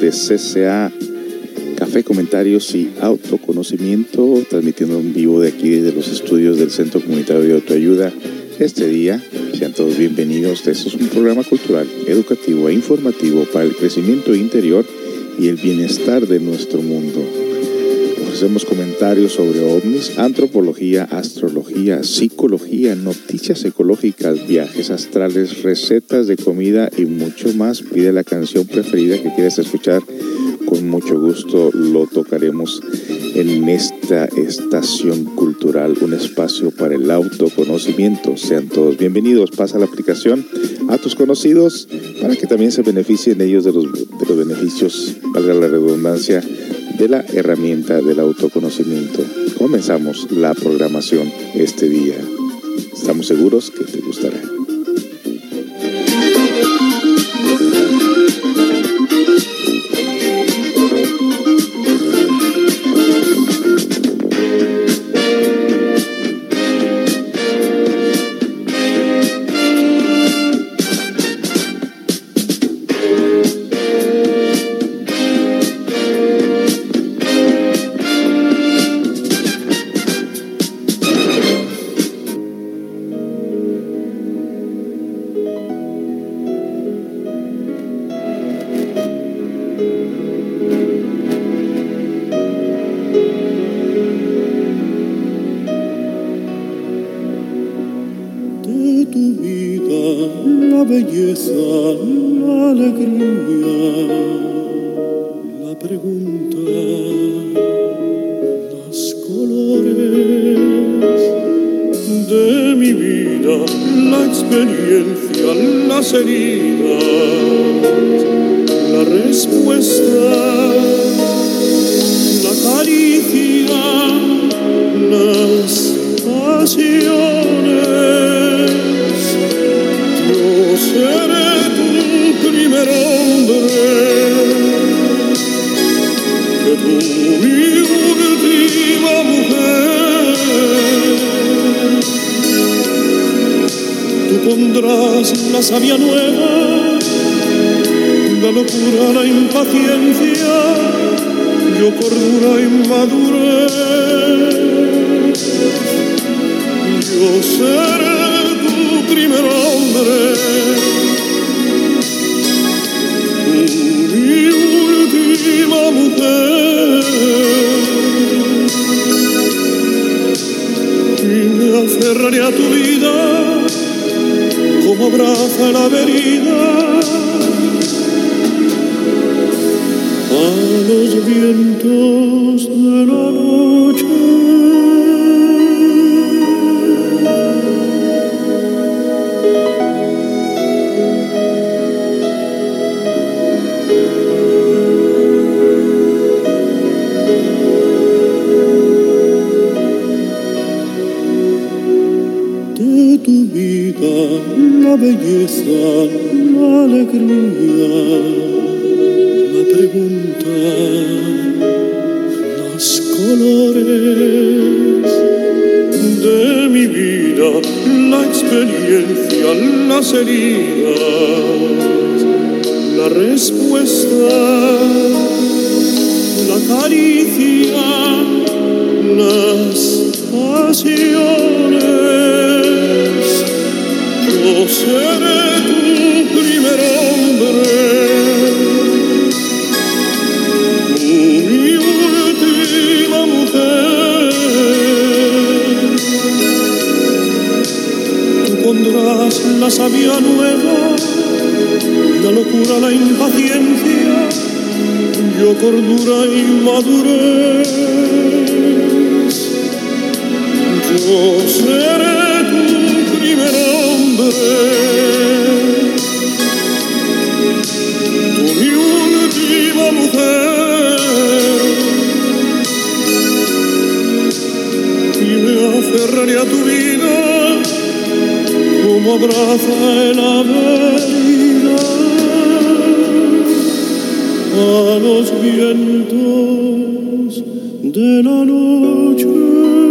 de CCA Café, Comentarios y Autoconocimiento, transmitiendo en vivo de aquí desde los estudios del Centro Comunitario de Autoayuda. Este día, sean todos bienvenidos. Este es un programa cultural, educativo e informativo para el crecimiento interior y el bienestar de nuestro mundo. Hacemos comentarios sobre ovnis, antropología, astrología, psicología, noticias ecológicas, viajes astrales, recetas de comida y mucho más. Pide la canción preferida que quieras escuchar. Con mucho gusto lo tocaremos en esta estación cultural, un espacio para el autoconocimiento. Sean todos bienvenidos. Pasa la aplicación a tus conocidos para que también se beneficien ellos de los, de los beneficios, valga la redundancia, de la herramienta del autoconocimiento. Comenzamos la programación este día. Estamos seguros que te gustará. cordura y madurez. Yo seré tu primer hombre, tu mi última mujer. Y me aferraré a tu vida como abraza el haber a los vientos de la noche.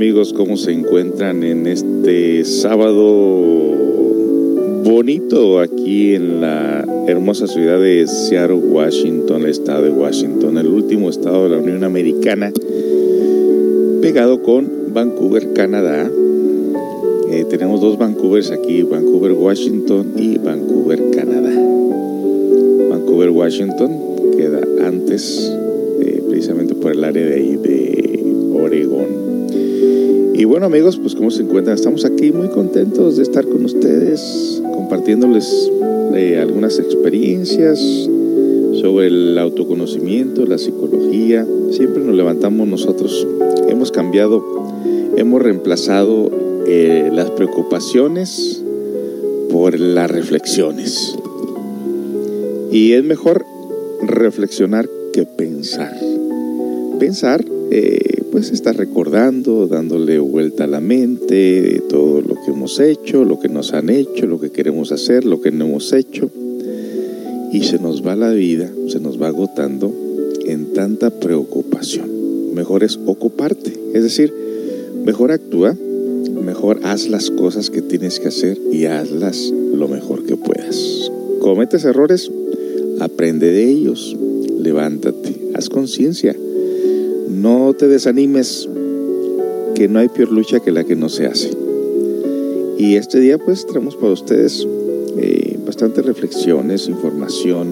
Amigos, ¿cómo se encuentran en este sábado bonito aquí en la hermosa ciudad de Seattle, Washington, el estado de Washington, el último estado de la Unión Americana, pegado con Vancouver, Canadá. Eh, tenemos dos Vancouvers aquí, Vancouver, Washington y Vancouver, Canadá. Vancouver, Washington queda antes, eh, precisamente por el área de ahí de Oregón. Y bueno amigos, pues como se encuentran, estamos aquí muy contentos de estar con ustedes, compartiéndoles eh, algunas experiencias sobre el autoconocimiento, la psicología. Siempre nos levantamos nosotros, hemos cambiado, hemos reemplazado eh, las preocupaciones por las reflexiones. Y es mejor reflexionar que pensar. Pensar eh, pues está recordando, dándole vuelta a la mente todo lo que hemos hecho, lo que nos han hecho, lo que queremos hacer, lo que no hemos hecho. Y se nos va la vida, se nos va agotando en tanta preocupación. Mejor es ocuparte, es decir, mejor actúa, mejor haz las cosas que tienes que hacer y hazlas lo mejor que puedas. Cometes errores, aprende de ellos, levántate, haz conciencia no te desanimes, que no hay peor lucha que la que no se hace. Y este día pues traemos para ustedes eh, bastantes reflexiones, información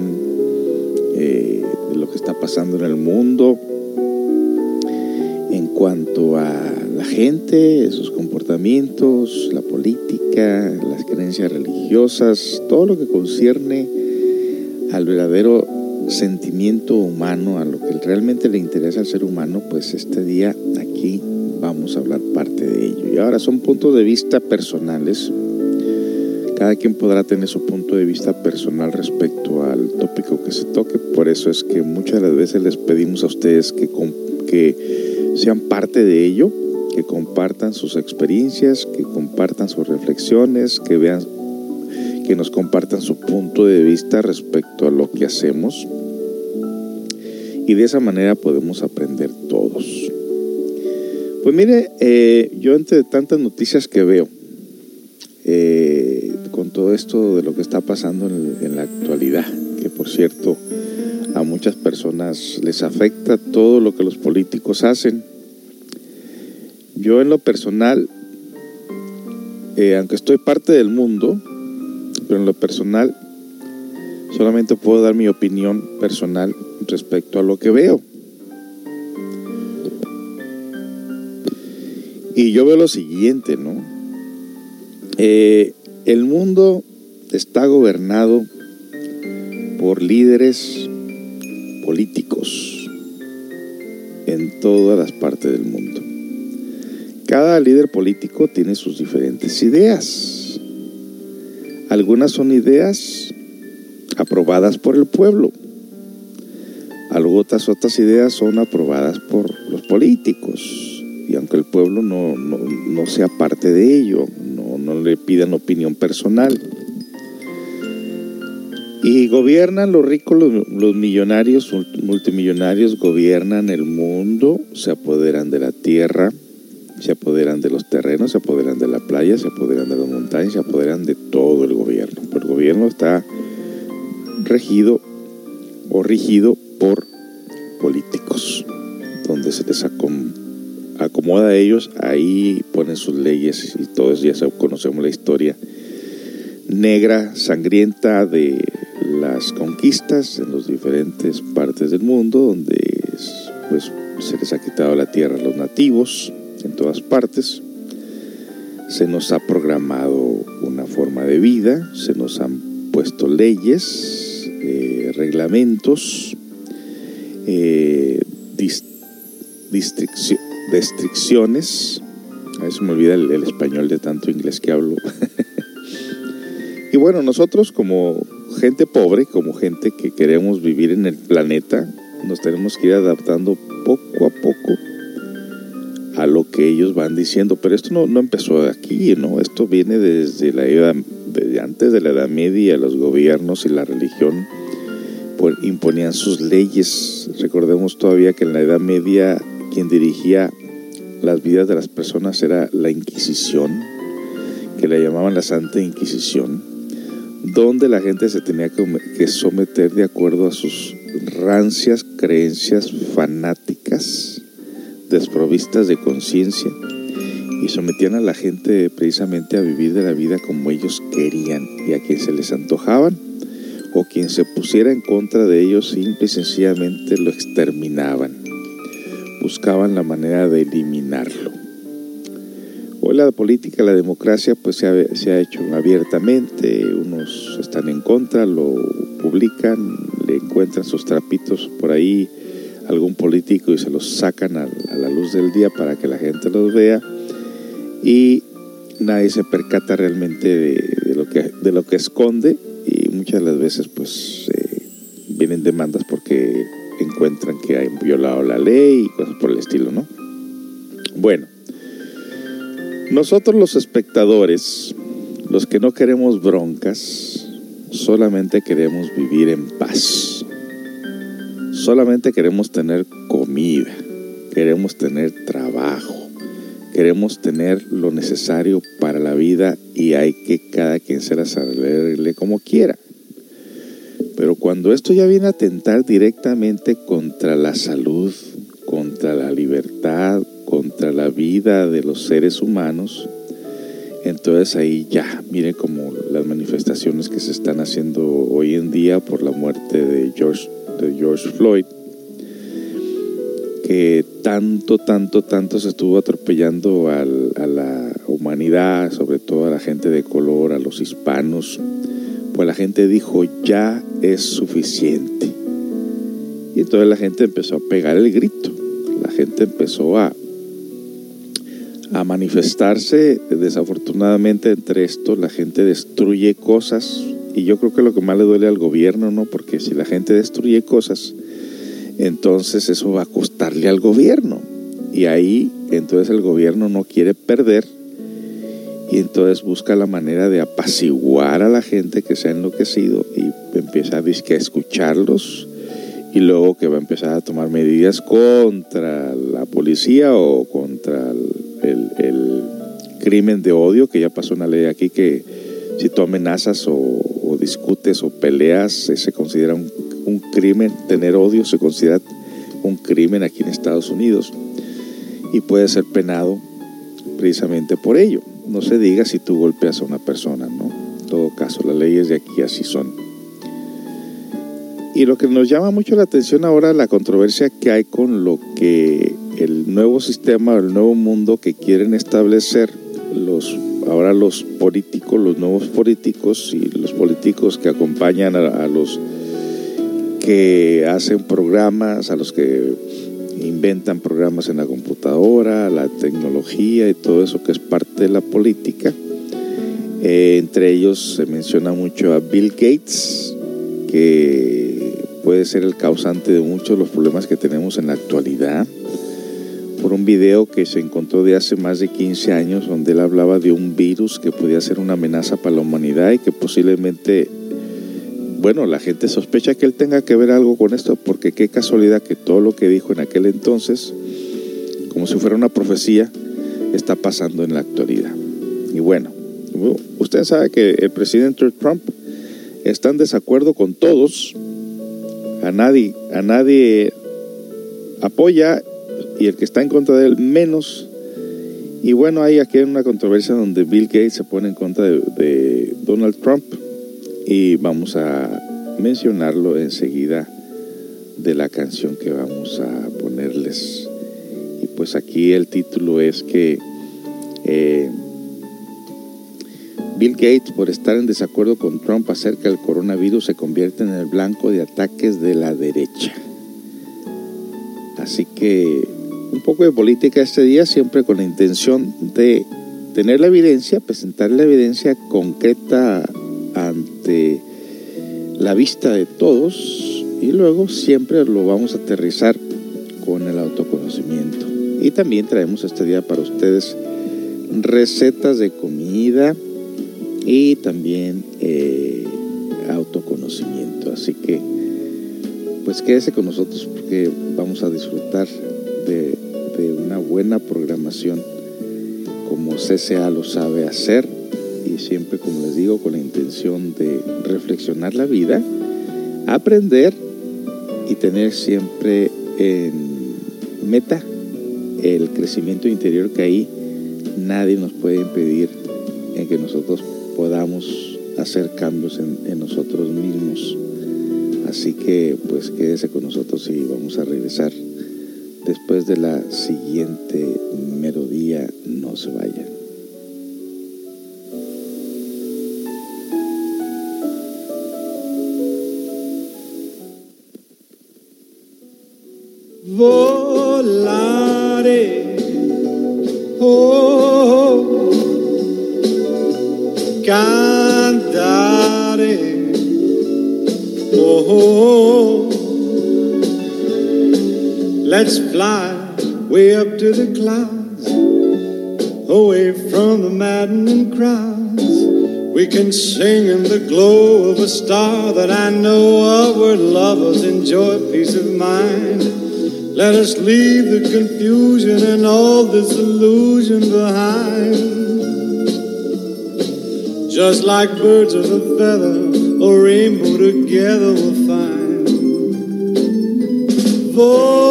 eh, de lo que está pasando en el mundo en cuanto a la gente, sus comportamientos, la política, las creencias religiosas, todo lo que concierne al verdadero sentimiento humano, a lo que realmente le interesa al ser humano, pues este día aquí vamos a hablar parte de ello. Y ahora son puntos de vista personales. Cada quien podrá tener su punto de vista personal respecto al tópico que se toque. Por eso es que muchas de las veces les pedimos a ustedes que, que sean parte de ello, que compartan sus experiencias, que compartan sus reflexiones, que vean que nos compartan su punto de vista respecto a lo que hacemos y de esa manera podemos aprender todos. Pues mire, eh, yo entre tantas noticias que veo, eh, con todo esto de lo que está pasando en, la actualidad, que por cierto a muchas personas les afecta todo lo que los políticos hacen, yo en lo personal, eh, aunque estoy parte del mundo, pero en lo personal solamente puedo dar mi opinión personal respecto a lo que veo. Y yo veo lo siguiente, ¿no? Eh, el mundo está gobernado por líderes políticos en todas las partes del mundo. Cada líder político tiene sus diferentes ideas. Algunas son ideas aprobadas por el pueblo otras, otras ideas son aprobadas por los políticos. Y aunque el pueblo no, no, sea parte de ello, no, no le pidan opinión personal. Y gobiernan los ricos, los, los, millonarios, multimillonarios, gobiernan el mundo, se apoderan de la tierra, se apoderan de los terrenos, se apoderan de la playa, se apoderan de las montañas, se apoderan de todo el gobierno. Pero el gobierno está regido o rigido por políticos, donde se les acomoda a ellos, ahí ponen sus leyes y todos ya conocemos la historia negra, sangrienta de las conquistas en las diferentes partes del mundo, donde pues, se les ha quitado la tierra a los nativos en todas partes. Se nos ha programado una forma de vida, se nos han puesto leyes, eh, reglamentos, eh. A veces me olvida el, español de tanto inglés que hablo. y bueno, nosotros como gente pobre, como gente que queremos vivir en el planeta, nos tenemos que ir adaptando poco a poco a lo que ellos van diciendo. Pero esto no, no empezó aquí, ¿no? Esto viene desde la edad, desde antes de la Edad Media, los gobiernos y la religión imponían sus leyes. Recordemos todavía que en la Edad Media quien dirigía las vidas de las personas era la Inquisición, que le llamaban la Santa Inquisición, donde la gente se tenía que someter de acuerdo a sus rancias creencias fanáticas, desprovistas de conciencia, y sometían a la gente precisamente a vivir de la vida como ellos querían y a quien se les antojaban o quien se pusiera en contra de ellos simple y sencillamente lo exterminaban. Buscaban la manera de eliminarlo. Hoy la política, la democracia, pues se ha, hecho abiertamente, unos están en contra, lo publican, le encuentran sus trapitos por ahí algún político y se los sacan a, la luz del día para que la gente los vea y nadie se percata realmente de lo que esconde muchas de las veces pues eh, vienen demandas porque encuentran que han violado la ley y cosas por el estilo, ¿no? Bueno, nosotros los espectadores, los que no queremos broncas, solamente queremos vivir en paz. Solamente queremos tener comida, queremos tener trabajo, queremos tener lo necesario para la vida y hay que cada quien se las arregle como quiera. Pero cuando esto ya viene a atentar directamente contra la salud, contra la libertad, contra la vida de los seres humanos, entonces ahí ya, mire como las manifestaciones que se están haciendo hoy en día por la muerte de George, de George Floyd, que tanto, tanto, tanto se estuvo atropellando a la humanidad, sobre todo a la gente de color, a los hispanos, pues la gente dijo, ya es suficiente. Y entonces la gente empezó a pegar el grito, la gente empezó a, a manifestarse. Desafortunadamente entre esto la gente destruye cosas y yo creo que lo que más le duele al gobierno, ¿no? Porque si la gente destruye cosas, entonces eso va a costarle al gobierno. Y ahí entonces el gobierno no quiere perder y entonces busca la manera de apaciguar a la gente que se ha enloquecido y empieza a, a escucharlos y luego que va a empezar a tomar medidas contra la policía o contra el, crimen de odio, que ya pasó una ley aquí que si tú amenazas o, o discutes o peleas, se considera un un crimen, tener odio se considera un crimen aquí en Estados Unidos y puede ser penado precisamente por ello. No se diga si tú golpeas a una persona, ¿no? En todo caso, las leyes de aquí así son. Y lo que nos llama mucho la atención ahora, la controversia que hay con lo que el nuevo sistema, el nuevo mundo que quieren establecer los ahora los políticos, los nuevos políticos y los políticos que acompañan a los que hacen programas, a los que inventan programas en la computadora, la tecnología y todo eso que es parte de la política. Eh, entre ellos se menciona mucho a Bill Gates, que puede ser el causante de muchos de los problemas que tenemos en la actualidad, por un video que se encontró de hace más de 15 años donde él hablaba de un virus que podía ser una amenaza para la humanidad y que posiblemente bueno, la gente sospecha que él tenga que ver algo con esto, porque qué casualidad que todo lo que dijo en aquel entonces, como si fuera una profecía, está pasando en la actualidad. Y bueno, usted sabe que el presidente Trump está en desacuerdo con todos, a nadie, a nadie apoya y el que está en contra de él menos. Y bueno, hay aquí una controversia donde Bill Gates se pone en contra de Donald Trump y vamos a mencionarlo enseguida de la canción que vamos a ponerles. Y pues aquí el título es que eh, Bill Gates, por estar en desacuerdo con Trump acerca del coronavirus, se convierte en el blanco de ataques de la derecha. Así que un poco de política este día, siempre con la intención de tener la evidencia, presentar la evidencia concreta ante la vista de todos y luego siempre lo vamos a aterrizar con el autoconocimiento. Y también traemos este día para ustedes recetas de comida y también eh, autoconocimiento. Así que pues quédese con nosotros porque vamos a disfrutar de, de una buena programación programación como CCA lo sabe hacer siempre, como les digo, con la intención de reflexionar la vida, aprender y tener siempre en meta el crecimiento interior que ahí nadie nos puede impedir en que nosotros podamos hacer cambios en, nosotros mismos. Así que pues quédese con nosotros y vamos a regresar después de la siguiente melodía. No se vayan. Volare. Oh, cantare. Oh, let's fly way up to the clouds, away from the maddening crowds. We can sing in the glow of a star that I know where lovers enjoy peace of mind. Let us leave the confusion and all disillusion behind. Just like birds of a feather, a rainbow together we'll find. Volare,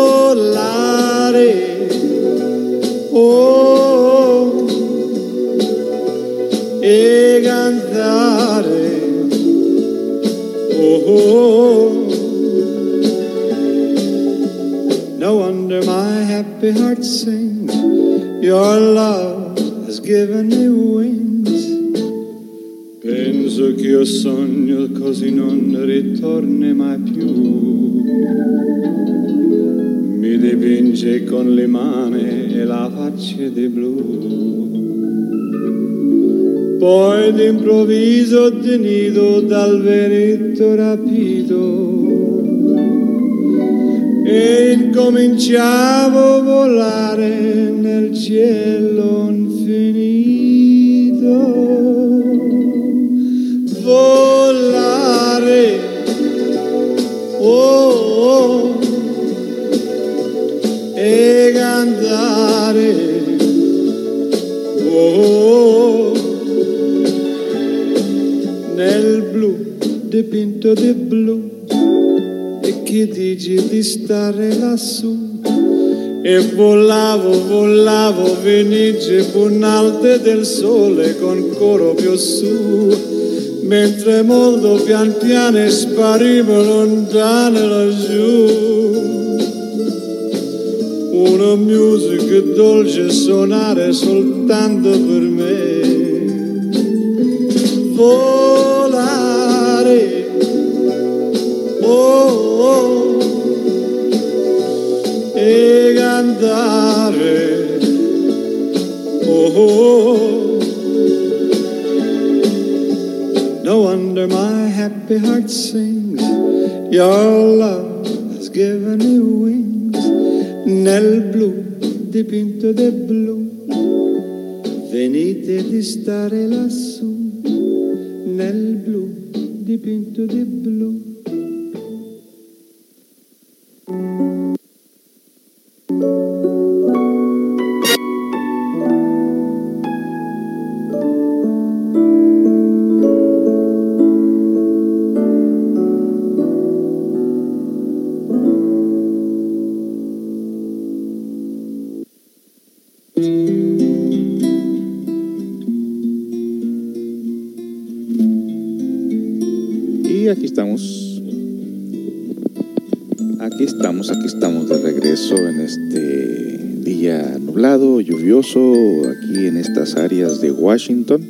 oh, e cantare, oh. oh. No happy heart sings. Your love has given me wings. Penso che io sogno così non ritorni mai più. Mi dipinge con le mani e la faccia di blu. Poi d'improvviso tenido dal veretto rapito e incominciavo a volare nel cielo infinito. Volare, oh, oh e cantare, oh, nel blu dipinto di blu che di stare lassù? E volavo, volavo, venice punalte del sole con coro più su. Mentre molto pian piano sparivo lontano laggiù. Una musica dolce suonare soltanto per me. Volare No wonder my happy heart sings. Your love has given me wings. Nel blu dipinto di blu, venite di stare lassù. Nel blu dipinto di blu. Aquí en estas áreas de Washington.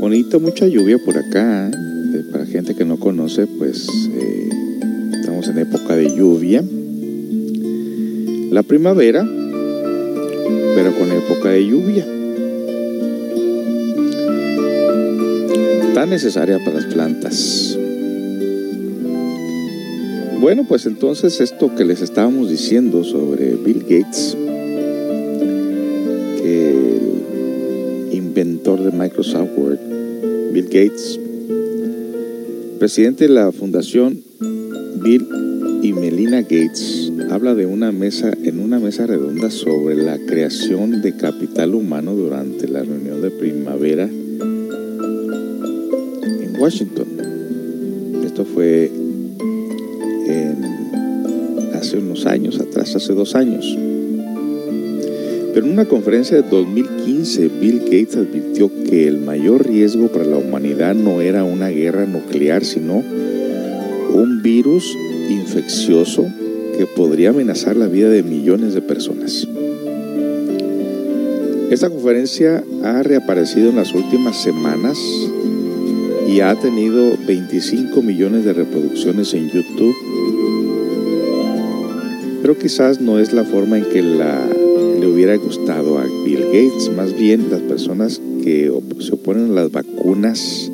Bonito, mucha lluvia por acá. ¿eh? Para gente que no conoce, pues eh, estamos en época de lluvia. La primavera, pero con época de lluvia. Tan necesaria para las plantas. Bueno, pues entonces esto que les estábamos diciendo sobre Bill Gates, el inventor de Microsoft Word, Bill Gates, presidente de la fundación Bill y Melina Gates, habla de una mesa en un una mesa redonda sobre la creación de capital humano durante la reunión de primavera en Washington. Esto fue hace unos años atrás, hace dos años. Pero en una conferencia de 2015, Bill Gates advirtió que el mayor riesgo para la humanidad no era una guerra nuclear, sino un virus infeccioso que podría amenazar la vida de millones de personas. Esta conferencia ha reaparecido en las últimas semanas y ha tenido 25 millones de reproducciones en YouTube. Pero quizás no es la forma en que la, le hubiera gustado a Bill Gates, más bien las personas que se oponen a las vacunas,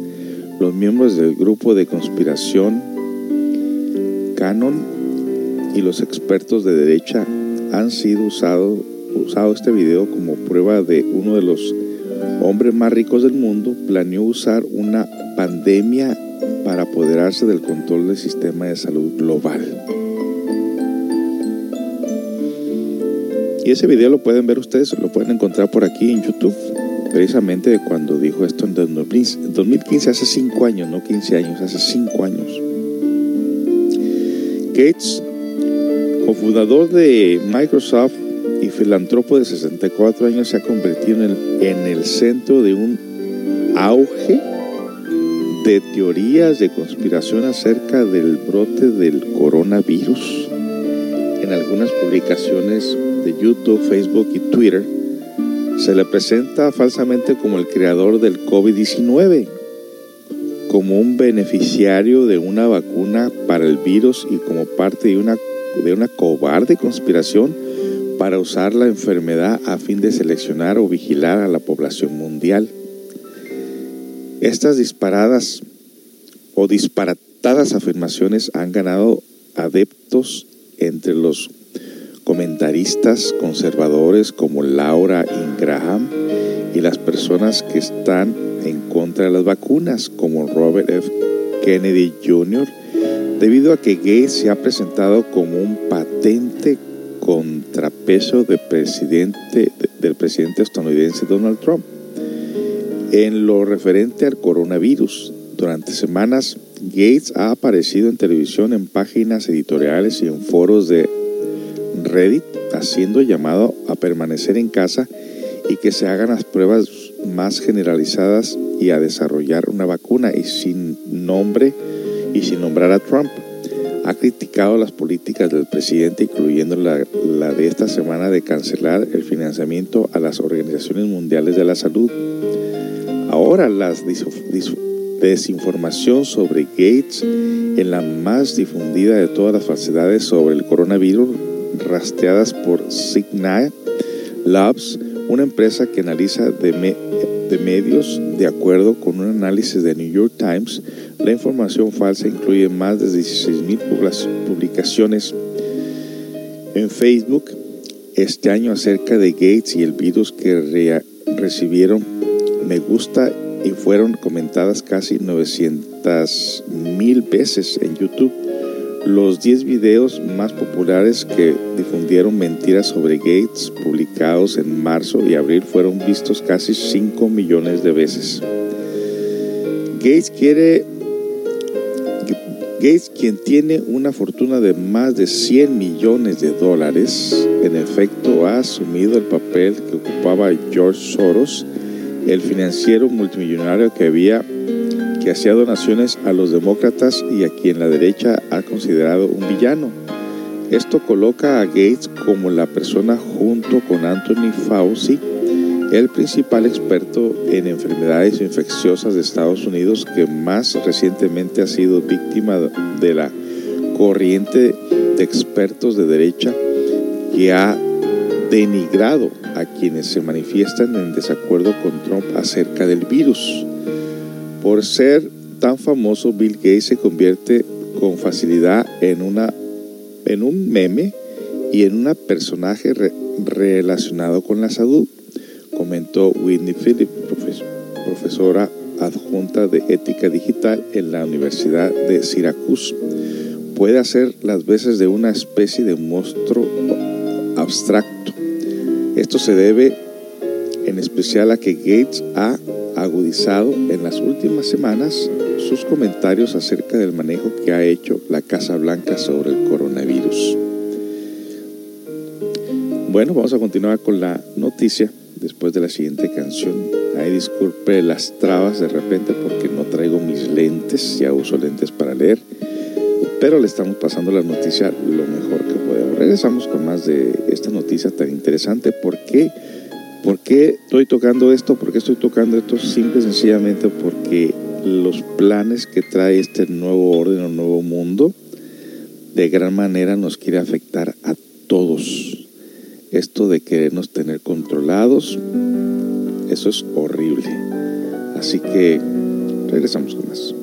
los miembros del grupo de conspiración Canon y los expertos de derecha han sido usado, usado este video como prueba de uno de los hombres más ricos del mundo planeó usar una pandemia para apoderarse del control del sistema de salud global. Y ese video lo pueden ver ustedes, lo pueden encontrar por aquí en YouTube, precisamente de cuando dijo esto en 2015, hace 5 años, no 15 años, hace 5 años. Gates, cofundador de Microsoft y filántropo de 64 años, se ha convertido en el, en el centro de un auge de teorías de conspiración acerca del brote del coronavirus. En algunas publicaciones YouTube, Facebook y Twitter, se le presenta falsamente como el creador del COVID-19, como un beneficiario de una vacuna para el virus y como parte de una, de una cobarde conspiración para usar la enfermedad a fin de seleccionar o vigilar a la población mundial. Estas disparadas o disparatadas afirmaciones han ganado adeptos entre los comentaristas conservadores como Laura Ingraham y las personas que están en contra de las vacunas como Robert F. Kennedy Jr., debido a que Gates se ha presentado como un patente contrapeso del presidente, del presidente estadounidense Donald Trump en lo referente al coronavirus. Durante semanas, Gates ha aparecido en televisión, en páginas editoriales y en foros de Reddit, haciendo llamado a permanecer en casa y que se hagan las pruebas más generalizadas y a desarrollar una vacuna y sin nombre y sin nombrar a Trump. Ha criticado las políticas del presidente, incluyendo la, la de esta semana de cancelar el financiamiento a las organizaciones mundiales de la salud Ahora la desinformación sobre Gates en la más difundida de todas las falsedades sobre el coronavirus rastreadas por Signal Labs, una empresa que analiza de, de medios de acuerdo con un análisis de New York Times. La información falsa incluye más de 16.000 publicaciones en Facebook este año acerca de Gates y el virus que recibieron me gusta y fueron comentadas casi 900 mil veces en YouTube. Los 10 videos más populares que difundieron mentiras sobre Gates, publicados en marzo y abril, fueron vistos casi 5 millones de veces. Gates quiere Gates, quien tiene una fortuna de más de 100 millones de dólares, en efecto ha asumido el papel que ocupaba George Soros el financiero multimillonario que había que hacía donaciones a los demócratas y a quien la derecha ha considerado un villano. Esto coloca a Gates como la persona junto con Anthony Fauci, el principal experto en enfermedades infecciosas de Estados Unidos que más recientemente ha sido víctima de la corriente de expertos de derecha que ha denigrado a quienes se manifiestan en desacuerdo con Trump acerca del virus. Por ser tan famoso, Bill Gates se convierte con facilidad en, una, en un meme y en un personaje relacionado con la salud, comentó Whitney Phillips, profesora adjunta de ética digital en la Universidad de Syracuse. Puede hacer las veces de una especie de monstruo abstracto. Esto se debe en especial a que Gates ha agudizado en las últimas semanas sus comentarios acerca del manejo que ha hecho la Casa Blanca sobre el coronavirus. Bueno, vamos a continuar con la noticia después de la siguiente canción. Ay, disculpe las trabas de repente porque no traigo mis lentes, ya uso lentes para leer, pero le estamos pasando la noticia lo mejor que podemos. Regresamos con más de esta noticia tan interesante. ¿Por qué? ¿Por qué estoy tocando esto? ¿Por qué estoy tocando esto? Simple y sencillamente porque los planes que trae este nuevo orden o nuevo mundo de gran manera nos quiere afectar a todos esto de querernos tener controlados, eso es horrible. Así que regresamos con más.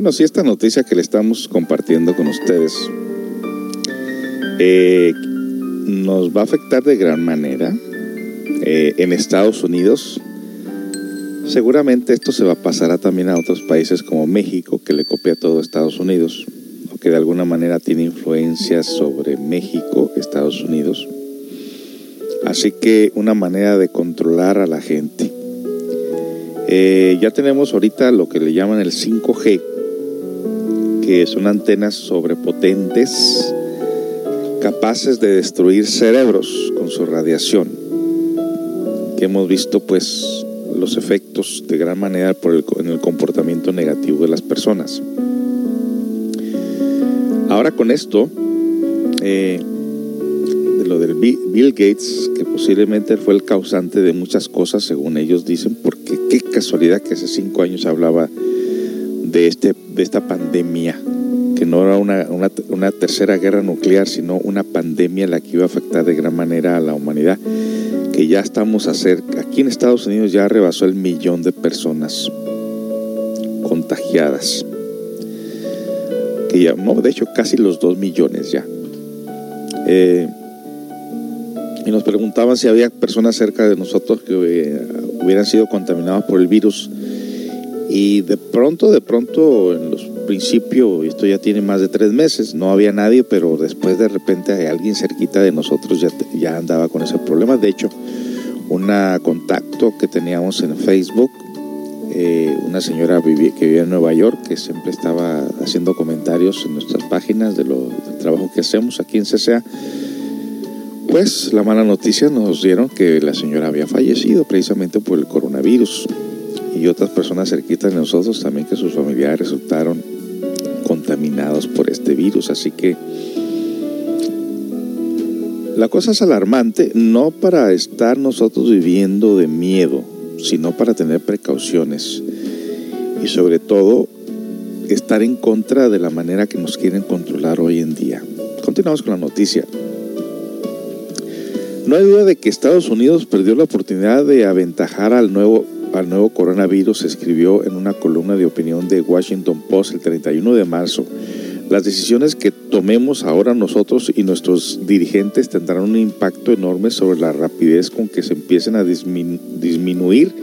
Bueno, sí, esta noticia que le estamos compartiendo con ustedes eh, nos va a afectar de gran manera eh, en Estados Unidos. Seguramente esto se va a pasar también a otros países como México, que le copia todo a Estados Unidos, o que de alguna manera tiene influencia sobre México, Estados Unidos. Así que una manera de controlar a la gente. Eh, ya tenemos ahorita lo que le llaman el 5G, que son antenas sobrepotentes capaces de destruir cerebros con su radiación, que hemos visto pues los efectos de gran manera por el, en el comportamiento negativo de las personas. Ahora con esto, eh, de lo del Bill Gates, que posiblemente fue el causante de muchas cosas, según ellos dicen, porque qué casualidad que hace cinco años hablaba de, este, de esta pandemia, que no era una, una, tercera guerra nuclear, sino una pandemia la que iba a afectar de gran manera a la humanidad, que ya estamos a aquí en Estados Unidos ya rebasó el millón de personas contagiadas, que ya, no, de hecho casi los dos millones ya. Eh, y nos preguntaban si había personas cerca de nosotros que eh, hubieran sido contaminadas por el virus Y de pronto, de pronto, en los principios, esto ya tiene más de tres meses, no había nadie, pero después de repente alguien cerquita de nosotros ya, ya andaba con ese problema. De hecho, un contacto que teníamos en Facebook, eh, una señora que vivía en Nueva York, que siempre estaba haciendo comentarios en nuestras páginas de lo, del trabajo que hacemos aquí en CCA, pues la mala noticia nos dieron que la señora había fallecido precisamente por el coronavirus y otras personas cerquitas de nosotros también que sus familiares resultaron contaminados por este virus. Así que la cosa es alarmante, no para estar nosotros viviendo de miedo, sino para tener precauciones y sobre todo estar en contra de la manera que nos quieren controlar hoy en día. Continuamos con la noticia. No hay duda de que Estados Unidos perdió la oportunidad de aventajar al nuevo al nuevo coronavirus, escribió en una columna de opinión de Washington Post el 31 de marzo. Las decisiones que tomemos ahora nosotros y nuestros dirigentes tendrán un impacto enorme sobre la rapidez con que se empiecen a disminuir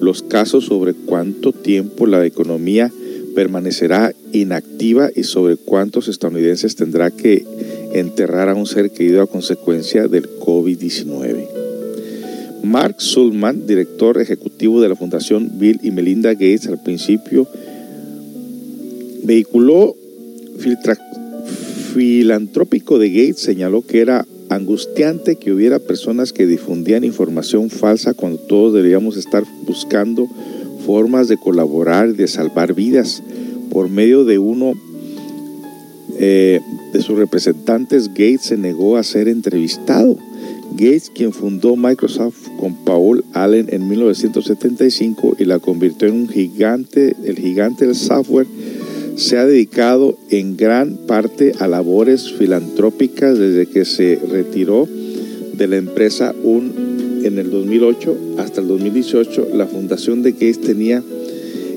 los casos sobre cuánto tiempo la economía permanecerá inactiva y sobre cuántos estadounidenses tendrá que enterrar a un ser querido a consecuencia del COVID-19. Mark Sulman, director ejecutivo de la Fundación Bill y Melinda Gates, al principio vehiculó filantrópico de Gates, señaló que era angustiante que hubiera personas que difundían información falsa cuando todos deberíamos estar buscando formas de colaborar y de salvar vidas. Por medio de uno eh, de sus representantes, Gates se negó a ser entrevistado. Gates, quien fundó Microsoft con Paul Allen en 1975 y la convirtió en un gigante, el gigante del software, se ha dedicado en gran parte a labores filantrópicas desde que se retiró de la empresa un, en el 2008 hasta el 2018. La fundación de Gates tenía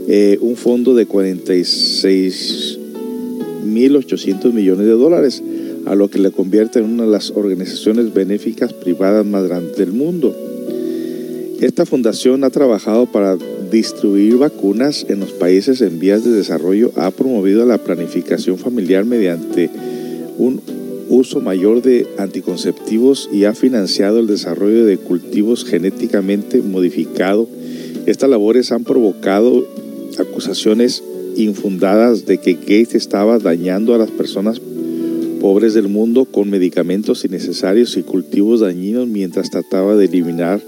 eh, un fondo de 46.800 millones de dólares a lo que le convierte en una de las organizaciones benéficas privadas más grandes del mundo. Esta fundación ha trabajado para distribuir vacunas en los países en vías de desarrollo, ha promovido la planificación familiar mediante un uso mayor de anticonceptivos y ha financiado el desarrollo de cultivos genéticamente modificados. Estas labores han provocado acusaciones infundadas de que Gates estaba dañando a las personas pobres del mundo con medicamentos innecesarios y cultivos dañinos mientras trataba de eliminar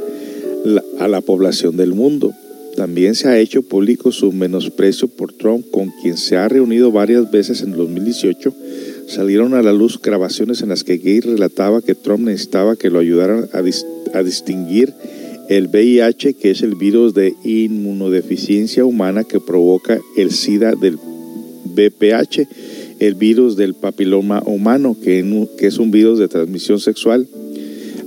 a la población del mundo. También se ha hecho público su menosprecio por Trump, con quien se ha reunido varias veces en 2018. Salieron a la luz grabaciones en las que Gates relataba que Trump necesitaba que lo ayudaran a, a distinguir el VIH, que es el virus de inmunodeficiencia humana que provoca el SIDA del VPH el virus del papiloma humano, que, es un virus de transmisión sexual.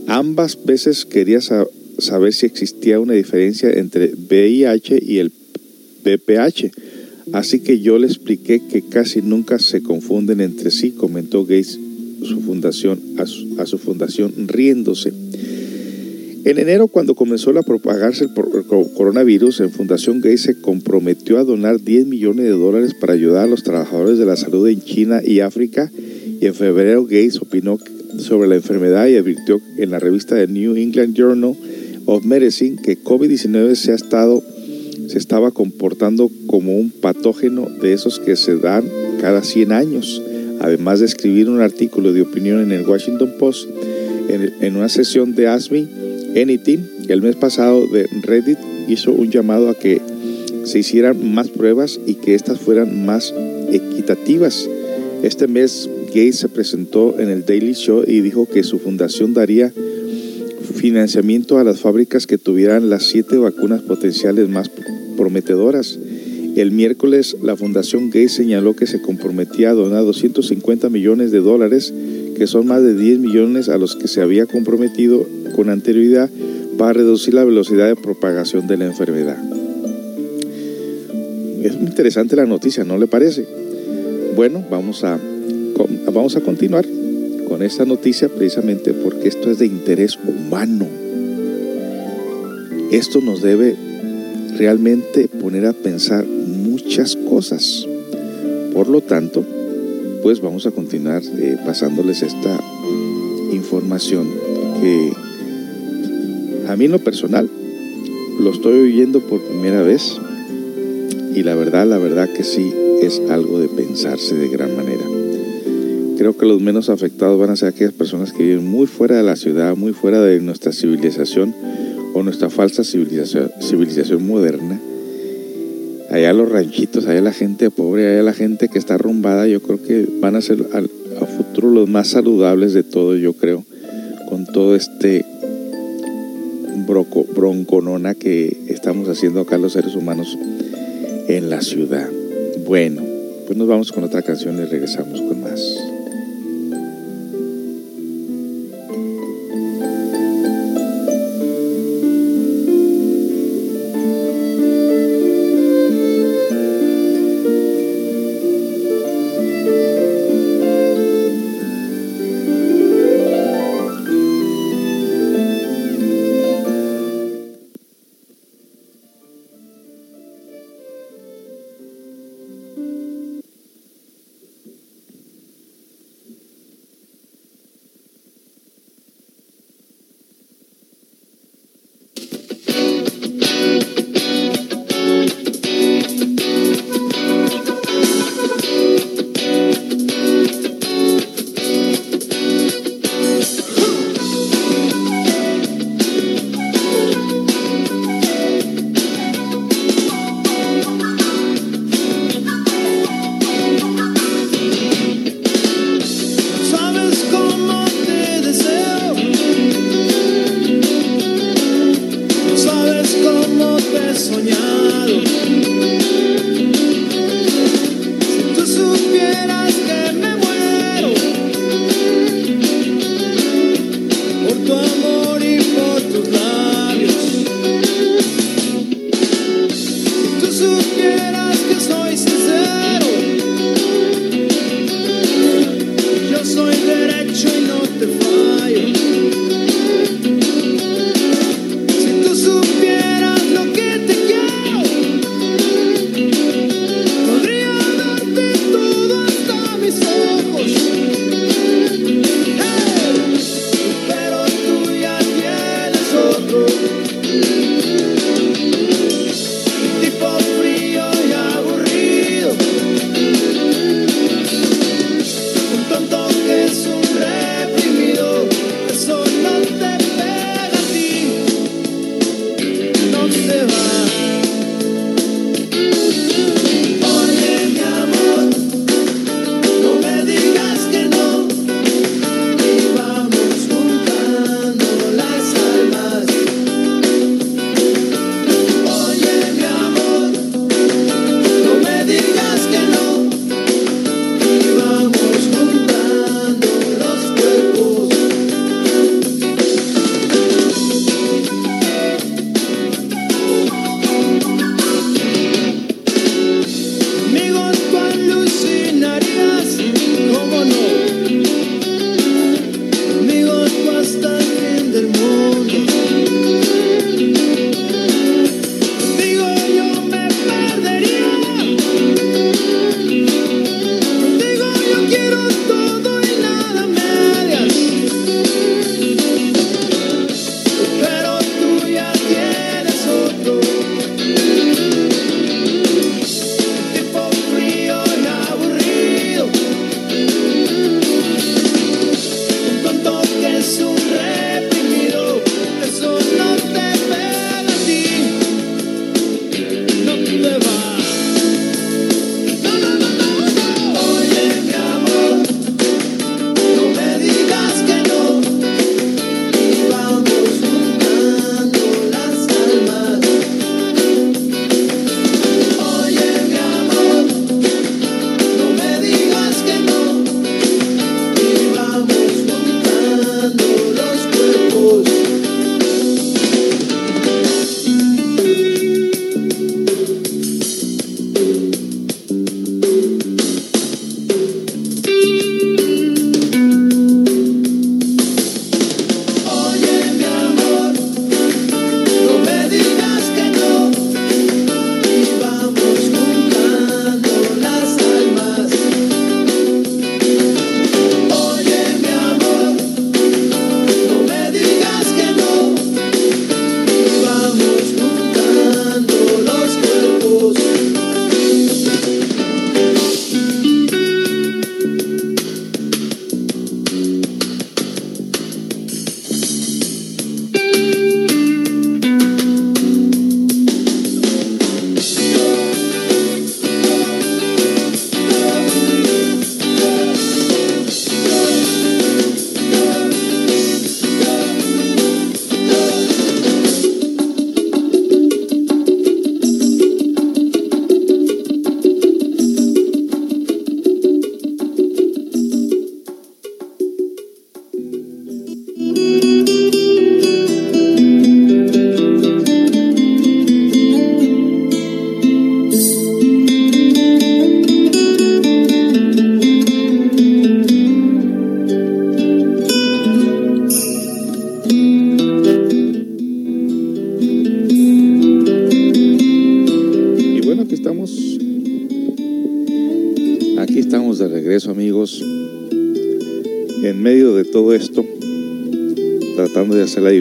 Ambas veces quería saber si existía una diferencia entre VIH y el VPH. Así que yo le expliqué que casi nunca se confunden entre sí, comentó Gates su fundación, a su fundación riéndose. En enero, cuando comenzó a propagarse el coronavirus, en Fundación Gates se comprometió a donar 10 millones de dólares para ayudar a los trabajadores de la salud en China y África. Y en febrero Gates opinó sobre la enfermedad y advirtió en la revista The New England Journal of Medicine que COVID-19 se se estaba comportando como un patógeno de esos que se dan cada 100 años. Además de escribir un artículo de opinión en el Washington Post, en, en una sesión de ASMI, Anything, el mes pasado de Reddit hizo un llamado a que se hicieran más pruebas y que éstas fueran más equitativas. Este mes Gates se presentó en el Daily Show y dijo que su fundación daría financiamiento a las fábricas que tuvieran las siete vacunas potenciales más prometedoras. El miércoles la Fundación Gates señaló que se comprometía a donar 250 millones de dólares, que son más de 10 millones a los que se había comprometido con anterioridad para reducir la velocidad de propagación de la enfermedad. Es muy interesante la noticia, ¿no le parece? Bueno, vamos a, vamos a continuar con esta noticia precisamente porque esto es de interés humano. Esto nos debe realmente poner a pensar muchas cosas. Por lo tanto, pues vamos a continuar eh, pasándoles esta información que a mí en lo personal lo estoy oyendo por primera vez y la verdad, la verdad que sí es algo de pensarse de gran manera. Creo que los menos afectados van a ser aquellas personas que viven muy fuera de la ciudad, muy fuera de nuestra civilización o nuestra falsa civilización, civilización moderna. Allá los ranchitos, allá la gente pobre, allá la gente que está arrumbada, yo creo que van a ser al, a futuro los más saludables de todo, yo creo, con todo este bronconona que estamos haciendo acá los seres humanos en la ciudad. Bueno, pues nos vamos con otra canción y regresamos con más.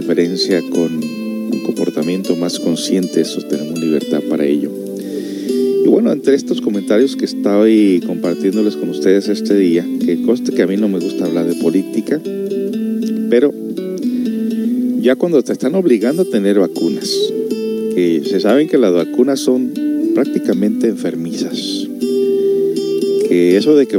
Diferencia con un comportamiento más consciente, sostenemos libertad para ello. Y bueno, entre estos comentarios que estoy compartiéndoles con ustedes este día, que conste que a mí no me gusta hablar de política, pero ya cuando te están obligando a tener vacunas, que se saben que las vacunas son prácticamente enfermizas, que eso de que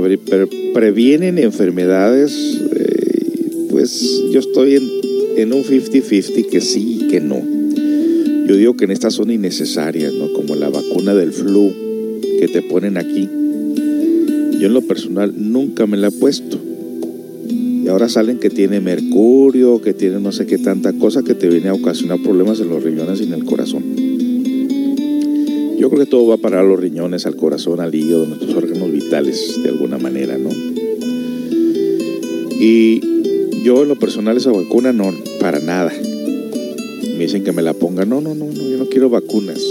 previenen enfermedades, eh, pues yo estoy en, en un 50-50 que sí y que no. Yo digo que en estas son innecesarias, ¿no? Como la vacuna del flu que te ponen aquí. Yo en lo personal nunca me la he puesto. Y ahora salen que tiene mercurio, que tiene no sé qué tanta cosa que te viene a ocasionar problemas en los riñones y en el corazón. Yo creo que todo va a parar a los riñones, al corazón, al hígado, nuestros órganos vitales, de alguna manera, ¿no? Y yo en lo personal esa vacuna no, para nada. Me dicen que me la ponga. No, no, no, no, yo no quiero vacunas.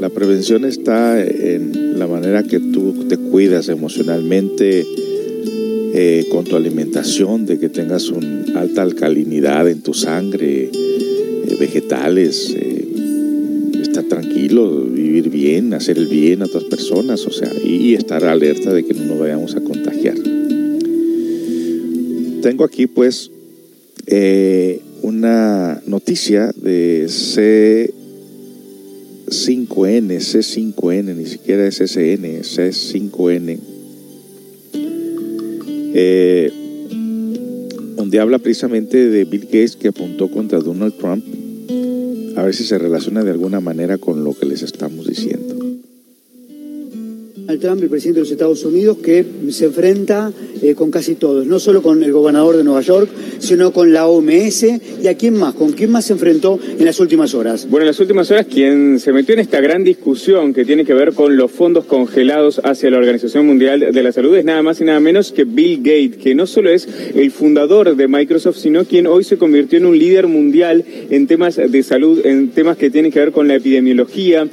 La prevención está en la manera que tú te cuidas emocionalmente, eh, con tu alimentación, de que tengas una alta alcalinidad en tu sangre, eh, vegetales, eh, estar tranquilo, vivir bien, hacer el bien a otras personas, o sea, y, estar alerta de que no nos vayamos a contagiar. Tengo aquí pues una noticia de C5N, C5N, ni siquiera es SN, C5N, eh, donde habla precisamente de Bill Gates que apuntó contra Donald Trump, a ver si se relaciona de alguna manera con lo que les estamos diciendo. Trump, el presidente de los Estados Unidos, que se enfrenta eh, con casi todos, no solo con el gobernador de Nueva York, sino con la OMS y a quién más, con quién más se enfrentó en las últimas horas. Bueno, en las últimas horas quien se metió en esta gran discusión que tiene que ver con los fondos congelados hacia la Organización Mundial de la Salud es nada más y nada menos que Bill Gates, que no solo es el fundador de Microsoft, sino quien hoy se convirtió en un líder mundial en temas de salud, en temas que tienen que ver con la epidemiología.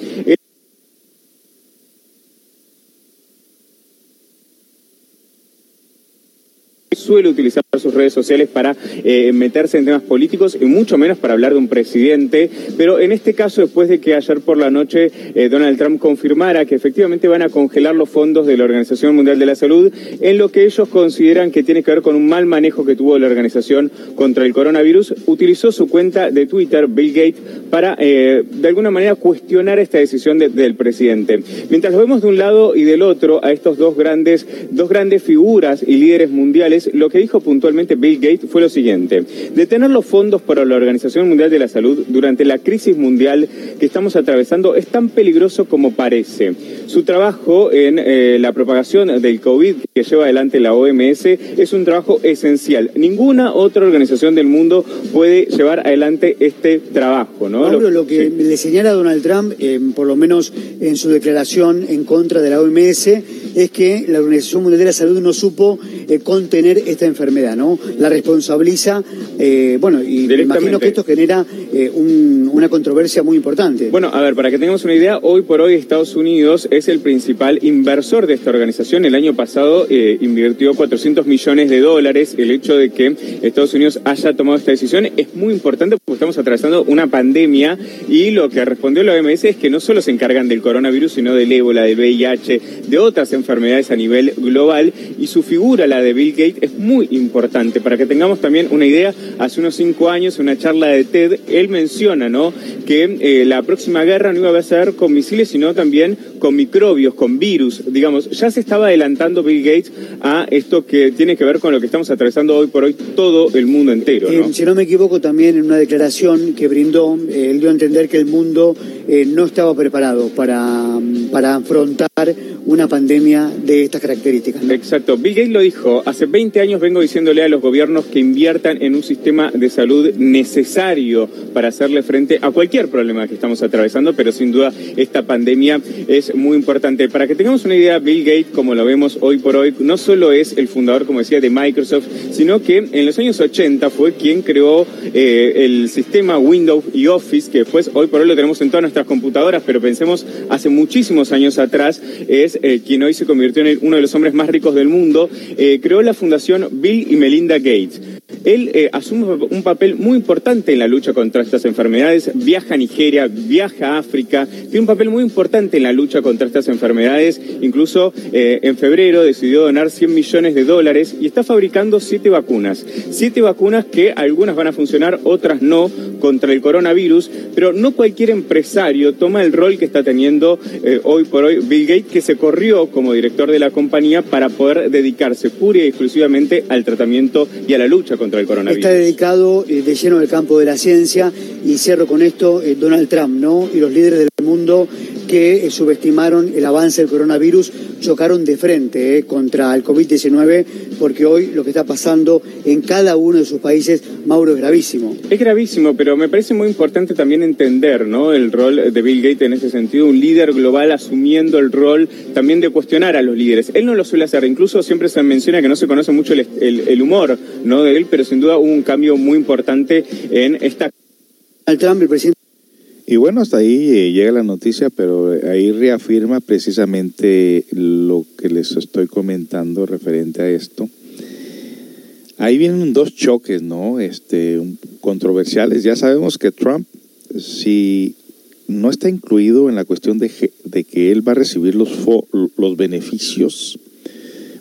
Suele utilizar sus redes sociales para eh, meterse en temas políticos y mucho menos para hablar de un presidente, pero en este caso después de que ayer por la noche eh, Donald Trump confirmara que efectivamente van a congelar los fondos de la Organización Mundial de la Salud en lo que ellos consideran que tiene que ver con un mal manejo que tuvo la organización contra el coronavirus, utilizó su cuenta de Twitter, Bill Gates, para eh, de alguna manera cuestionar esta decisión del presidente. Mientras lo vemos de un lado y del otro a estos dos grandes, dos grandes figuras y líderes mundiales, lo que dijo puntualmente Bill Gates fue lo siguiente. Detener los fondos para la Organización Mundial de la Salud durante la crisis mundial que estamos atravesando es tan peligroso como parece. Su trabajo en eh, la propagación del COVID que lleva adelante la OMS es un trabajo esencial. Ninguna otra organización del mundo puede llevar adelante este trabajo. ¿no? Pablo, lo que le señala Donald Trump, eh, por lo menos en su declaración en contra de la OMS, es que la Organización Mundial de la Salud no supo eh, contener esta enfermedad, ¿no? La responsabiliza, eh, bueno, y me imagino que esto genera eh, una controversia muy importante. Bueno, a ver, para que tengamos una idea, hoy por hoy Estados Unidos es el principal inversor de esta organización. El año pasado invirtió 400 millones de dólares. El hecho de que Estados Unidos haya tomado esta decisión es muy importante porque estamos atravesando una pandemia y lo que respondió la OMS es que no solo se encargan del coronavirus, sino del ébola, del VIH, de otras enfermedades a nivel global y su figura, la de Bill Gates, es muy importante. Para que tengamos también una idea, hace unos cinco años, en una charla de TED, él menciona ¿no? que eh, la próxima guerra no iba a ser con misiles, sino también con microbios, con virus. Digamos, ya se estaba adelantando Bill Gates a esto que tiene que ver con lo que estamos atravesando hoy por hoy todo el mundo entero. ¿no? Eh, si no me equivoco, también en una declaración que brindó, eh, él dio a entender que el mundo no estaba preparado para, para afrontar una pandemia de estas características. Exacto. Bill Gates lo dijo, hace 20 años vengo diciéndole a los gobiernos que inviertan en un sistema de salud necesario para hacerle frente a cualquier problema que estamos atravesando, pero sin duda esta pandemia es muy importante. Para que tengamos una idea, Bill Gates, como lo vemos hoy por hoy, no solo es el fundador, como decía, de Microsoft, sino que en los años 80 fue quien creó eh, el sistema Windows y Office, que después hoy por hoy lo tenemos en todas nuestras computadoras, pero pensemos hace muchísimos años atrás, es quien hoy se convirtió en uno de los hombres más ricos del mundo, eh, creó la fundación Bill y Melinda Gates. Él eh, asume un papel muy importante en la lucha contra estas enfermedades, viaja a Nigeria, viaja a África, tiene un papel muy importante en la lucha contra estas enfermedades, incluso en febrero decidió donar 100 millones de dólares y está fabricando siete vacunas, siete vacunas que algunas van a funcionar, otras no, contra el coronavirus, pero no cualquier empresario toma el rol que está teniendo hoy por hoy Bill Gates, que se corrió como director de la compañía para poder dedicarse pura y exclusivamente al tratamiento y a la lucha contra el coronavirus. Está dedicado eh, de lleno al campo de la ciencia y cierro con esto eh, Donald Trump, ¿no? Y los líderes del mundo que eh, subestimaron el avance del coronavirus chocaron de frente contra el COVID-19 porque hoy lo que está pasando en cada uno de sus países, Mauro, es gravísimo. Es gravísimo, pero me parece muy importante también entender ¿no? el rol de Bill Gates en ese sentido, un líder global asumiendo el rol también de cuestionar a los líderes. Él no lo suele hacer, incluso siempre se menciona que no se conoce mucho el, humor ¿no? de él, pero sin duda hubo un cambio muy importante en esta... Trump, el presidente y bueno, hasta ahí eh, llega la noticia, pero ahí reafirma precisamente lo que les estoy comentando referente a esto. Ahí vienen dos choques, ¿no? Este, controversiales. Ya sabemos que Trump, si no está incluido en la cuestión de, de que él va a recibir los, los beneficios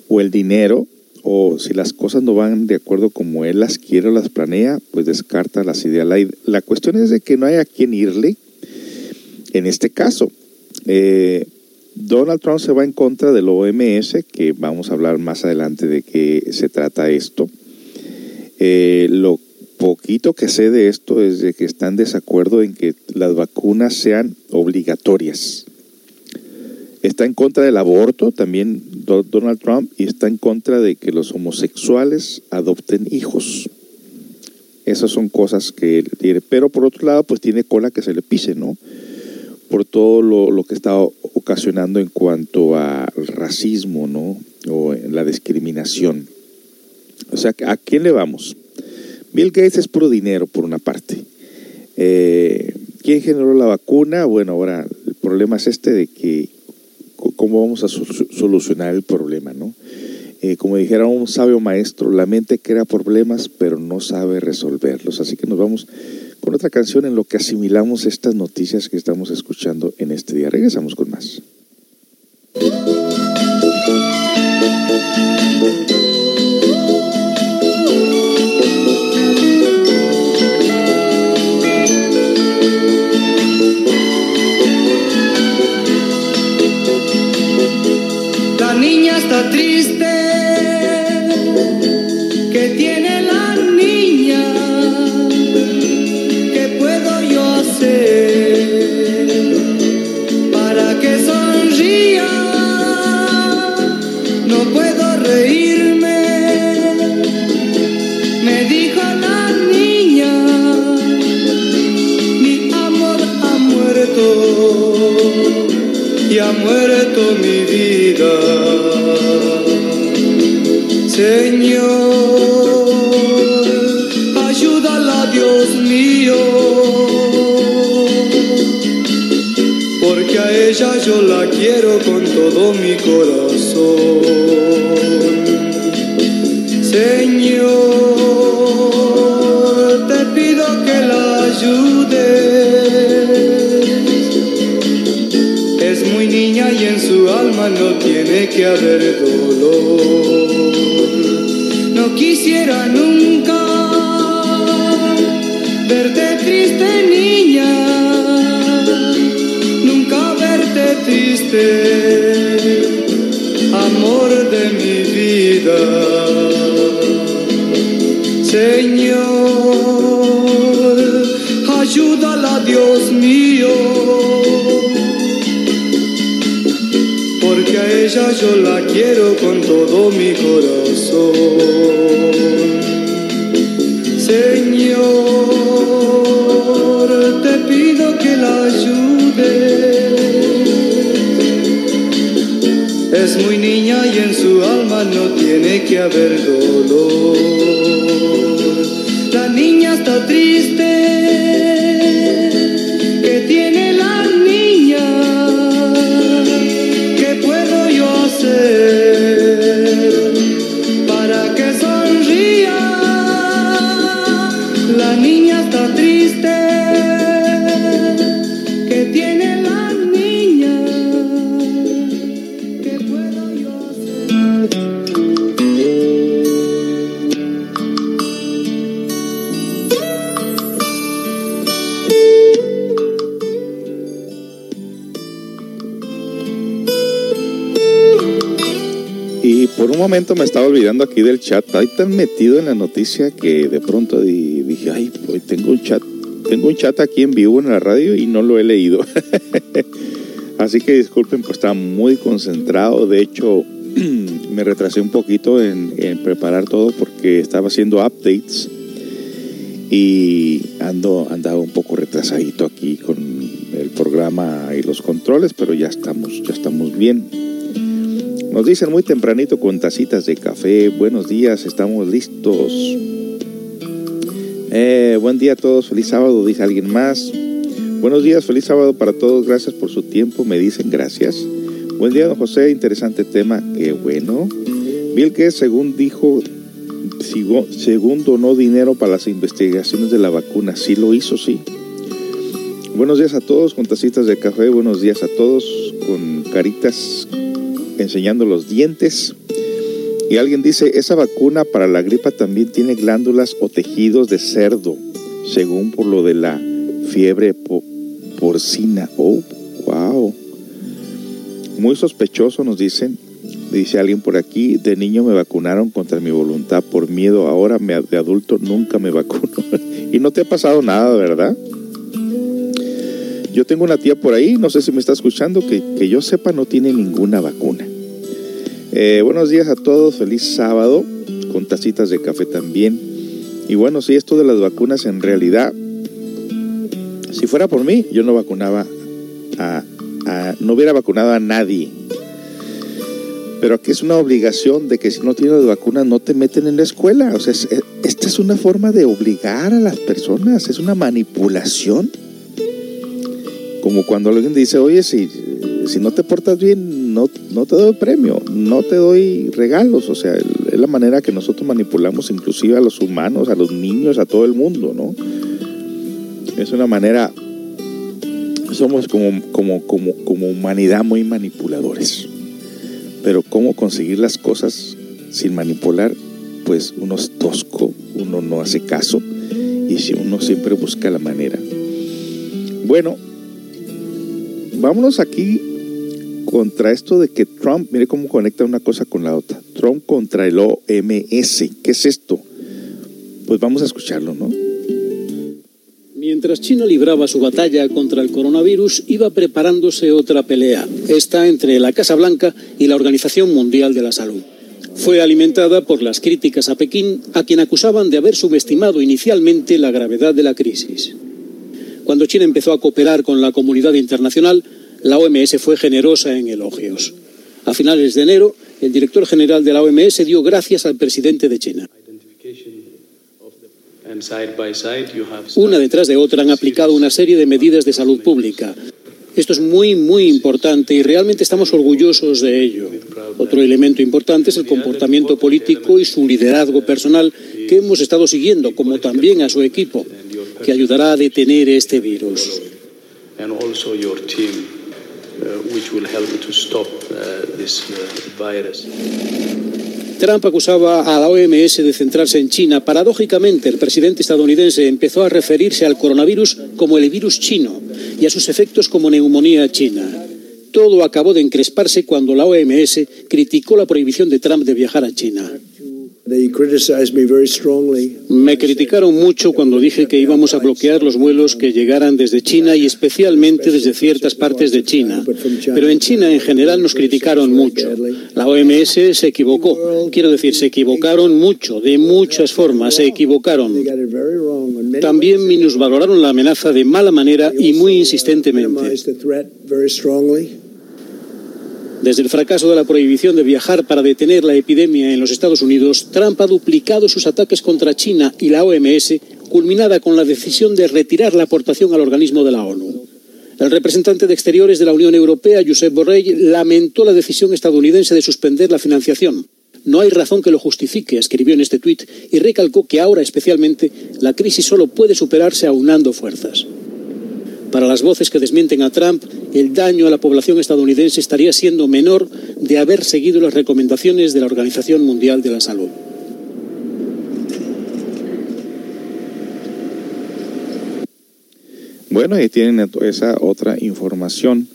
o el dinero, o si las cosas no van de acuerdo como él las quiere o las planea, pues descarta las ideas. La, cuestión es de que no hay a quién irle en este caso. Eh, Donald Trump se va en contra del OMS, que vamos a hablar más adelante de qué se trata esto. Eh, lo poquito que sé de esto es de que están en desacuerdo en que las vacunas sean obligatorias. Está en contra del aborto también Donald Trump y está en contra de que los homosexuales adopten hijos. Esas son cosas que él tiene. Pero por otro lado, pues tiene cola que se le pise, ¿no? Por todo lo, que está ocasionando en cuanto a racismo, ¿no? O en la discriminación. O sea, ¿a quién le vamos? Bill Gates es puro dinero, por una parte. Eh, ¿Quién generó la vacuna? Bueno, ahora el problema es este de que cómo vamos a solucionar el problema, ¿no? Eh, como dijera un sabio maestro, la mente crea problemas pero no sabe resolverlos. Así que nos vamos con otra canción en lo que asimilamos estas noticias que estamos escuchando en este día. Regresamos con más. triste. Señor, ayúdala Dios mío, porque a ella yo la quiero con todo mi corazón. Señor, te pido que la ayudes. Es muy niña y en su alma no tiene que haber dolor quisiera nunca verte triste, niña, nunca verte triste, amor de mi vida, Señor, ayúdala, Dios mío, porque a ella yo la quiero con todo mi corazón. Señor, te pido que la ayudes. Es muy niña y en su alma no tiene que haber dolor. La niña está triste. Momento me estaba olvidando aquí del chat. Estoy tan metido en la noticia que de pronto di- dije, ay, pues tengo un chat, tengo un chat aquí en vivo en la radio y no lo he leído. Así que disculpen, pues estaba muy concentrado. De hecho, me retrasé un poquito en, en preparar todo porque estaba haciendo updates y ando andaba un poco retrasadito aquí con el programa y los controles, pero ya estamos, ya estamos bien. Nos dicen muy tempranito con tacitas de café. Buenos días, estamos listos. Eh, buen día a todos, feliz sábado, dice alguien más. Buenos días, feliz sábado para todos, gracias por su tiempo, me dicen gracias. Buen día, don José, interesante tema, qué bueno. Bill que según dijo, según donó dinero para las investigaciones de la vacuna, sí lo hizo, sí. Buenos días a todos con tacitas de café, buenos días a todos con caritas enseñando los dientes. Y alguien dice, esa vacuna para la gripa también tiene glándulas o tejidos de cerdo, según por lo de la fiebre po- porcina. Oh, wow. Muy sospechoso nos dicen. Dice alguien por aquí, de niño me vacunaron contra mi voluntad por miedo, ahora me- de adulto nunca me vacuno. y no te ha pasado nada, ¿verdad? Yo tengo una tía por ahí, no sé si me está escuchando, que, que yo sepa no tiene ninguna vacuna. Eh, buenos días a todos, feliz sábado, con tacitas de café también. Y bueno, sí, esto de las vacunas en realidad, si fuera por mí, yo no vacunaba a, no hubiera vacunado a nadie. Pero aquí es una obligación de que si no tienes vacuna no te meten en la escuela. O sea, es- esta es una forma de obligar a las personas, es una manipulación. Como cuando alguien dice, oye, si, si no te portas bien, no, no te doy premio, no te doy regalos. O sea, es la manera que nosotros manipulamos inclusive a los humanos, a los niños, a todo el mundo, ¿no? Es una manera, somos como, como, como, como humanidad muy manipuladores. Pero cómo conseguir las cosas sin manipular, pues uno es tosco, uno no hace caso y si uno siempre busca la manera. Bueno, vámonos aquí contra esto de que Trump, mire cómo conecta una cosa con la otra. Trump contra el OMS. ¿Qué es esto? Pues vamos a escucharlo, ¿no? Mientras China libraba su batalla contra el coronavirus, iba preparándose otra pelea, esta entre la Casa Blanca y la Organización Mundial de la Salud. Fue alimentada por las críticas a Pekín, a quien acusaban de haber subestimado inicialmente la gravedad de la crisis. Cuando China empezó a cooperar con la comunidad internacional, la OMS fue generosa en elogios. A finales de enero, el director general de la OMS dio gracias al presidente de China. Una detrás de otra han aplicado una serie de medidas de salud pública. Esto es muy, muy importante y realmente estamos orgullosos de ello. Otro elemento importante es el comportamiento político y su liderazgo personal que hemos estado siguiendo, como también a su equipo, que ayudará a detener este virus. uh, uh, uh. Trump acusaba a la OMS de centrarse en China. Paradójicamente, el presidente estadounidense empezó a referirse al coronavirus como el virus chino y a sus efectos como neumonía china. Todo acabó de encresparse cuando la OMS criticó la prohibición de Trump de viajar a China. Me criticaron mucho cuando dije que íbamos a bloquear los vuelos que llegaran desde China y especialmente desde ciertas partes de China. Pero en China en general nos criticaron mucho. La OMS se equivocó. Quiero decir, se equivocaron mucho, de muchas formas, se equivocaron. También minusvaloraron la amenaza de mala manera y muy insistentemente. Desde el fracaso de la prohibición de viajar para detener la epidemia en los Estados Unidos, Trump ha duplicado sus ataques contra China y la OMS, culminada con la decisión de retirar la aportación al organismo de la ONU. El representante de Exteriores de la Unión Europea, Josep Borrell, lamentó la decisión estadounidense de suspender la financiación. No hay razón que lo justifique, escribió en este tuit y recalcó que ahora especialmente la crisis solo puede superarse aunando fuerzas. Para las voces que desmienten a Trump, el daño a la población estadounidense estaría siendo menor de haber seguido las recomendaciones de la Organización Mundial de la Salud. Bueno, ahí tienen esa otra información.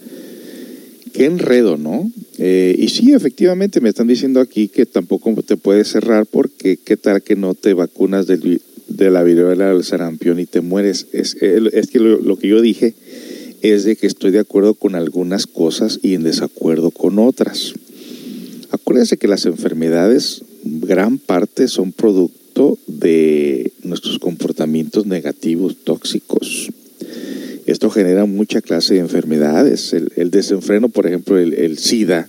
Qué enredo, ¿no? Eh, y sí, efectivamente, me están diciendo aquí que tampoco te puedes cerrar porque qué tal que no te vacunas del, de la viruela del sarampión y te mueres. Es, es que lo, que yo dije es de que estoy de acuerdo con algunas cosas y en desacuerdo con otras. Acuérdense que las enfermedades, gran parte son producto de nuestros comportamientos negativos, tóxicos. Esto genera mucha clase de enfermedades. El, el desenfreno, por ejemplo, el, el SIDA,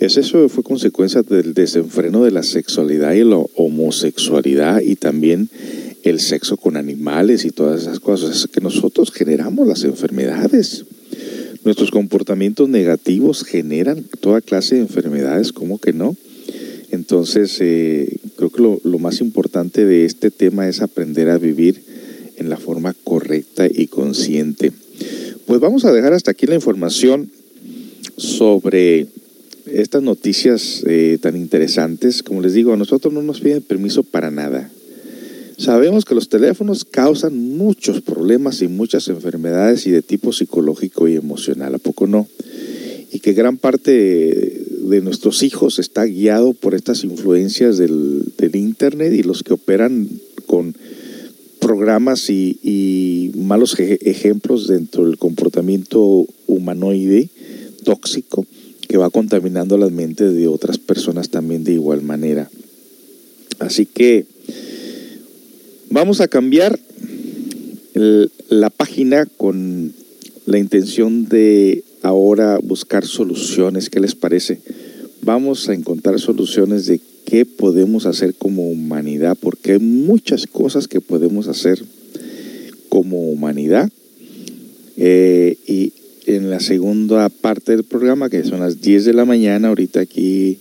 es eso fue consecuencia del desenfreno de la sexualidad y la homosexualidad y también el sexo con animales y todas esas cosas que nosotros generamos las enfermedades. Nuestros comportamientos negativos generan toda clase de enfermedades, ¿cómo que no? Entonces, eh, creo que lo, lo más importante de este tema es aprender a vivir en la forma correcta y consciente. Pues vamos a dejar hasta aquí la información sobre estas noticias eh, tan interesantes. Como les digo, a nosotros no nos piden permiso para nada. Sabemos que los teléfonos causan muchos problemas y muchas enfermedades y de tipo psicológico y emocional, ¿a poco no? Y que gran parte de nuestros hijos está guiado por estas influencias del, Internet y los que operan con programas y malos ejemplos dentro del comportamiento humanoide tóxico que va contaminando las mentes de otras personas también de igual manera. Así que vamos a cambiar la página con la intención de ahora buscar soluciones. ¿Qué les parece? Vamos a encontrar soluciones de qué podemos hacer como humanidad, porque hay muchas cosas que podemos hacer como humanidad. Eh, y en la segunda parte del programa, que son las 10 de la mañana, ahorita aquí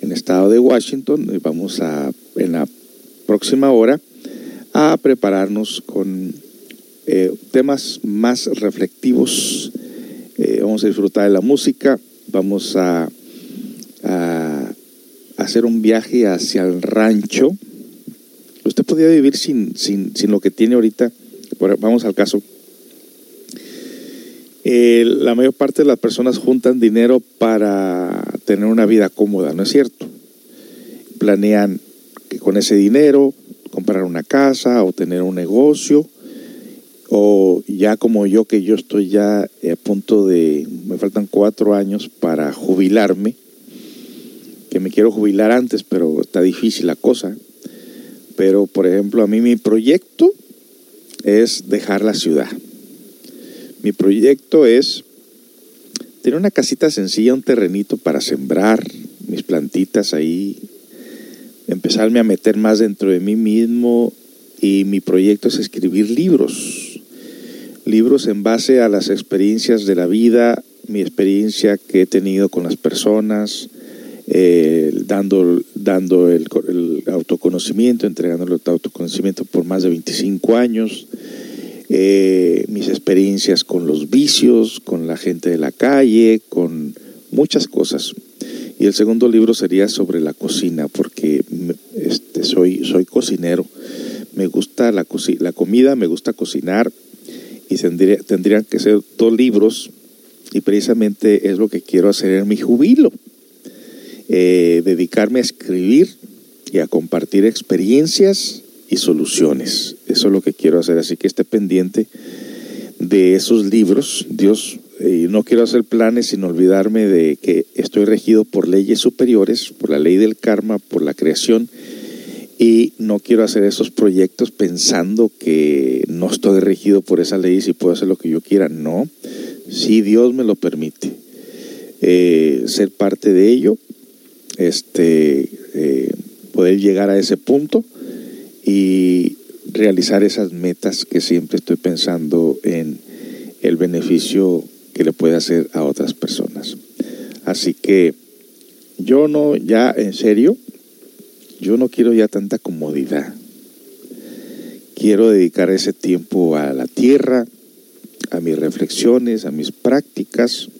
en el estado de Washington, vamos a, en la próxima hora, a prepararnos con eh, temas más reflectivos. Eh, vamos a disfrutar de la música, vamos a, a hacer un viaje hacia el rancho. Usted podría vivir sin, sin, sin lo que tiene ahorita. Vamos al caso. Eh, la mayor parte de las personas juntan dinero para tener una vida cómoda, ¿no es cierto? Planean que con ese dinero comprar una casa o tener un negocio o ya como yo que yo estoy ya a punto de, me faltan cuatro años para jubilarme, que me quiero jubilar antes, pero está difícil la cosa. Pero, por ejemplo, a mí mi proyecto es dejar la ciudad. Mi proyecto es tener una casita sencilla, un terrenito para sembrar mis plantitas ahí, empezarme a meter más dentro de mí mismo y mi proyecto es escribir libros. Libros en base a las experiencias de la vida, mi experiencia que he tenido con las personas, eh, dando, dando el, el, autoconocimiento, entregándole el autoconocimiento por más de 25 años, eh, mis experiencias con los vicios, con la gente de la calle, con muchas cosas. Y el segundo libro sería sobre la cocina, porque este, soy, soy cocinero. Me gusta la, la comida, me gusta cocinar y tendría, tendrían que ser dos libros y precisamente es lo que quiero hacer en mi jubilo eh, dedicarme a escribir y a compartir experiencias y soluciones. Eso es lo que quiero hacer, así que esté pendiente de esos libros. Dios, eh, no quiero hacer planes sin olvidarme de que estoy regido por leyes superiores, por la ley del karma, por la creación, y no quiero hacer esos proyectos pensando que no estoy regido por esas leyes y puedo hacer lo que yo quiera. No, si Dios me lo permite. Eh, ser parte de ello este, eh, poder llegar a ese punto y realizar esas metas que siempre estoy pensando en el beneficio que le puede hacer a otras personas. Así que yo no, ya en serio, yo no quiero ya tanta comodidad. Quiero dedicar ese tiempo a la tierra, a mis reflexiones, a mis prácticas,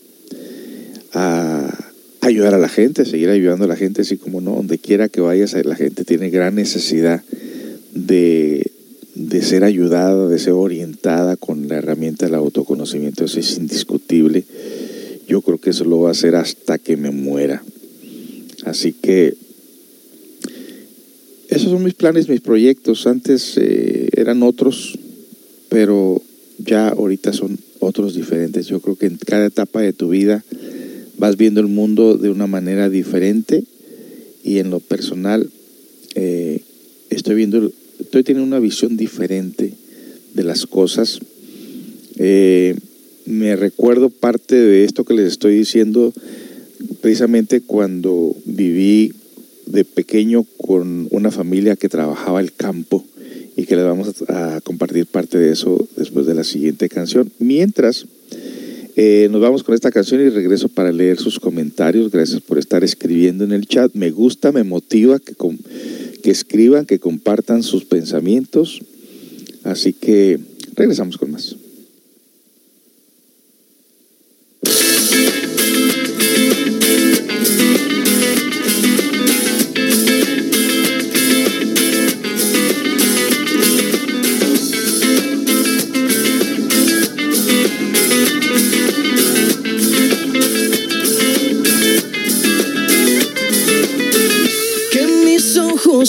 a ayudar a la gente, seguir ayudando a la gente, así como no, donde quiera que vayas, la gente tiene gran necesidad de, de ser ayudada, de ser orientada con la herramienta del autoconocimiento, eso es indiscutible. Yo creo que eso lo va a hacer hasta que me muera. Así que esos son mis planes, mis proyectos. Antes eh, eran otros, pero ya ahorita son otros diferentes. Yo creo que en cada etapa de tu vida vas viendo el mundo de una manera diferente y en lo personal eh, estoy viendo, estoy teniendo una visión diferente de las cosas. Eh, me recuerdo parte de esto que les estoy diciendo precisamente cuando viví de pequeño con una familia que trabajaba el campo y que les vamos a, compartir parte de eso después de la siguiente canción. Mientras eh, nos vamos con esta canción y regreso para leer sus comentarios. Gracias por estar escribiendo en el chat. Me gusta, me motiva que, que escriban, que compartan sus pensamientos. Así que regresamos con más.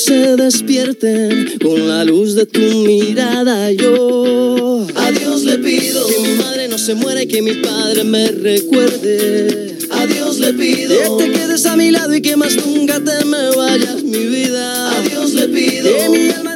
Se despierten con la luz de tu mirada. Yo a Dios le pido que mi madre no se muera y que mi padre me recuerde. A Dios le pido que te quedes a mi lado y que más nunca te me vayas, mi vida. A Dios le pido que mi alma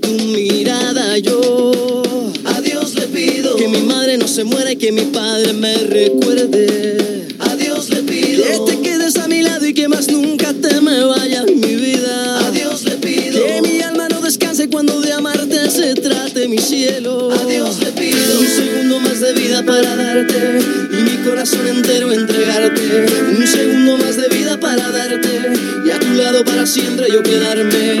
tu mirada. Yo a Dios le pido que mi madre no se muera y que mi padre me recuerde. A Dios le pido que te quedes a mi lado y que más nunca te me vayas, mi vida. A Dios le pido que mi alma no descanse cuando de amarte se trate mi cielo. A Dios le pido un segundo más de vida para darte y mi corazón entero entregarte. Un segundo más de vida para darte y a tu lado para siempre yo quedarme.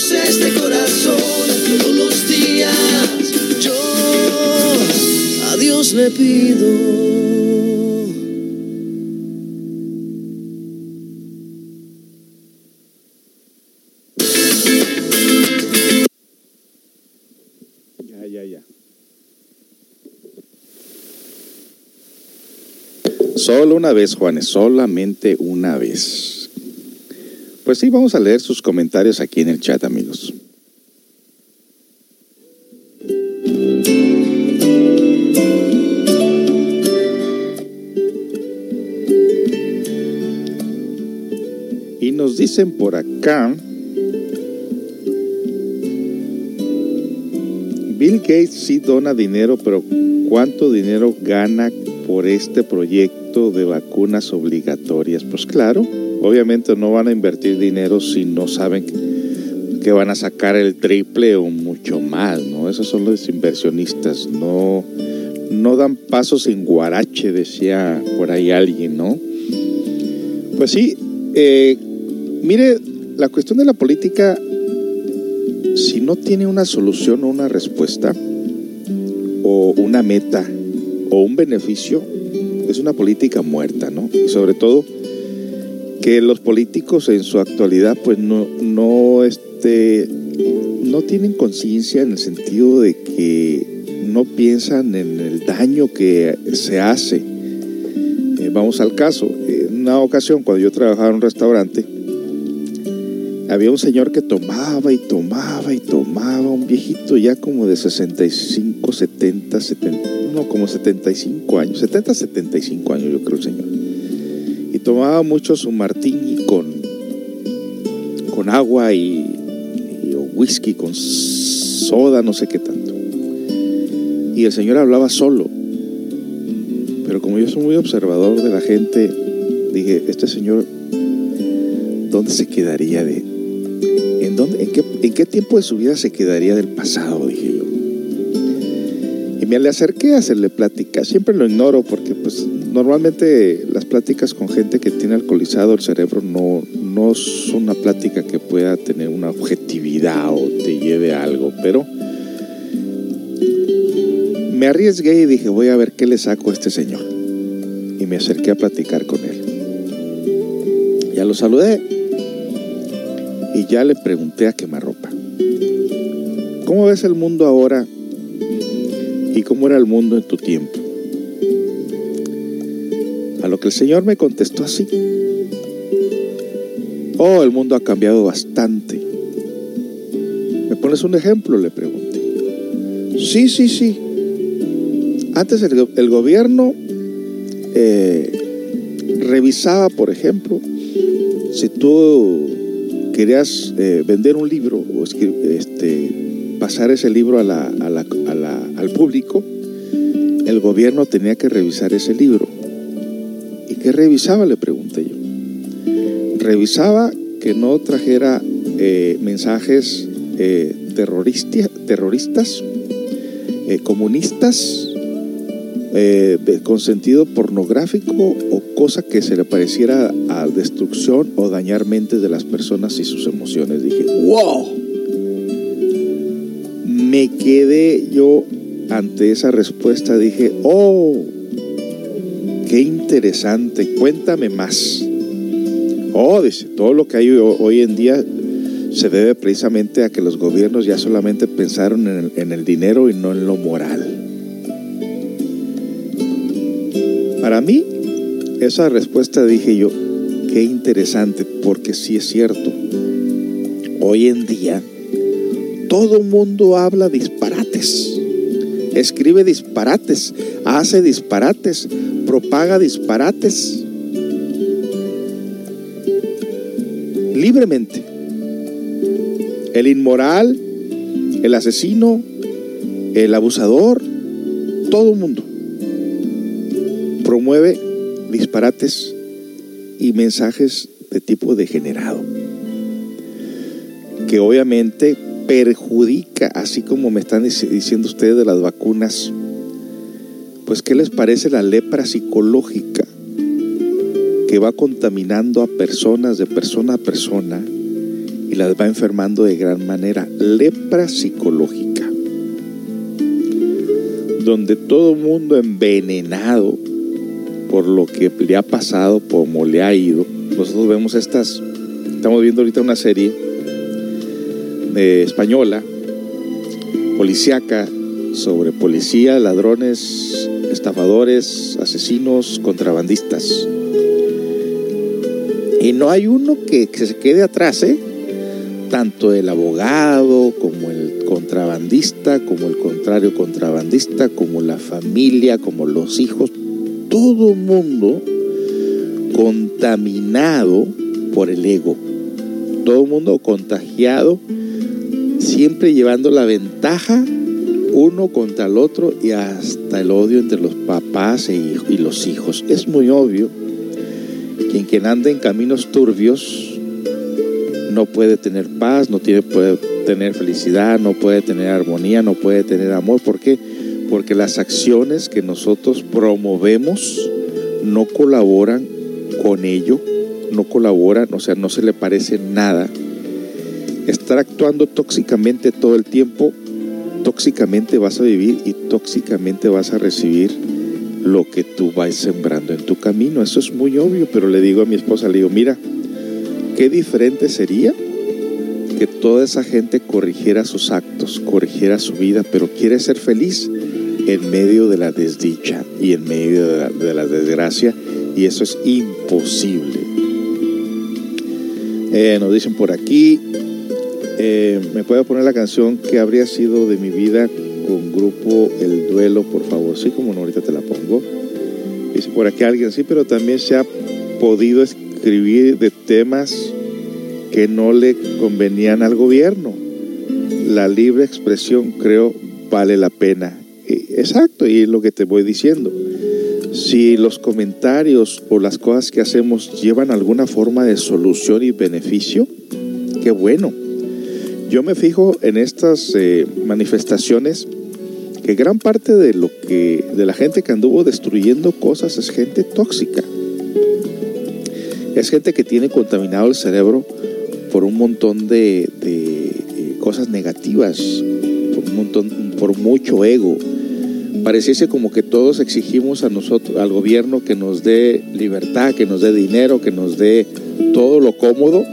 sea este corazón. Todos los días yo a Dios le pido. Solo una vez, Juanes, solamente una vez. Pues sí, vamos a leer sus comentarios aquí en el chat, amigos. Y nos dicen por acá, Bill Gates sí dona dinero, pero ¿cuánto dinero gana por este proyecto de vacunas obligatorias? Pues claro, obviamente no van a invertir dinero si no saben que van a sacar el triple o mucho más, ¿no? Esos son los inversionistas, no, no dan pasos en guarache, decía por ahí alguien, ¿no? Pues sí, eh, mire, la cuestión de la política, si no tiene una solución o una respuesta, o una meta, o un beneficio, es una política muerta, ¿no? Y sobre todo que los políticos en su actualidad, pues no, no, este, no tienen conciencia en el sentido de que no piensan en el daño que se hace. Eh, vamos al caso. En una ocasión, cuando yo trabajaba en un restaurante, había un señor que tomaba y tomaba y tomaba, un viejito ya como de 65, 70, 70, no, como 75 años, 70, 75 años yo creo el señor. Tomaba mucho su martini con, con agua y, whisky, con soda, no sé qué tanto. Y el señor hablaba solo. Pero como yo soy muy observador de la gente, dije, este señor, ¿dónde se quedaría de, ¿En, dónde, en, qué, ¿En qué tiempo de su vida se quedaría del pasado? Dije yo. Y me le acerqué a hacerle plática. Siempre lo ignoro porque pues normalmente pláticas con gente que tiene alcoholizado el cerebro no, no son una plática que pueda tener una objetividad o te lleve a algo. Pero me arriesgué y dije voy a ver qué le saco a este señor. Y me acerqué a platicar con él. Ya lo saludé y ya le pregunté a quemarropa, ¿cómo ves el mundo ahora y cómo era el mundo en tu tiempo? Que el Señor me contestó así, oh, el mundo ha cambiado bastante. ¿Me pones un ejemplo? Le pregunté. Sí, sí, sí. Antes el, gobierno eh, revisaba, por ejemplo, si tú querías eh, vender un libro o este, pasar ese libro al público, el gobierno tenía que revisar ese libro. ¿Y qué revisaba? Le pregunté yo. Revisaba que no trajera eh, mensajes eh, terroristas, comunistas, con sentido pornográfico o cosa que se le pareciera a destrucción o dañar mentes de las personas y sus emociones. Dije, wow. Me quedé yo ante esa respuesta, dije, oh, qué interesante, cuéntame más. Oh, dice, todo lo que hay hoy en día se debe precisamente a que los gobiernos ya solamente pensaron en el, dinero y no en lo moral. Para mí, esa respuesta dije yo, qué interesante, porque sí es cierto. Hoy en día, todo mundo habla disparates, escribe disparates, hace disparates, propaga disparates. Libremente. El inmoral, el asesino, el abusador, todo el mundo promueve disparates y mensajes de tipo degenerado, que obviamente perjudica, así como me están diciendo ustedes de las vacunas, pues ¿qué les parece la lepra psicológica que va contaminando a personas de persona a persona y las va enfermando de gran manera? Lepra psicológica, donde todo mundo envenenado por lo que le ha pasado, como le ha ido. Nosotros vemos estas, estamos viendo ahorita una serie eh, española, policíaca, sobre policía, ladrones estafadores, asesinos, contrabandistas. Y no hay uno que, que se quede atrás, ¿eh? Tanto el abogado como el contrabandista, como el contrario contrabandista, como la familia, como los hijos, todo mundo contaminado por el ego. Todo mundo contagiado, siempre llevando la ventaja uno contra el otro y hasta el odio entre los papás e y los hijos. Es muy obvio que quien anda en caminos turbios no puede tener paz, no tiene, puede tener felicidad, no puede tener armonía, no puede tener amor. ¿Por qué? Porque las acciones que nosotros promovemos no colaboran con ello, no colaboran, o sea, no se le parece nada. Estar actuando tóxicamente todo el tiempo, tóxicamente vas a vivir y tóxicamente vas a recibir lo que tú vas sembrando en tu camino. Eso es muy obvio, pero le digo a mi esposa, le digo, mira, qué diferente sería que toda esa gente corrigiera sus actos, corrigiera su vida, pero quiere ser feliz en medio de la desdicha y en medio de la, de la desgracia, y eso es imposible. Eh, nos dicen por aquí, eh, ¿me puedo poner la canción que habría sido de mi vida con grupo El Duelo, por favor? Sí, como no, ahorita te la pongo. Dice por aquí alguien, sí, pero también se ha podido escribir de temas que no le convenían al gobierno. La libre expresión, creo, vale la pena. Exacto, y es lo que te voy diciendo. Si los comentarios o las cosas que hacemos llevan alguna forma de solución y beneficio, qué bueno. Yo me fijo en estas eh, manifestaciones que gran parte de lo que de la gente que anduvo destruyendo cosas es gente tóxica. Es gente que tiene contaminado el cerebro por un montón de, de, eh, cosas negativas, por, un montón, por mucho ego. Pareciese como que todos exigimos a nosotros, al gobierno que nos dé libertad, que nos dé dinero, que nos dé todo lo cómodo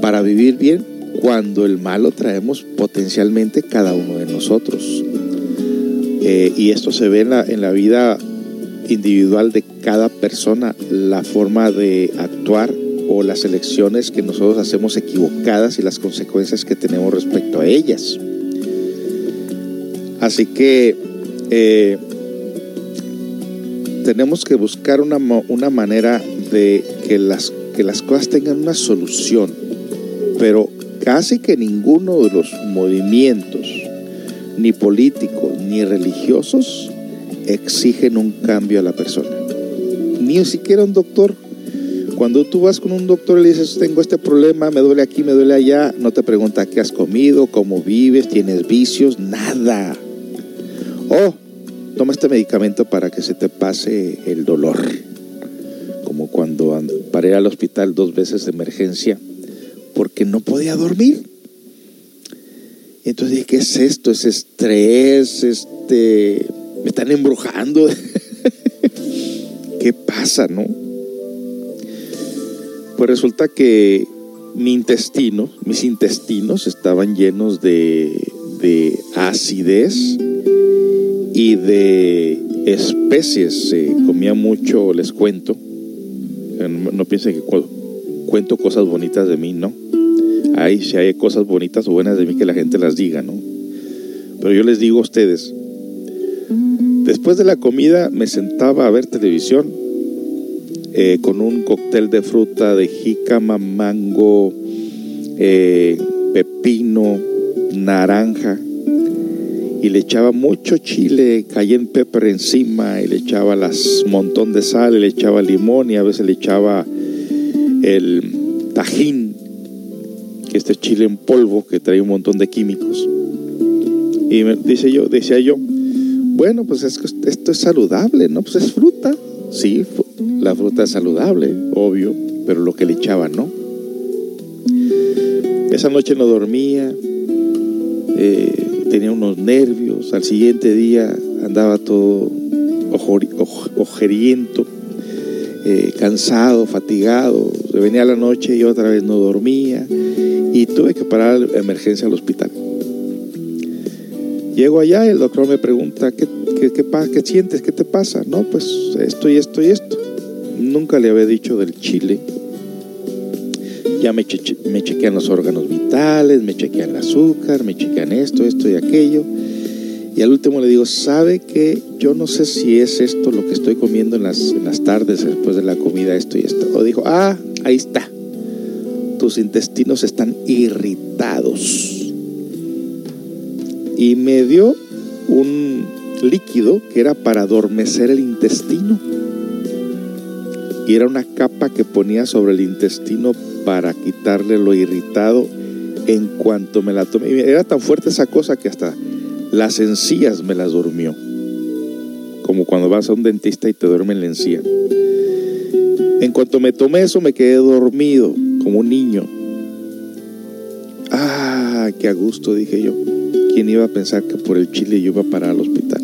para vivir bien, cuando el mal lo traemos potencialmente cada uno de nosotros. Eh, y esto se ve en la, vida individual de cada persona, la forma de actuar o las elecciones que nosotros hacemos equivocadas y las consecuencias que tenemos respecto a ellas. Así que eh, tenemos que buscar una, una manera de que las, que las cosas tengan una solución, pero casi que ninguno de los movimientos, ni políticos, ni religiosos, exigen un cambio a la persona. Ni siquiera un doctor. Cuando tú vas con un doctor y le dices, tengo este problema, me duele aquí, me duele allá, no te pregunta qué has comido, cómo vives, tienes vicios, nada. Oh, toma este medicamento para que se te pase el dolor. Como cuando and- paré al hospital dos veces de emergencia porque no podía dormir. Entonces dije, ¿qué es esto? ¿Es estrés? Este, me están embrujando. ¿Qué pasa, no? Pues resulta que mi intestino, mis intestinos estaban llenos de, de acidez y de especies. Comía mucho, les cuento. No, piensen que cuento cosas bonitas de mí, no. Hay, si hay cosas bonitas o buenas de mí que la gente las diga, ¿no? Pero yo les digo a ustedes, después de la comida me sentaba a ver televisión eh, con un cóctel de fruta de jícama, mango, eh, pepino, naranja y le echaba mucho chile, cayenne pepper encima y le echaba las montón de sal, le echaba limón y a veces le echaba el tajín, que este chile en polvo que trae un montón de químicos. Y me, dice yo, decía yo, bueno, pues es esto es saludable, ¿no? Pues es fruta. Sí, la fruta es saludable, obvio, pero lo que le echaba no. Esa noche no dormía, eh, tenía unos nervios, al siguiente día andaba todo ojeriento, eh, cansado, fatigado, venía la noche y otra vez no dormía y tuve que parar la emergencia al hospital. Llego allá, el doctor me pregunta, ¿qué, qué, qué, qué sientes? ¿Qué te pasa? No, pues esto y esto y esto. Nunca le había dicho del chile. Ya me, me chequean los órganos vitales, me chequean el azúcar, me chequean esto, esto y aquello. Y al último le digo, ¿sabe que yo no sé si es esto lo que estoy comiendo en las, en las tardes después de la comida, esto y esto? O dijo, ah, ahí está. Tus intestinos están irritados. Y me dio un líquido que era para adormecer el intestino. Y era una capa que ponía sobre el intestino para quitarle lo irritado en cuanto me la tomé. Era tan fuerte esa cosa que hasta las encías me las durmió. Como cuando vas a un dentista y te duerme en la encía. En cuanto me tomé eso me quedé dormido como un niño. Ah, qué a gusto, dije yo. ¿Quién iba a pensar que por el chile yo iba a parar al hospital?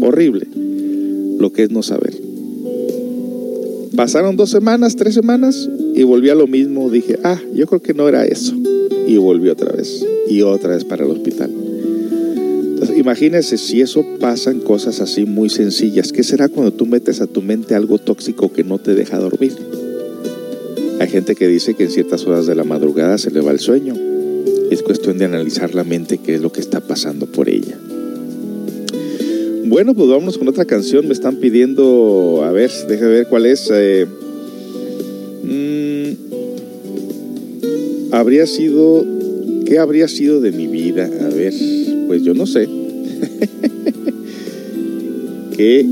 Horrible lo que es no saber. Pasaron dos semanas, tres semanas y volví a lo mismo. Dije, ah, yo creo que no era eso. Y volví otra vez. Y otra vez para el hospital. Entonces, imagínense si eso pasan cosas así muy sencillas. ¿Qué será cuando tú metes a tu mente algo tóxico que no te deja dormir? Hay gente que dice que en ciertas horas de la madrugada se le va el sueño. Es cuestión de analizar la mente qué es lo que está pasando por ella. Bueno, pues vámonos con otra canción. Me están pidiendo, a ver, déjame ver cuál es. eh, mm, habría sido, ¿qué habría sido de mi vida? A ver, pues yo no sé. ¿Qué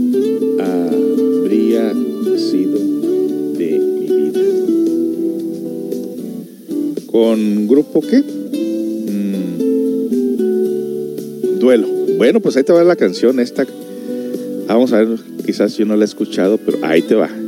habría sido de mi vida? ¿Con grupo qué? Mm, duelo. Bueno, pues ahí te va la canción esta. Vamos a ver, quizás yo no la he escuchado, pero ahí te va.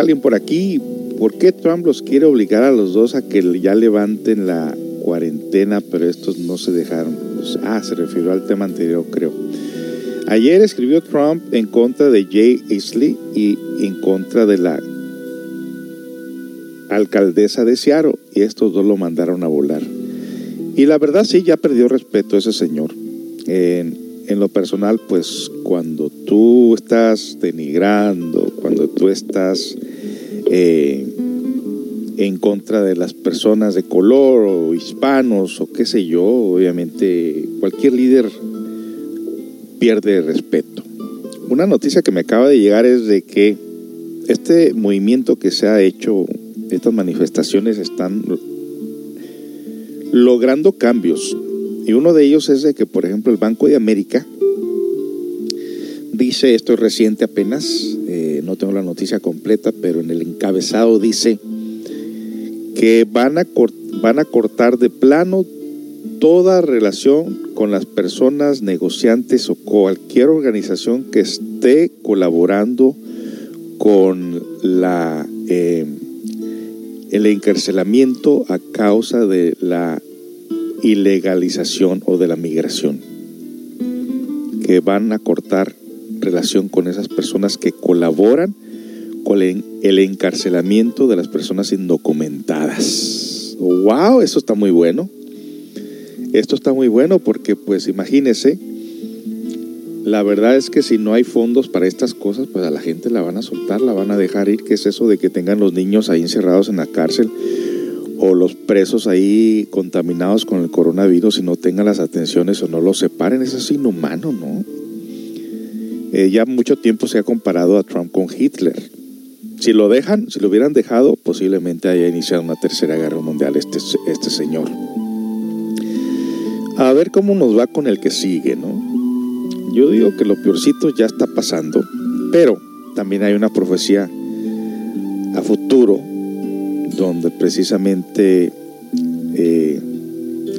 Alguien por aquí, ¿por qué Trump los quiere obligar a los dos a que ya levanten la cuarentena, pero estos no se dejaron? Pues, ah, se refirió al tema anterior, creo. Ayer escribió Trump en contra de Jay Inslee y en contra de la alcaldesa de Seattle, y estos dos lo mandaron a volar. Y la verdad sí, ya perdió respeto ese señor. En lo personal, pues cuando tú estás denigrando, cuando tú estás eh, en contra de las personas de color o hispanos o qué sé yo, obviamente cualquier líder pierde respeto. Una noticia que me acaba de llegar es de que este movimiento que se ha hecho, estas manifestaciones están logrando cambios. Y uno de ellos es de que, por ejemplo, el Banco de América dice, esto es reciente apenas, eh, no tengo la noticia completa, pero en el encabezado dice que van a, van a cortar de plano toda relación con las personas negociantes o cualquier organización que esté colaborando con la eh, el encarcelamiento a causa de la ilegalización o de la migración, que van a cortar relación con esas personas que colaboran con el encarcelamiento de las personas indocumentadas. ¡Wow! Eso está muy bueno. Esto está muy bueno porque, pues, imagínese, la verdad es que si no hay fondos para estas cosas, pues a la gente la van a soltar, la van a dejar ir. ¿Qué es eso de que tengan los niños ahí encerrados en la cárcel o los presos ahí contaminados con el coronavirus y no tengan las atenciones o no los separen? Eso es inhumano, ¿no? Eh, ya mucho tiempo se ha comparado a Trump con Hitler. Si lo dejan, si lo hubieran dejado, posiblemente haya iniciado una tercera guerra mundial este, este señor. A ver cómo nos va con el que sigue, ¿no? Yo digo que lo peorcito ya está pasando, pero también hay una profecía a futuro donde precisamente eh,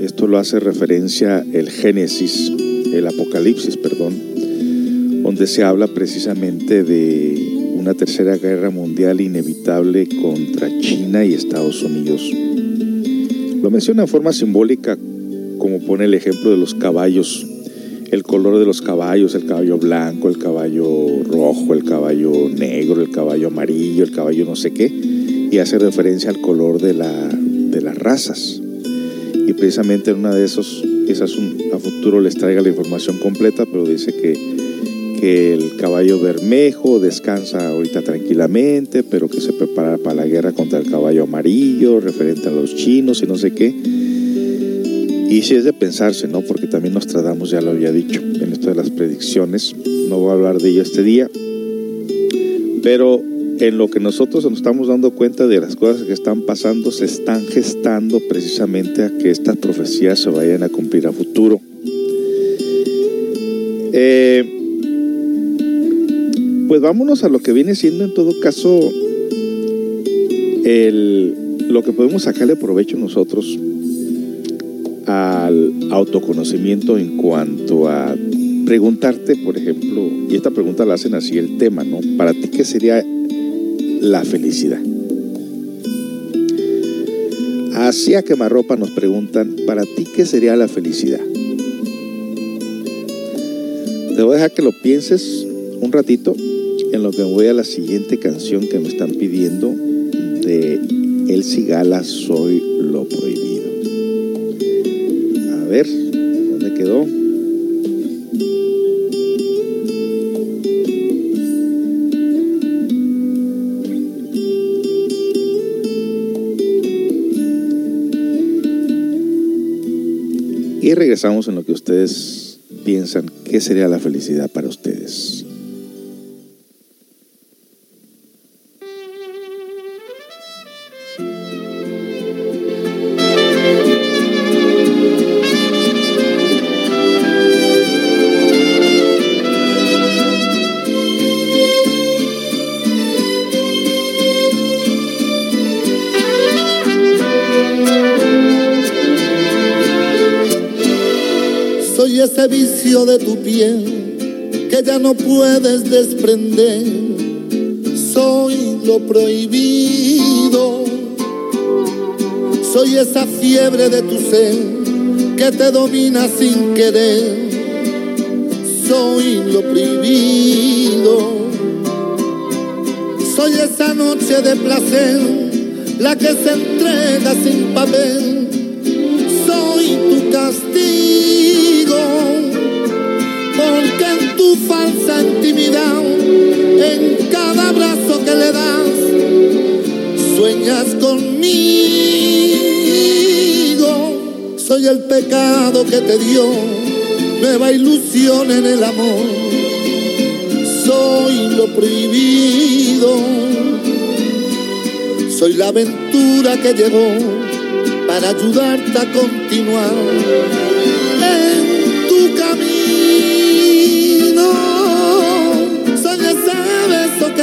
esto lo hace referencia el Génesis, el Apocalipsis, perdón, donde se habla precisamente de una tercera guerra mundial inevitable contra China y Estados Unidos. Lo menciona en forma simbólica como pone el ejemplo de los caballos el color de los caballos, el caballo blanco, el caballo rojo, el caballo negro, el caballo amarillo, el caballo no sé qué, y hace referencia al color de, la, de las razas. Y precisamente en una de esos, quizás a futuro les traiga la información completa, pero dice que, que el caballo bermejo descansa ahorita tranquilamente, pero que se prepara para la guerra contra el caballo amarillo, referente a los chinos y no sé qué y si es de pensarse, ¿no? Porque también Nostradamus ya lo había dicho en esto de las predicciones. No voy a hablar de ello este día. Pero en lo que nosotros nos estamos dando cuenta de las cosas que están pasando, se están gestando precisamente a que estas profecías se vayan a cumplir a futuro. Eh, pues vámonos a lo que viene siendo en todo caso el, lo que podemos sacarle provecho nosotros al autoconocimiento en cuanto a preguntarte, por ejemplo, y esta pregunta la hacen así el tema, ¿no? Para ti, ¿qué sería la felicidad? Así a quemarropa nos preguntan, ¿para ti qué sería la felicidad? Te voy a dejar que lo pienses un ratito en lo que voy a la siguiente canción que me están pidiendo de El Cigala Soy lo Prohibido ver, ¿dónde quedó? Y regresamos en lo que ustedes piensan, ¿qué sería la felicidad para ustedes? Vicio de tu piel que ya no puedes desprender. Soy lo prohibido. Soy esa fiebre de tu ser que te domina sin querer. Soy lo prohibido. Soy esa noche de placer, la que se entrega sin papel. Tu falsa intimidad, en cada abrazo que le das, sueñas conmigo. Soy el pecado que te dio nueva ilusión en el amor. Soy lo prohibido. Soy la aventura que llegó para ayudarte a continuar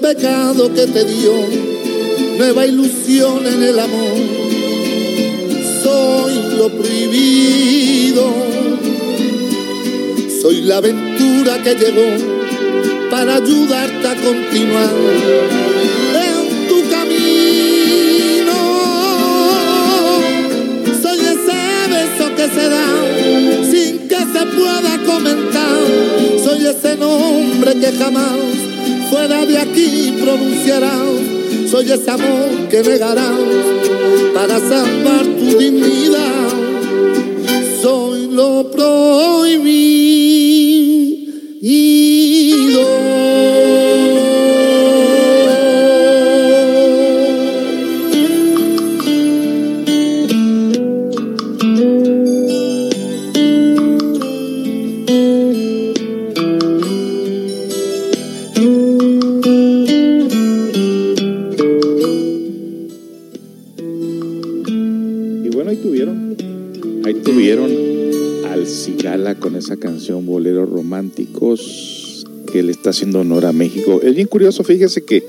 Pecado que te dio nueva ilusión en el amor. Soy lo prohibido. Soy la aventura que llegó para ayudarte a continuar en tu camino. Soy ese beso que se da sin que se pueda comentar. Soy ese nombre que jamás fuera de aquí pronunciarás. Soy ese amor que negarás para salvar tu dignidad. Que le está haciendo honor a México. Es bien curioso, fíjese que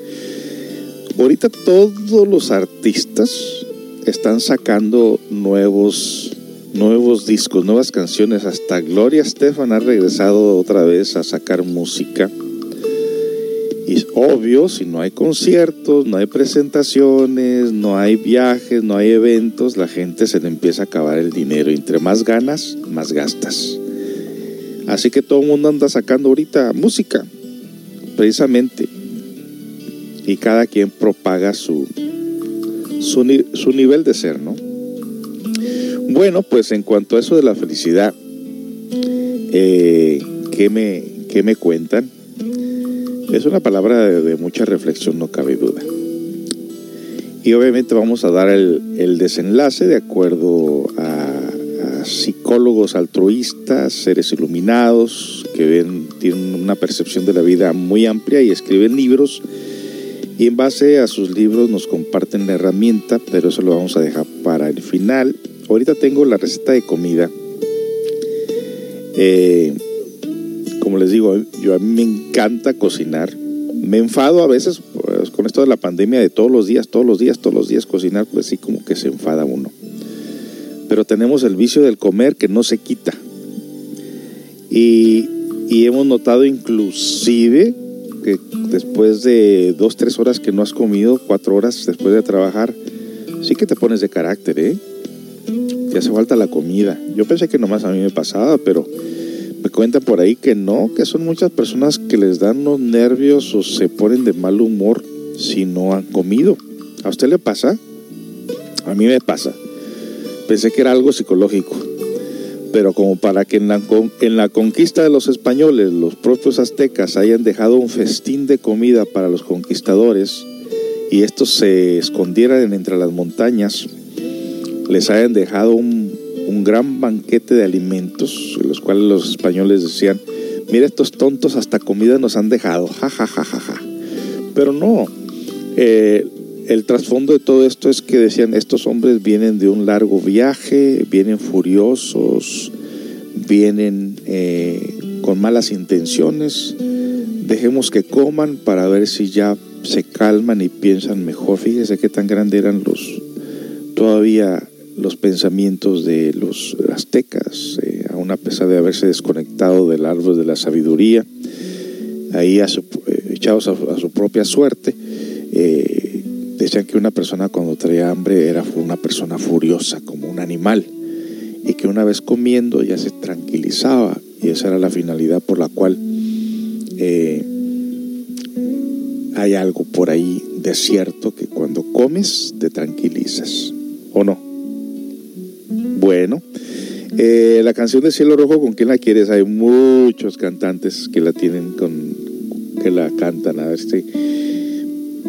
ahorita todos los artistas están sacando nuevos nuevos discos, nuevas canciones. Hasta Gloria Estefan ha regresado otra vez a sacar música. Y es obvio, si no hay conciertos, no hay presentaciones, no hay viajes, no hay eventos, la gente se le empieza a acabar el dinero. Entre más ganas, más gastas. Así que todo el mundo anda sacando ahorita música, precisamente. Y cada quien propaga su, su, su nivel de ser, ¿no? Bueno, pues en cuanto a eso de la felicidad, eh, ¿qué, me, ¿qué me cuentan? Es una palabra de, de mucha reflexión, no cabe duda. Y obviamente vamos a dar el, el desenlace de acuerdo a, psicólogos altruistas, seres iluminados, que ven, tienen una percepción de la vida muy amplia y escriben libros. Y en base a sus libros nos comparten la herramienta, pero eso lo vamos a dejar para el final. Ahorita tengo la receta de comida. Eh, como les digo, yo a mí me encanta cocinar. Me enfado a veces pues, con esto de la pandemia de todos los días, todos los días, todos los días cocinar, pues sí como que se enfada uno. Pero tenemos el vicio del comer que no se quita. Y, y hemos notado inclusive que después de dos, tres horas que no has comido, cuatro horas después de trabajar, sí que te pones de carácter, ¿eh? Te hace falta la comida. Yo pensé que nomás a mí me pasaba, pero me cuentan por ahí que no, que son muchas personas que les dan los nervios o se ponen de mal humor si no han comido. ¿A usted le pasa? A mí me pasa. Pensé que era algo psicológico. pero como para que en la, conquista de los españoles los propios aztecas hayan dejado un festín de comida para los conquistadores y estos se escondieran entre las montañas, les hayan dejado un, gran banquete de alimentos, en los cuales los españoles decían, mira estos tontos hasta comida nos han dejado, ja, ja, ja, ja, ja. Pero no, eh, el trasfondo de todo esto es que decían, estos hombres vienen de un largo viaje, vienen furiosos, vienen eh, con malas intenciones, dejemos que coman para ver si ya se calman y piensan mejor. Fíjese qué tan grandes eran los todavía los pensamientos de los aztecas, eh, aún a pesar de haberse desconectado del árbol de la sabiduría, ahí eh, echados a, su propia suerte. Decían que una persona cuando traía hambre era una persona furiosa, como un animal, y que una vez comiendo ya se tranquilizaba, y esa era la finalidad por la cual eh, hay algo por ahí de cierto que cuando comes te tranquilizas, ¿o no? Bueno, eh, la canción de Cielo Rojo, ¿con quién la quieres? Hay muchos cantantes que la tienen con que la cantan. A ver si.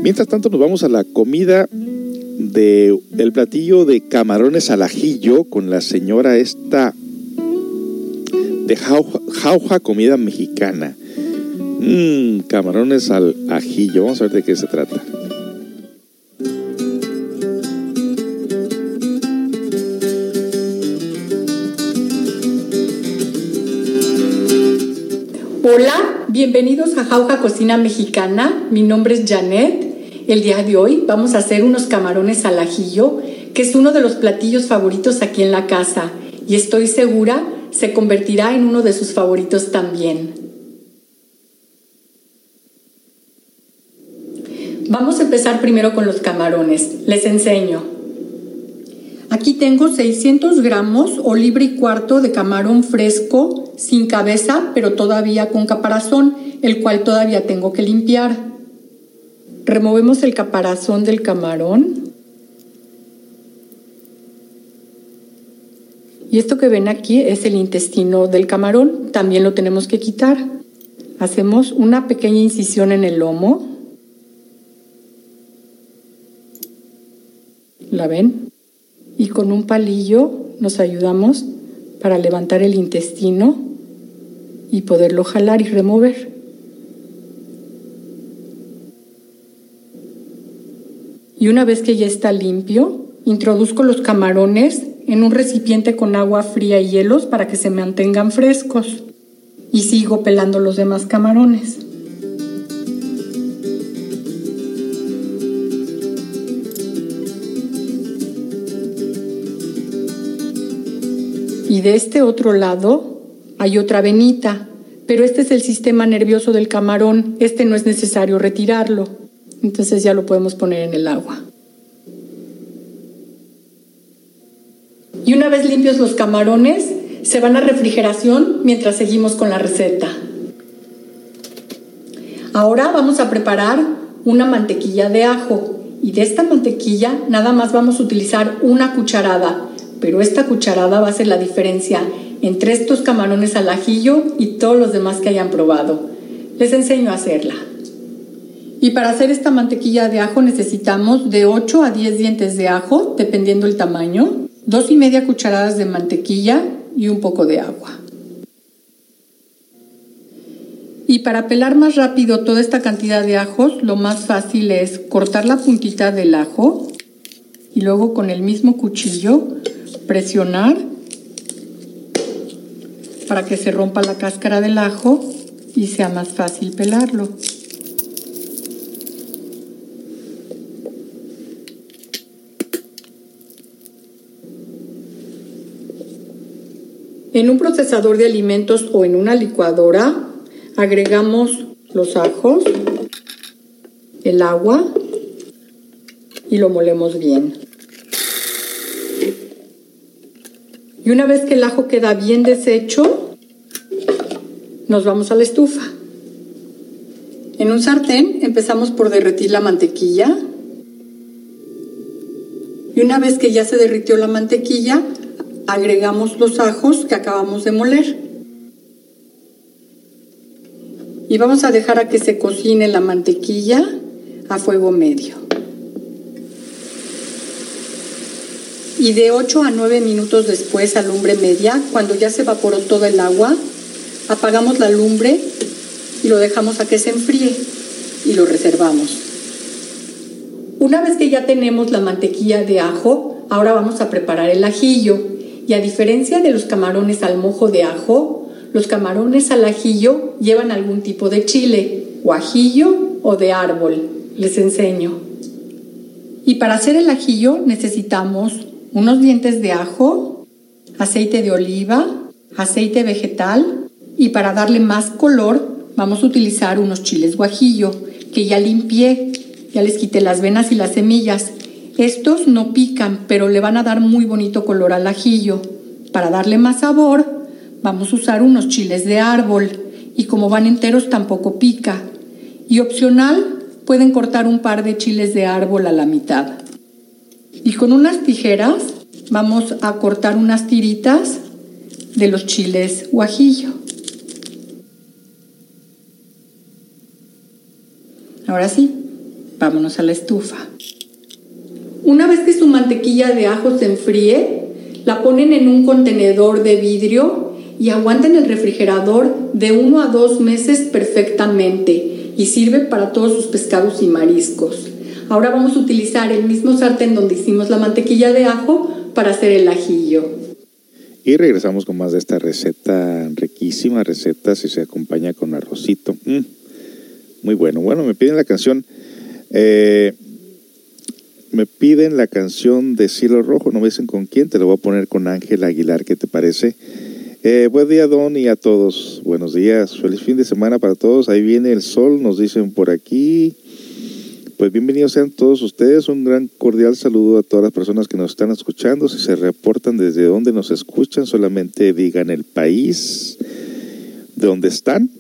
Mientras tanto, nos vamos a la comida de el platillo de camarones al ajillo con la señora esta de jauja, comida mexicana. Mmm, camarones al ajillo. Vamos a ver de qué se trata. Hola, bienvenidos a Jauja Cocina Mexicana. Mi nombre es Janet. El día de hoy vamos a hacer unos camarones al ajillo, que es uno de los platillos favoritos aquí en la casa y estoy segura se convertirá en uno de sus favoritos también. Vamos a empezar primero con los camarones. Les enseño. Aquí tengo 600 gramos o libre y cuarto de camarón fresco, sin cabeza, pero todavía con caparazón, el cual todavía tengo que limpiar. Removemos el caparazón del camarón. Y esto que ven aquí es el intestino del camarón, también lo tenemos que quitar. Hacemos una pequeña incisión en el lomo. ¿La ven? y con un palillo nos ayudamos para levantar el intestino y poderlo jalar y remover. Y una vez que ya está limpio, introduzco los camarones en un recipiente con agua fría y hielos para que se mantengan frescos. Y sigo pelando los demás camarones. Y de este otro lado hay otra venita, pero este es el sistema nervioso del camarón, este no es necesario retirarlo, entonces ya lo podemos poner en el agua. Y una vez limpios los camarones, se van a refrigeración mientras seguimos con la receta. Ahora vamos a preparar una mantequilla de ajo y de esta mantequilla nada más vamos a utilizar una cucharada pero esta cucharada va a ser la diferencia entre estos camarones al ajillo y todos los demás que hayan probado. Les enseño a hacerla. Y para hacer esta mantequilla de ajo necesitamos de 8 a 10 dientes de ajo, dependiendo el tamaño, dos y media cucharadas de mantequilla y un poco de agua. Y para pelar más rápido toda esta cantidad de ajos, lo más fácil es cortar la puntita del ajo y luego con el mismo cuchillo presionar para que se rompa la cáscara del ajo y sea más fácil pelarlo. En un procesador de alimentos o en una licuadora agregamos los ajos, el agua y lo molemos bien. Y una vez que el ajo queda bien deshecho, nos vamos a la estufa. En un sartén empezamos por derretir la mantequilla. Y una vez que ya se derritió la mantequilla, agregamos los ajos que acabamos de moler. Y vamos a dejar a que se cocine la mantequilla a fuego medio. Y de 8 a 9 minutos después a lumbre media, cuando ya se evaporó todo el agua, apagamos la lumbre y lo dejamos a que se enfríe y lo reservamos. Una vez que ya tenemos la mantequilla de ajo, ahora vamos a preparar el ajillo. A diferencia de los camarones al mojo de ajo, los camarones al ajillo llevan algún tipo de chile, o ajillo o de árbol. Les enseño. Y para hacer el ajillo necesitamos unos dientes de ajo, aceite de oliva, aceite vegetal y para darle más color vamos a utilizar unos chiles guajillo que ya limpié, ya les quité las venas y las semillas. Estos no pican, pero le van a dar muy bonito color al ajillo. Para darle más sabor, vamos a usar unos chiles de árbol y como van enteros tampoco pica. Y opcional, pueden cortar un par de chiles de árbol a la mitad. Y con unas tijeras vamos a cortar unas tiritas de los chiles guajillo. Ahora sí, vámonos a la estufa. Una vez que su mantequilla de ajo se enfríe, la ponen en un contenedor de vidrio y aguanten el refrigerador de uno a dos meses perfectamente y sirve para todos sus pescados y mariscos. Ahora vamos a utilizar el mismo sartén donde hicimos la mantequilla de ajo para hacer el ajillo. Y regresamos con más de esta receta, riquísima receta, si se acompaña con arrocito. Mm, muy bueno. Bueno, me piden la canción. Eh, me piden la canción de Cielo Rojo, no me dicen con quién, te lo voy a poner con Ángel Aguilar, ¿qué te parece? Eh, buen día, Don, y a todos. Buenos días, feliz fin de semana para todos. Ahí viene el sol, nos dicen por aquí. Pues bienvenidos sean todos ustedes. Un gran cordial saludo a todas las personas que nos están escuchando. Si se reportan desde donde nos escuchan, solamente digan el país de donde están.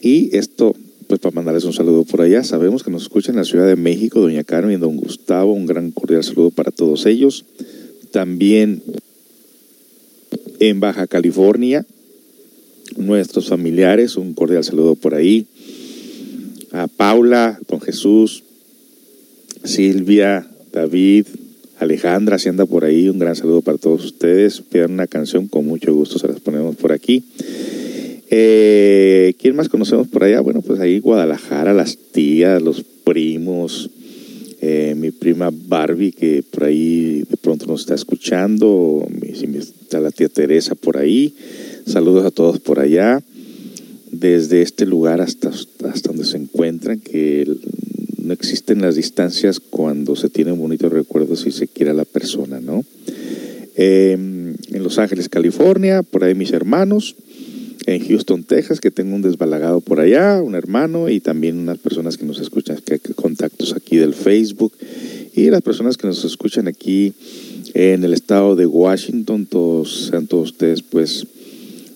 Y esto, pues para mandarles un saludo por allá. Sabemos que nos escuchan en la Ciudad de México, Doña Carmen y Don Gustavo. Un gran cordial saludo para todos ellos. También en Baja California, nuestros familiares, un cordial saludo por ahí. A Paula, Don Jesús, Silvia, David, Alejandra, si por ahí, un gran saludo para todos ustedes. Pidan una canción, con mucho gusto se las ponemos por aquí. Eh, ¿Quién más conocemos por allá? Bueno, pues ahí Guadalajara, las tías, los primos, eh, mi prima Barbie, que por ahí de pronto nos está escuchando, está la tía Teresa por ahí. Saludos a todos por allá, desde este lugar hasta, hasta donde se encuentran, que no existen las distancias cuando se tienen bonitos recuerdos y se quiere a la persona, ¿no? Eh, en Los Ángeles, California, por ahí mis hermanos. En Houston, Texas, que tengo un desbalagado por allá, un hermano, y también unas personas que nos escuchan, que hay contactos aquí del Facebook, y las personas que nos escuchan aquí en el estado de Washington, todos, sean todos ustedes, pues,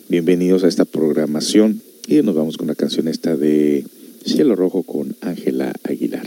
bienvenidos a esta programación. Y nos vamos con la canción esta de Cielo Rojo con Ángela Aguilar.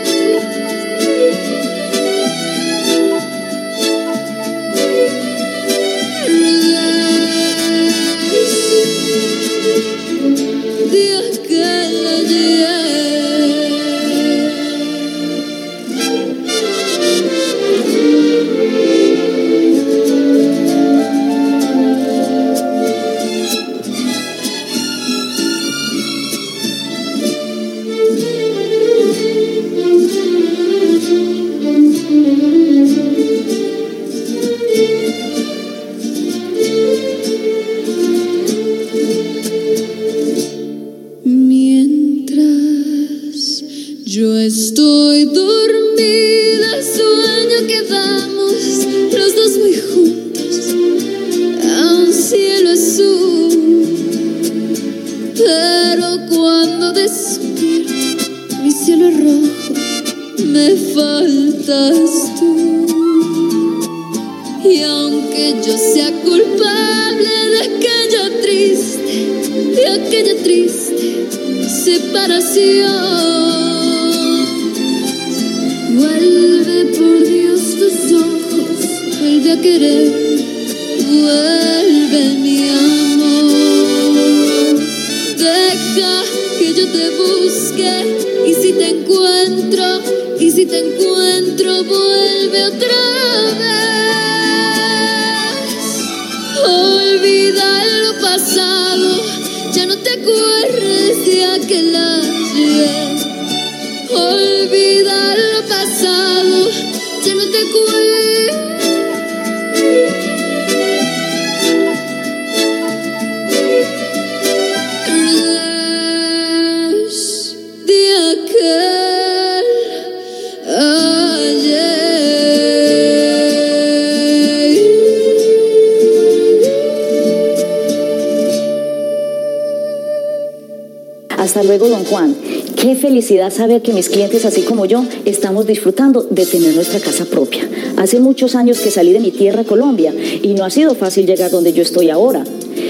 Felicidad saber que mis clientes, así como yo, estamos disfrutando de tener nuestra casa propia. Hace muchos años que salí de mi tierra, Colombia, y no ha sido fácil llegar donde yo estoy ahora.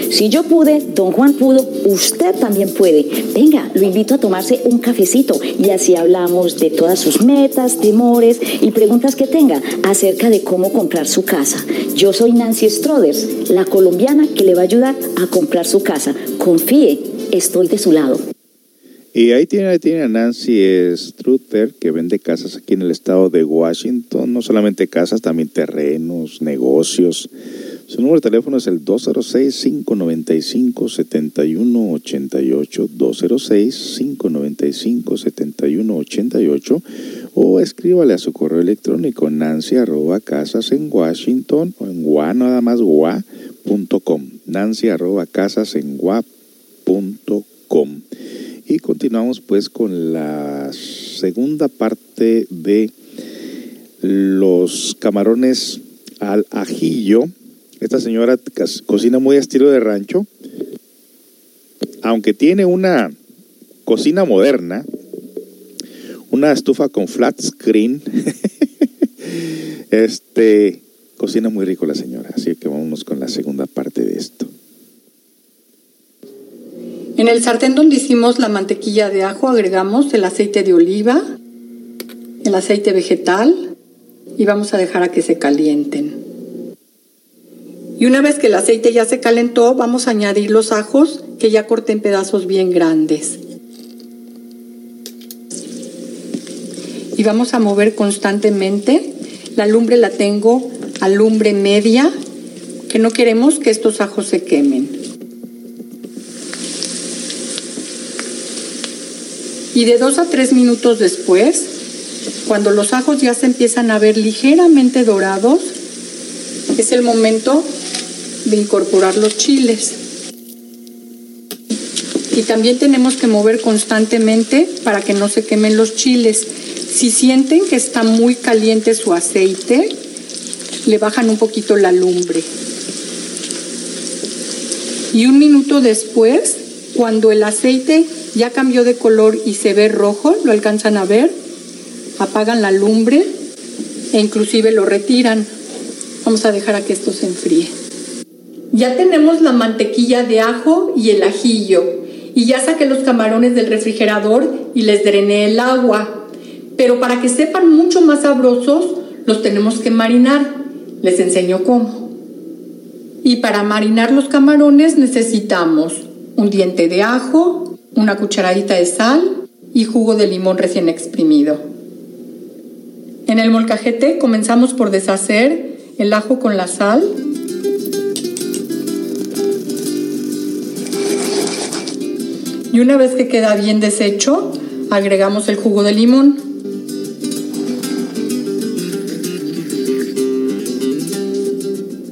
Si yo pude, don Juan pudo, usted también puede. Venga, lo invito a tomarse un cafecito y así hablamos de todas sus metas, temores y preguntas que tenga acerca de cómo comprar su casa. Yo soy Nancy Stroders, la colombiana que le va a ayudar a comprar su casa. Confíe, estoy de su lado. Y ahí tiene, ahí tiene a Nancy Strutter, que vende casas aquí en el estado de Washington. No solamente casas, también terrenos, negocios. Su número de teléfono es el 206-595-7188. 206-595-7188. O escríbale a su correo electrónico nancy arroba casas en Washington o en gua, nada más gua.com. Nancy arroba casas en gua.com. Y continuamos pues con la segunda parte de los camarones al ajillo. Esta señora cocina muy estilo de rancho, aunque tiene una cocina moderna, una estufa con flat screen. este cocina muy rico la señora, así que vámonos con la segunda parte de esto. En el sartén donde hicimos la mantequilla de ajo agregamos el aceite de oliva, el aceite vegetal y vamos a dejar a que se calienten. Y una vez que el aceite ya se calentó, vamos a añadir los ajos que ya corté en pedazos bien grandes. Y vamos a mover constantemente. La lumbre la tengo a lumbre media, que no queremos que estos ajos se quemen. Y de dos a tres minutos después, cuando los ajos ya se empiezan a ver ligeramente dorados, es el momento de incorporar los chiles. Y también tenemos que mover constantemente para que no se quemen los chiles. Si sienten que está muy caliente su aceite, le bajan un poquito la lumbre. Y un minuto después, cuando el aceite ya cambió de color y se ve rojo, lo alcanzan a ver, apagan la lumbre e inclusive lo retiran. Vamos a dejar a que esto se enfríe. Ya tenemos la mantequilla de ajo y el ajillo. Y ya saqué los camarones del refrigerador y les drené el agua. Pero para que sepan mucho más sabrosos, los tenemos que marinar. Les enseño cómo. Y para marinar los camarones necesitamos un diente de ajo, una cucharadita de sal y jugo de limón recién exprimido. En el molcajete comenzamos por deshacer el ajo con la sal. Y una vez que queda bien deshecho, agregamos el jugo de limón.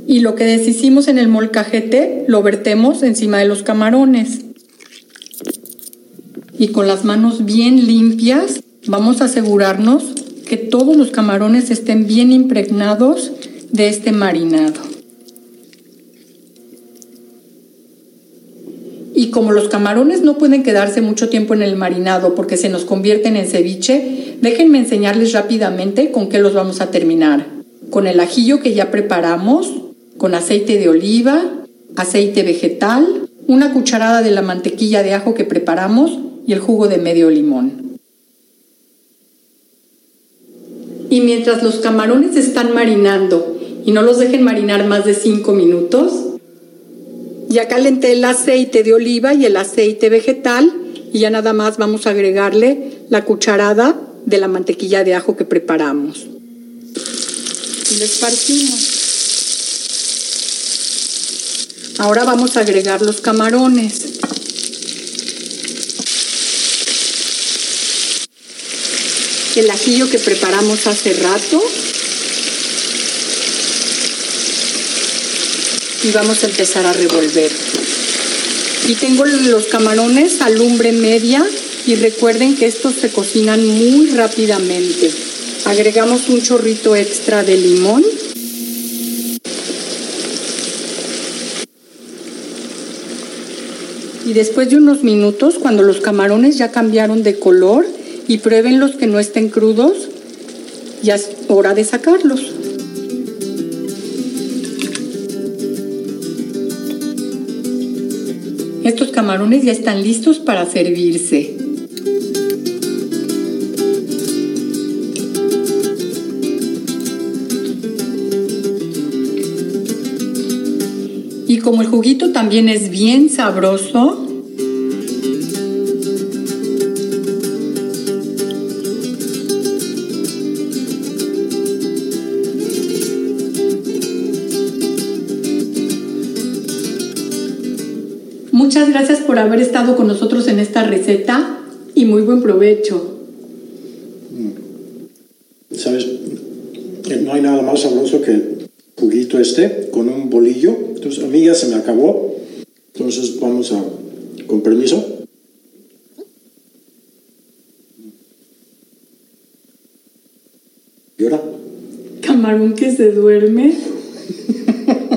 Y lo que deshicimos en el molcajete lo vertemos encima de los camarones. Y con las manos bien limpias vamos a asegurarnos que todos los camarones estén bien impregnados de este marinado. Y como los camarones no pueden quedarse mucho tiempo en el marinado porque se nos convierten en ceviche, déjenme enseñarles rápidamente con qué los vamos a terminar. Con el ajillo que ya preparamos, con aceite de oliva, aceite vegetal, una cucharada de la mantequilla de ajo que preparamos y el jugo de medio limón. Y mientras los camarones están marinando y no los dejen marinar más de 5 minutos, ya calenté el aceite de oliva y el aceite vegetal y ya nada más vamos a agregarle la cucharada de la mantequilla de ajo que preparamos. Y lo esparcimos. Ahora vamos a agregar los camarones. El ajillo que preparamos hace rato. Y vamos a empezar a revolver. Y tengo los camarones a lumbre media y recuerden que estos se cocinan muy rápidamente. Agregamos un chorrito extra de limón Y después de unos minutos, cuando los camarones ya cambiaron de color y prueben los que no estén crudos, ya es hora de sacarlos. Estos camarones ya están listos para servirse. Y como el juguito también es bien sabroso, por haber estado con nosotros en esta receta y muy buen provecho. ¿Sabes? Eh, No hay nada más sabroso que el juguito este con un bolillo. Entonces, amiga, se me acabó. Entonces, vamos a, con permiso. ¿Y ahora? Camarón que se duerme.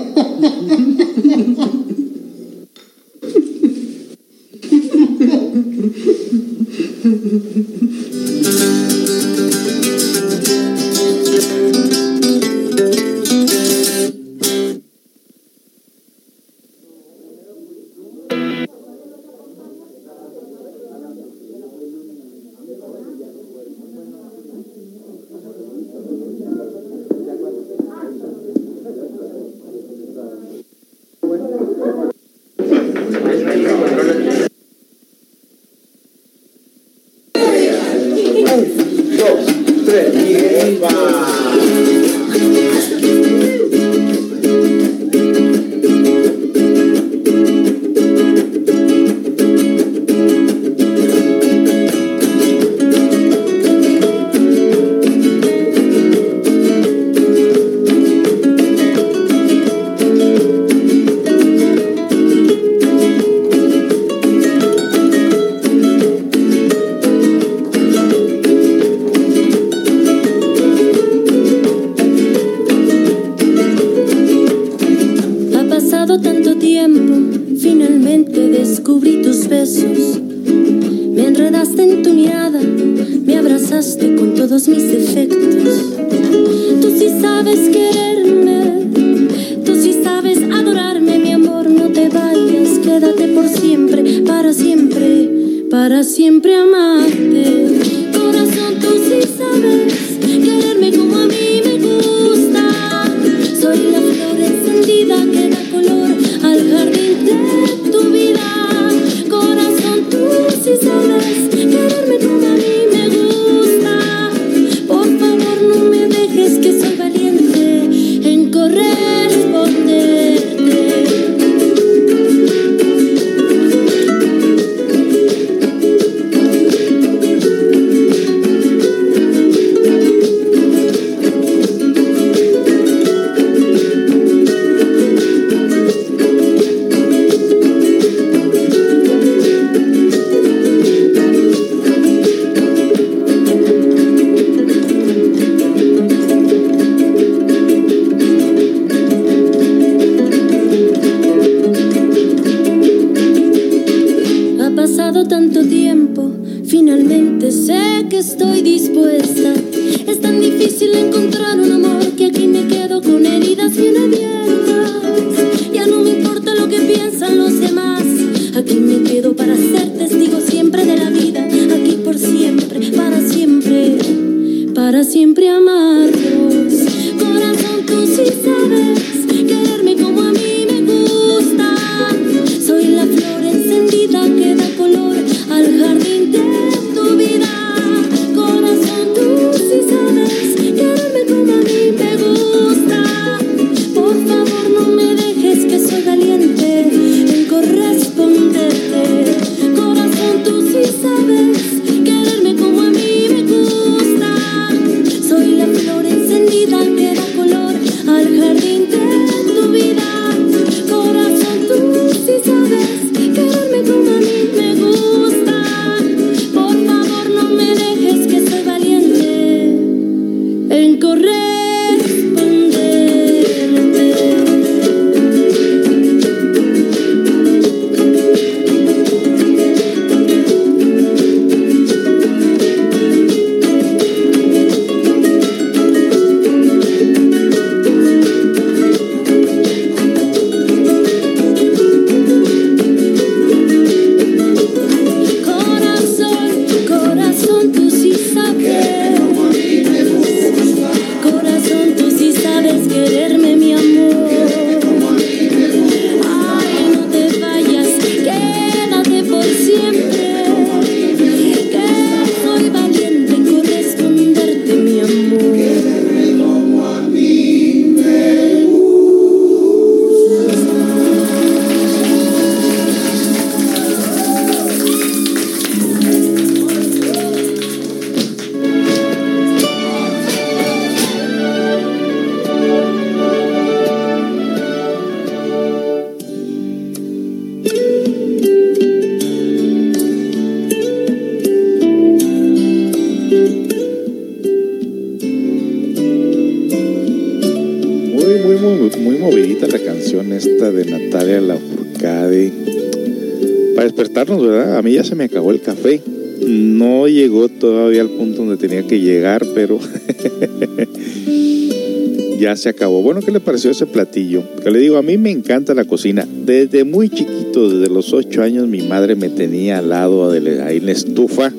A mí ya se me acabó el café. No llegó todavía al punto donde tenía que llegar, pero ya se acabó. Bueno, ¿qué le pareció ese platillo? Que le digo, a mí me encanta la cocina. Desde muy chiquito, desde los ocho años, mi madre me tenía al lado de ahí en la estufa,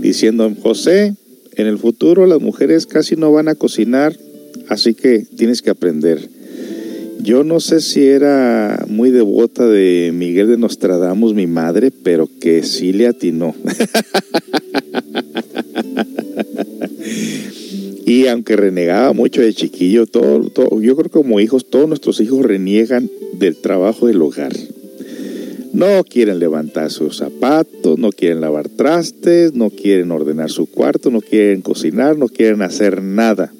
diciendo, José, en el futuro las mujeres casi no van a cocinar, así que tienes que aprender. Yo no sé si era muy devota de Miguel de Nostradamus, mi madre, pero que sí le atinó. y aunque renegaba mucho de chiquillo, todo, todo, yo creo que como hijos, todos nuestros hijos reniegan del trabajo del hogar. No quieren levantar sus zapatos, no quieren lavar trastes, no quieren ordenar su cuarto, no quieren cocinar, no quieren hacer nada.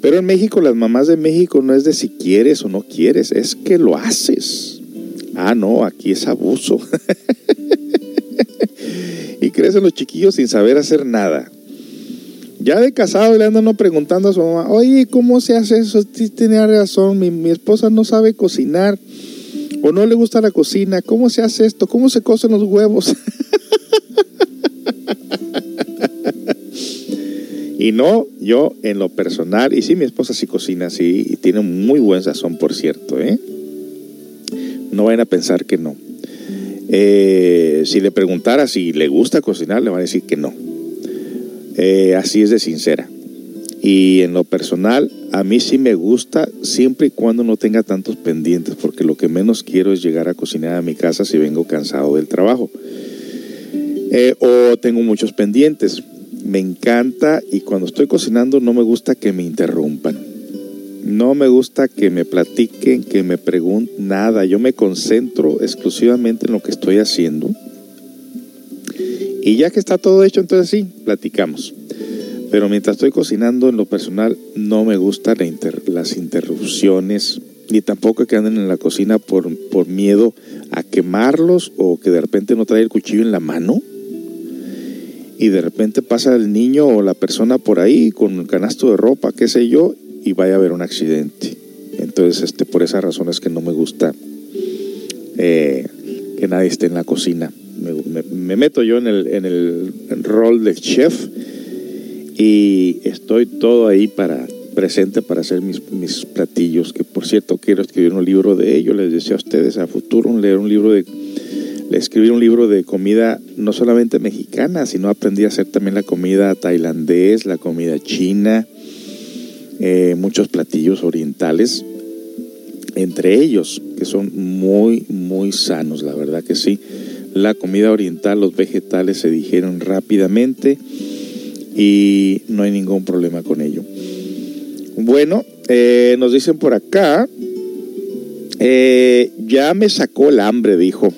Pero en México, las mamás de México no es de si quieres o no quieres, es que lo haces. Ah, no, aquí es abuso. y crecen los chiquillos sin saber hacer nada. Ya de casado le andan preguntando a su mamá, oye, ¿cómo se hace eso? Tenía razón, mi, mi esposa no sabe cocinar o no le gusta la cocina. ¿Cómo se hace esto? ¿Cómo se cocen los huevos? y no, yo en lo personal, y sí, mi esposa sí cocina, sí, y tiene muy buen sazón, por cierto, ¿eh? No vayan a pensar que no. Eh, si le preguntara si le gusta cocinar, le van a decir que no. Eh, así es de sincera. Y en lo personal, a mí sí me gusta siempre y cuando no tenga tantos pendientes, porque lo que menos quiero es llegar a cocinar a mi casa si vengo cansado del trabajo. Eh, o tengo muchos pendientes. Me encanta y cuando estoy cocinando no me gusta que me interrumpan. No me gusta que me platiquen, que me pregunten nada. Yo me concentro exclusivamente en lo que estoy haciendo. Y ya que está todo hecho, entonces sí, platicamos. Pero mientras estoy cocinando, en lo personal, no me gustan las interrupciones, ni tampoco que anden en la cocina por, por miedo a quemarlos o que de repente no trae el cuchillo en la mano y de repente pasa el niño o la persona por ahí con un canasto de ropa, qué sé yo, y vaya a haber un accidente. Entonces, este, por esa razón es que no me gusta eh, que nadie esté en la cocina. Me meto yo en el, en el rol de chef y estoy todo ahí para presente para hacer mis, mis platillos, que por cierto quiero escribir un libro de ello, les decía a ustedes a futuro, leer un libro de escribir un libro de comida no solamente mexicana, sino aprendí a hacer también la comida tailandés, la comida china, eh, muchos platillos orientales, entre ellos, que son muy, muy sanos, la verdad que sí. La comida oriental, los vegetales se digieren rápidamente y no hay ningún problema con ello. Bueno, eh, nos dicen por acá, eh, ya me sacó el hambre, dijo.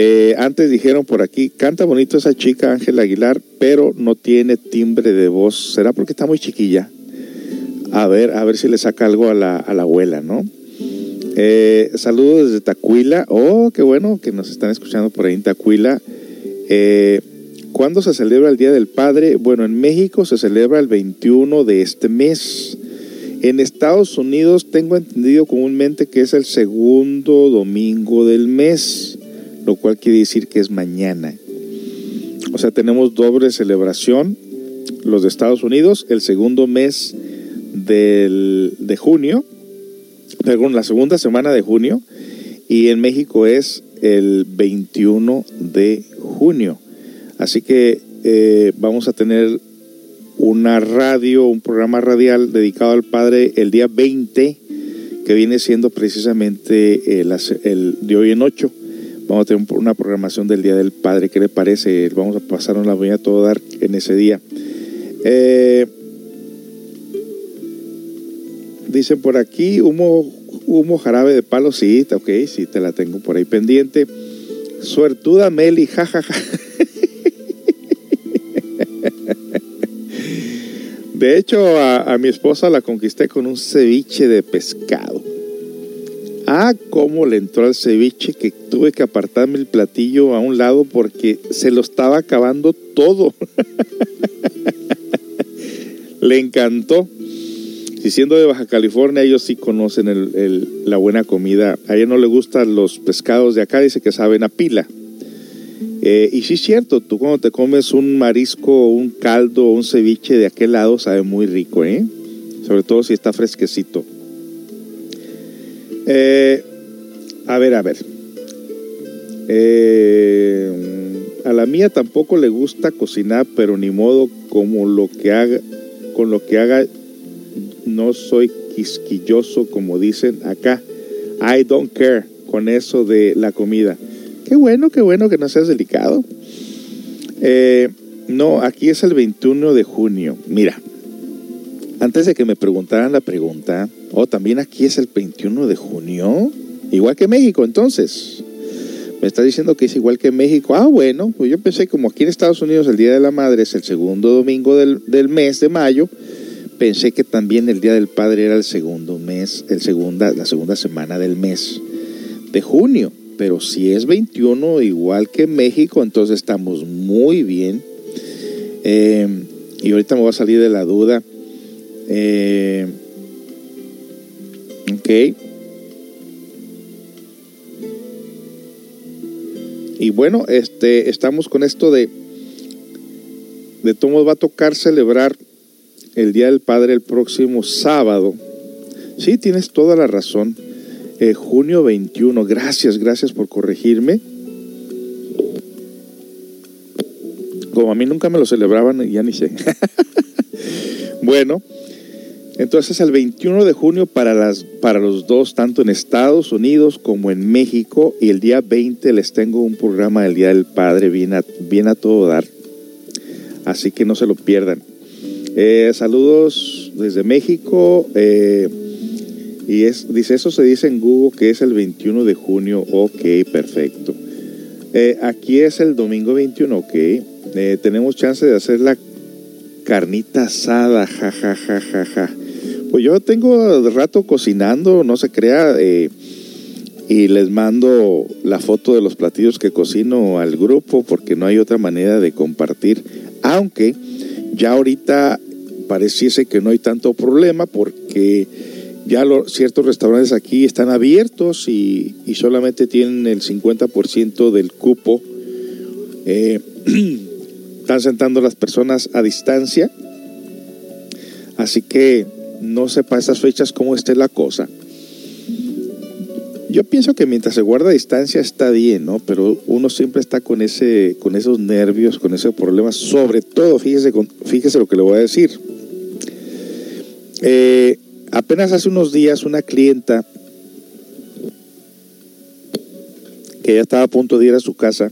Eh, antes dijeron por aquí, canta bonito esa chica Ángela Aguilar, pero no tiene timbre de voz. ¿Será porque está muy chiquilla? A ver, a ver si le saca algo a la, a la abuela, ¿no? Eh, saludos desde Tacuila. Oh, qué bueno que nos están escuchando por ahí en Tacuila. Eh, ¿Cuándo se celebra el Día del Padre? Bueno, en México se celebra el 21 de este mes. En Estados Unidos tengo entendido comúnmente que es el segundo domingo del mes, lo cual quiere decir que es mañana. O sea, tenemos doble celebración. Los de Estados Unidos, el segundo mes del, de junio, perdón, la segunda semana de junio, y en México es el 21 de junio. Así que eh, vamos a tener una radio, un programa radial dedicado al Padre el día 20, que viene siendo precisamente el, el de hoy en 8. Vamos a tener una programación del Día del Padre. ¿Qué le parece? Vamos a pasarnos la voy a todo dar en ese día. Eh, dicen por aquí, humo, humo jarabe de palo. Sí, ok, sí, te la tengo por ahí pendiente. Suertuda Meli, jajaja. De hecho, a, mi esposa la conquisté con un ceviche de pescado. Ah, cómo le entró al ceviche que tuve que apartarme el platillo a un lado porque se lo estaba acabando todo. le encantó. Y siendo de Baja California, ellos sí conocen la buena comida. A ella no le gustan los pescados de acá, dice que saben a pila. Eh, y sí es cierto, tú cuando te comes un marisco, un caldo, un ceviche de aquel lado, sabe muy rico, ¿eh? Sobre todo si está fresquecito. Eh, a ver, a ver. Eh, a la mía tampoco le gusta cocinar, pero ni modo como lo que haga, con lo que haga, no soy quisquilloso como dicen acá. I don't care con eso de la comida. Qué bueno, qué bueno que no seas delicado. Eh, no, aquí es el 21 de junio. Mira, antes de que me preguntaran la pregunta, oh, también aquí es el 21 de junio, igual que México, entonces. Me está diciendo que es igual que México. Ah, bueno, pues yo pensé como aquí en Estados Unidos el Día de la Madre es el segundo domingo del, del mes de mayo, pensé que también el Día del Padre era el segundo mes, el segunda, la segunda semana del mes de junio pero si es 21 igual que México, entonces estamos muy bien. Eh, y ahorita me voy a salir de la duda. Eh. Y bueno, este, estamos con esto de, de todos va a tocar celebrar el Día del Padre el próximo sábado. Sí, tienes toda la razón. Eh, junio 21. Gracias, gracias por corregirme. Como a mí nunca me lo celebraban, ya ni sé. bueno, entonces el 21 de junio para, las, para los dos, tanto en Estados Unidos como en México, y el día 20 les tengo un programa del Día del Padre bien a, todo dar. Así que no se lo pierdan. Eh, saludos desde México. eh, y es, dice, eso se dice en Google que es el 21 de junio. Ok, perfecto. Eh, aquí es el domingo 21, ok. Tenemos chance de hacer la carnita asada, ja, ja, ja, ja, ja. Pues yo tengo rato cocinando, no se crea, eh, y les mando la foto de los platillos que cocino al grupo porque no hay otra manera de compartir. Aunque ya ahorita pareciese que no hay tanto problema porque ya lo- ciertos restaurantes aquí están abiertos y, y solamente tienen el 50% del cupo. Eh, están sentando las personas a distancia. Así que no sé para esas fechas cómo esté la cosa. Yo pienso que mientras se guarda distancia está bien, ¿no? Pero uno siempre está con ese, con esos nervios, con ese problema. Sobre todo, fíjese, fíjese lo que le voy a decir. Eh, apenas hace unos días una clienta que ya estaba a punto de ir a su casa,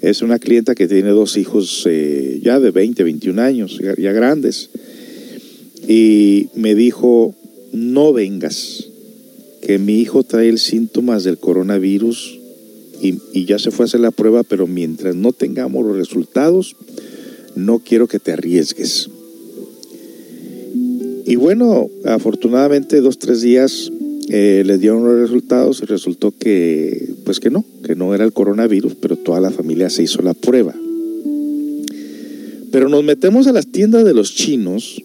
es una clienta que tiene dos hijos eh, ya de 20, 21 años, ya grandes, y me dijo, no vengas, que mi hijo trae el síntomas del coronavirus y, ya se fue a hacer la prueba, pero mientras no tengamos los resultados, no quiero que te arriesgues. Y bueno, afortunadamente dos, tres días eh, les dieron los resultados y resultó que, pues que no, que no era el coronavirus, pero toda la familia se hizo la prueba. Pero nos metemos a las tiendas de los chinos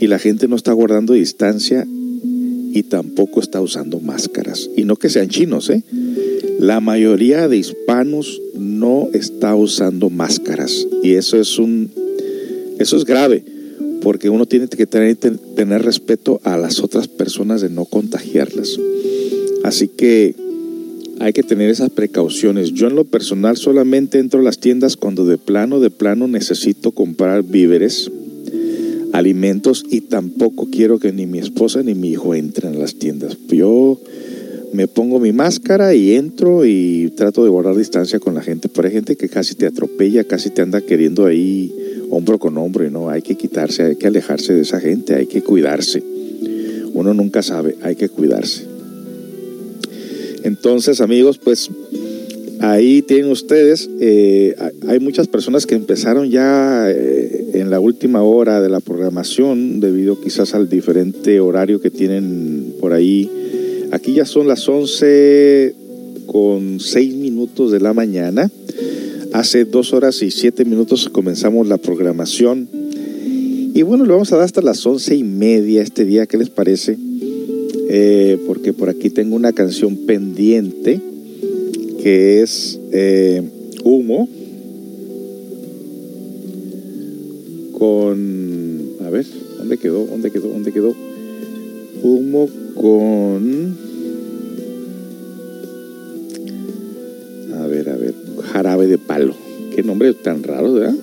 y la gente no está guardando distancia y tampoco está usando máscaras. Y no que sean chinos, ¿eh? La mayoría de hispanos no está usando máscaras y eso es un eso es grave porque uno tiene que tener, tener respeto a las otras personas de no contagiarlas. Así que hay que tener esas precauciones. Yo en lo personal solamente entro a las tiendas cuando de plano, de plano necesito comprar víveres, alimentos y tampoco quiero que ni mi esposa ni mi hijo entren a las tiendas. Yo me pongo mi máscara y entro y trato de guardar distancia con la gente. Pero hay gente que casi te atropella, casi te anda queriendo ahí hombro con hombro y no, hay que quitarse, hay que alejarse de esa gente, hay que cuidarse. Uno nunca sabe, hay que cuidarse. Entonces, amigos, pues ahí tienen ustedes, eh, hay muchas personas que empezaron ya eh, en la última hora de la programación, debido quizás al diferente horario que tienen por ahí. Aquí ya son las 11 con 6 minutos de la mañana. Hace dos horas y siete minutos comenzamos la programación. Y bueno, lo vamos a dar hasta las once y media este día, ¿qué les parece? Eh, porque por aquí tengo una canción pendiente que es eh, Humo con... A ver, ¿dónde quedó? ¿Dónde quedó? ¿Dónde quedó? Humo con... A ver, a ver. Jarabe de palo. Qué nombre tan raro, ¿verdad?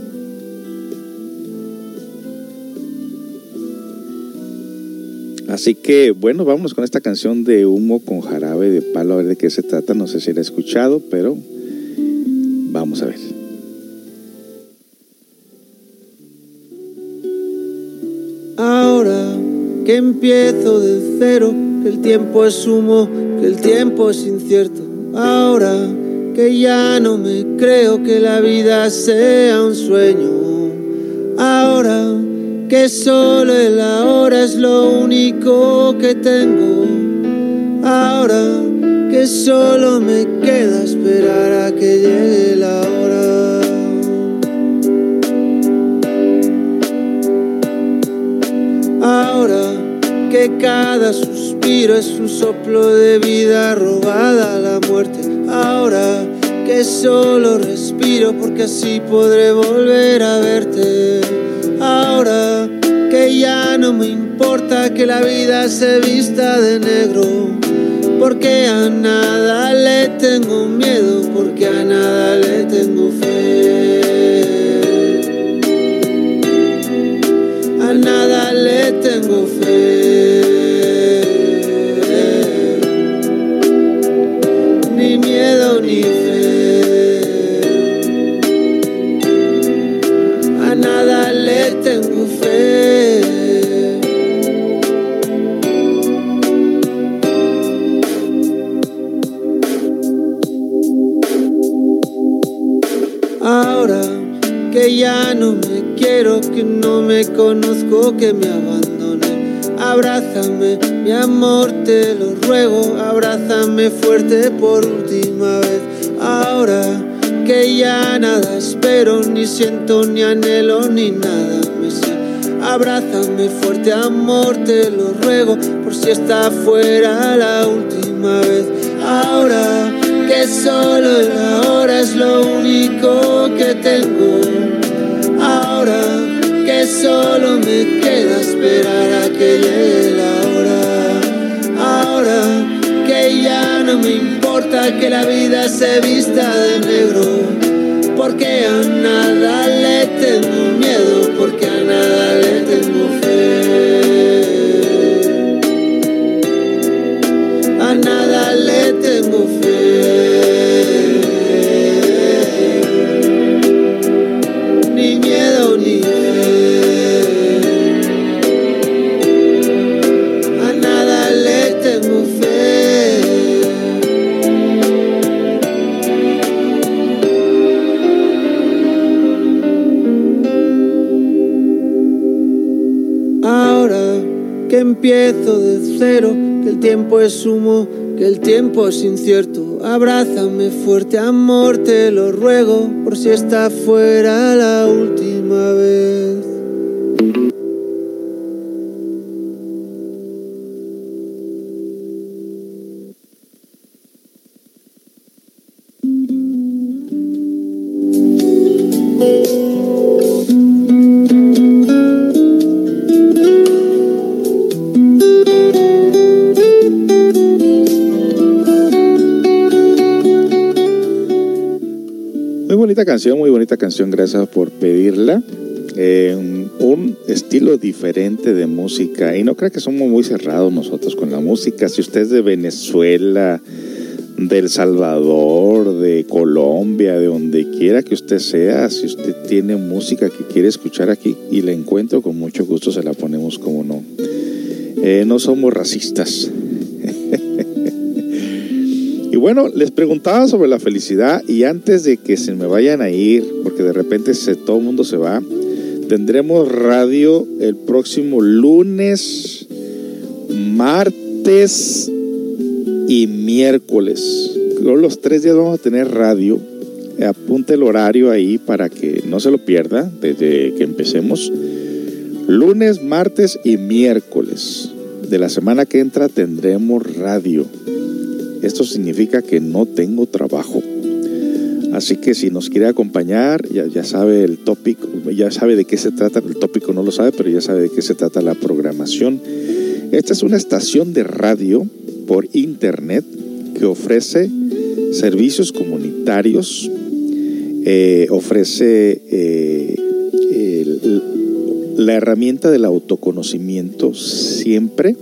Así que bueno, vámonos con esta canción de humo con jarabe de palo, a ver de qué se trata. No sé si la he escuchado, pero vamos a ver. Ahora que empiezo de cero, que el tiempo es humo, que el tiempo es incierto. Ahora que ya no me creo que la vida sea un sueño. Ahora que solo el ahora es lo único que tengo. Ahora que solo me queda esperar a que llegue la hora. Ahora que cada suspiro es un soplo de vida robada a la muerte. Ahora que solo respiro porque así podré volver a verte. Ahora que ya no me importa que la vida se vista de negro, porque a nada le tengo miedo, porque a nada le tengo fe. A nada le tengo fe. Ahora que ya no me quiero, que no me conozco, que me abandone. Abrázame, mi amor, te lo ruego, abrázame fuerte por última vez. Ahora que ya nada espero, ni siento, ni anhelo, ni nada. Abrázame fuerte, amor, te lo ruego, por si está fuera la última vez. Ahora que solo el ahora es lo único que tengo. Ahora que solo me queda esperar a que llegue la hora. Ahora que ya no me importa que la vida se vista de negro. Porque a nada le tengo miedo, porque a nada le tengo fe. A nada le tengo fe. Que el tiempo es humo, que el tiempo es incierto. Abrázame fuerte, amor, te lo ruego, por si está fuera la última bonita canción, gracias por pedirla. Eh, un estilo diferente de música y no creo que somos muy cerrados nosotros con la música. Si usted es de Venezuela, de El Salvador, de Colombia, de donde quiera que usted sea, si usted tiene música que quiere escuchar aquí y la encuentro, con mucho gusto se la ponemos como no. Eh, no somos racistas. Y bueno, les preguntaba sobre la felicidad y antes de que se me vayan a ir, porque de repente todo el mundo se va, tendremos radio el próximo lunes, martes y miércoles. Creo los tres días vamos a tener radio. Apunte el horario ahí para que no se lo pierda desde que empecemos. Lunes, martes y miércoles de la semana que entra tendremos radio. Esto significa que no tengo trabajo. Así que si nos quiere acompañar, ya, sabe el tópico, ya sabe de qué se trata, el tópico no lo sabe, pero ya sabe de qué se trata la programación. Esta es una estación de radio por internet que ofrece servicios comunitarios, eh, ofrece eh, la herramienta del autoconocimiento siempre.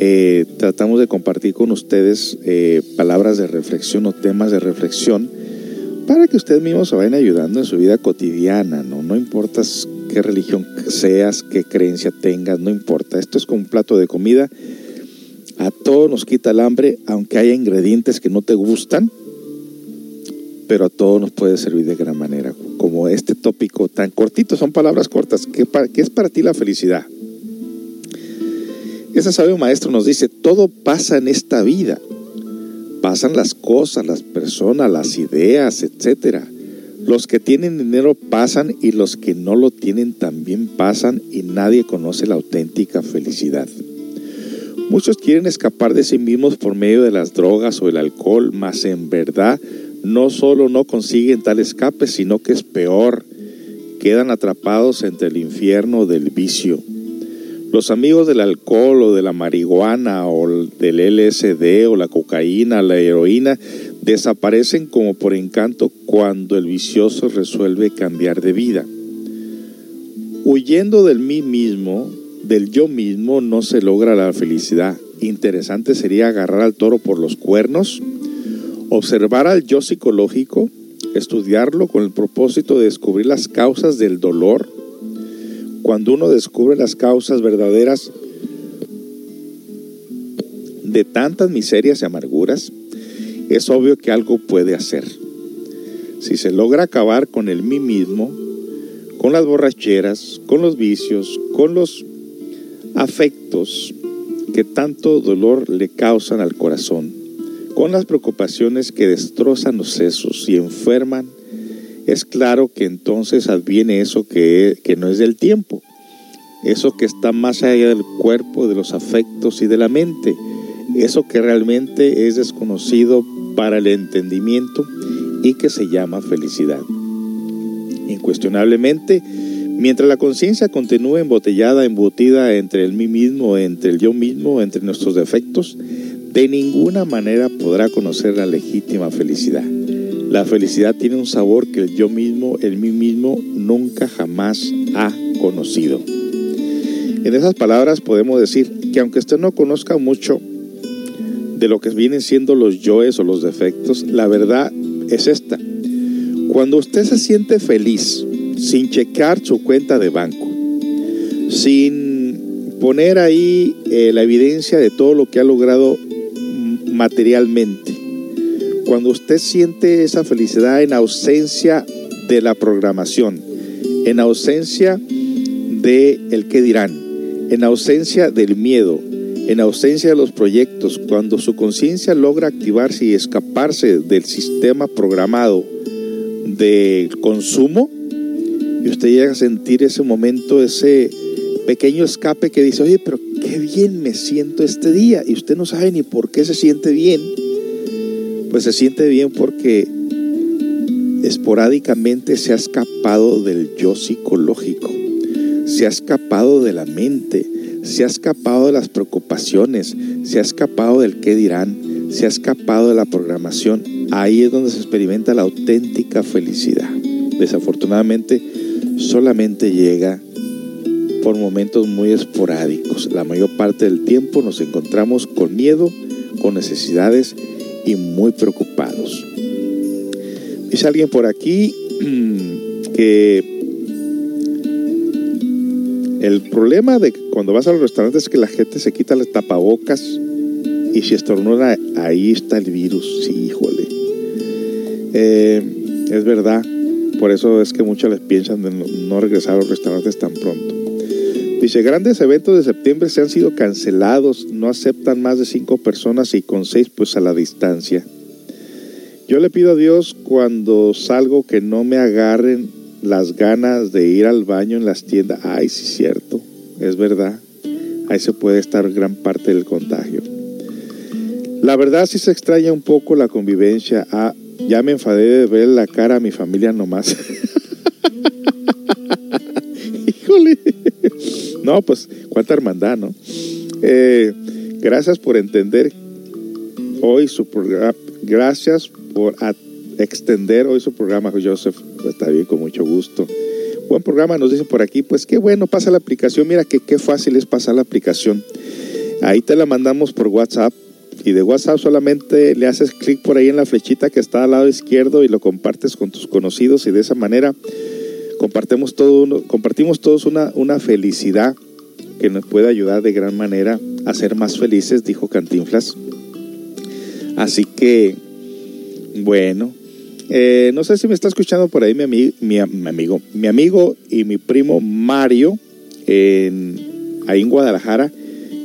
Eh, tratamos de compartir con ustedes palabras de reflexión o temas de reflexión para que ustedes mismos se vayan ayudando en su vida cotidiana, ¿no? No importa qué religión seas, qué creencia tengas, no importa. Esto es como un plato de comida. A todos nos quita el hambre, aunque haya ingredientes que no te gustan, pero a todos nos puede servir de gran manera. Como este tópico tan cortito, son palabras cortas. ¿Qué, pa- qué es para ti la felicidad? Ese sabio maestro nos dice, todo pasa en esta vida. Pasan las cosas, las personas, las ideas, etcétera. Los que tienen dinero pasan y los que no lo tienen también pasan y nadie conoce la auténtica felicidad. Muchos quieren escapar de sí mismos por medio de las drogas o el alcohol, mas en verdad no solo no consiguen tal escape, sino que es peor, quedan atrapados entre el infierno del vicio. Los amigos del alcohol o de la marihuana o del LSD o la cocaína, la heroína, desaparecen como por encanto cuando el vicioso resuelve cambiar de vida. Huyendo del mí mismo, del yo mismo, no se logra la felicidad. Interesante sería agarrar al toro por los cuernos, observar al yo psicológico, estudiarlo con el propósito de descubrir las causas del dolor. Cuando uno descubre las causas verdaderas de tantas miserias y amarguras, es obvio que algo puede hacer. Si se logra acabar con el mí mismo, con las borracheras, con los vicios, con los afectos que tanto dolor le causan al corazón, con las preocupaciones que destrozan los sesos y enferman, es claro que entonces adviene eso que, que no es del tiempo, eso que está más allá del cuerpo, de los afectos y de la mente, eso que realmente es desconocido para el entendimiento y que se llama felicidad. Incuestionablemente, mientras la conciencia continúe embotellada, embutida entre el mí mismo, entre el yo mismo, entre nuestros defectos, de ninguna manera podrá conocer la legítima felicidad. La felicidad tiene un sabor que el yo mismo, el mí mismo, nunca jamás ha conocido. En esas palabras podemos decir que aunque usted no conozca mucho de lo que vienen siendo los yoes o los defectos, la verdad es esta. Cuando usted se siente feliz sin checar su cuenta de banco, sin poner ahí eh, la evidencia de todo lo que ha logrado materialmente, cuando usted siente esa felicidad en ausencia de la programación, en ausencia de el que dirán, en ausencia del miedo, en ausencia de los proyectos, cuando su conciencia logra activarse y escaparse del sistema programado de consumo, y usted llega a sentir ese momento, ese pequeño escape que dice, oye, pero qué bien me siento este día, y usted no sabe ni por qué se siente bien, pues se siente bien porque esporádicamente se ha escapado del yo psicológico, se ha escapado de la mente, se ha escapado de las preocupaciones, se ha escapado del qué dirán, se ha escapado de la programación. Ahí es donde se experimenta la auténtica felicidad. Desafortunadamente, solamente llega por momentos muy esporádicos. La mayor parte del tiempo nos encontramos con miedo, con necesidades y muy preocupados. Dice alguien por aquí que el problema de cuando vas a los restaurantes es que la gente se quita las tapabocas y si estornuda, ahí está el virus. Sí, híjole. Eh, es verdad. Por eso es que muchos les piensan de no regresar a los restaurantes tan pronto. Dice, grandes eventos de septiembre se han sido cancelados, no aceptan más de cinco personas y con seis pues a la distancia. Yo le pido a Dios cuando salgo que no me agarren las ganas de ir al baño en las tiendas. Ay, sí, cierto, es verdad. Ahí se puede estar gran parte del contagio. La verdad sí se extraña un poco la convivencia. Ah, ya me enfadé de ver la cara a mi familia nomás. Híjole. No, pues cuánta hermandad, ¿no? Eh, gracias por entender hoy su programa. Gracias por extender hoy su programa, Joseph. Está bien, con mucho gusto. Buen programa, nos dicen por aquí. Pues qué bueno, pasa la aplicación. Mira que qué fácil es pasar la aplicación. Ahí te la mandamos por WhatsApp. Y de WhatsApp solamente le haces clic por ahí en la flechita que está al lado izquierdo y lo compartes con tus conocidos. Y de esa manera compartimos, todo, compartimos todos una, una felicidad que nos puede ayudar de gran manera a ser más felices, dijo Cantinflas. Así que, bueno, eh, no sé si me está escuchando por ahí mi, mi, amigo, mi amigo y mi primo Mario, en, ahí en Guadalajara,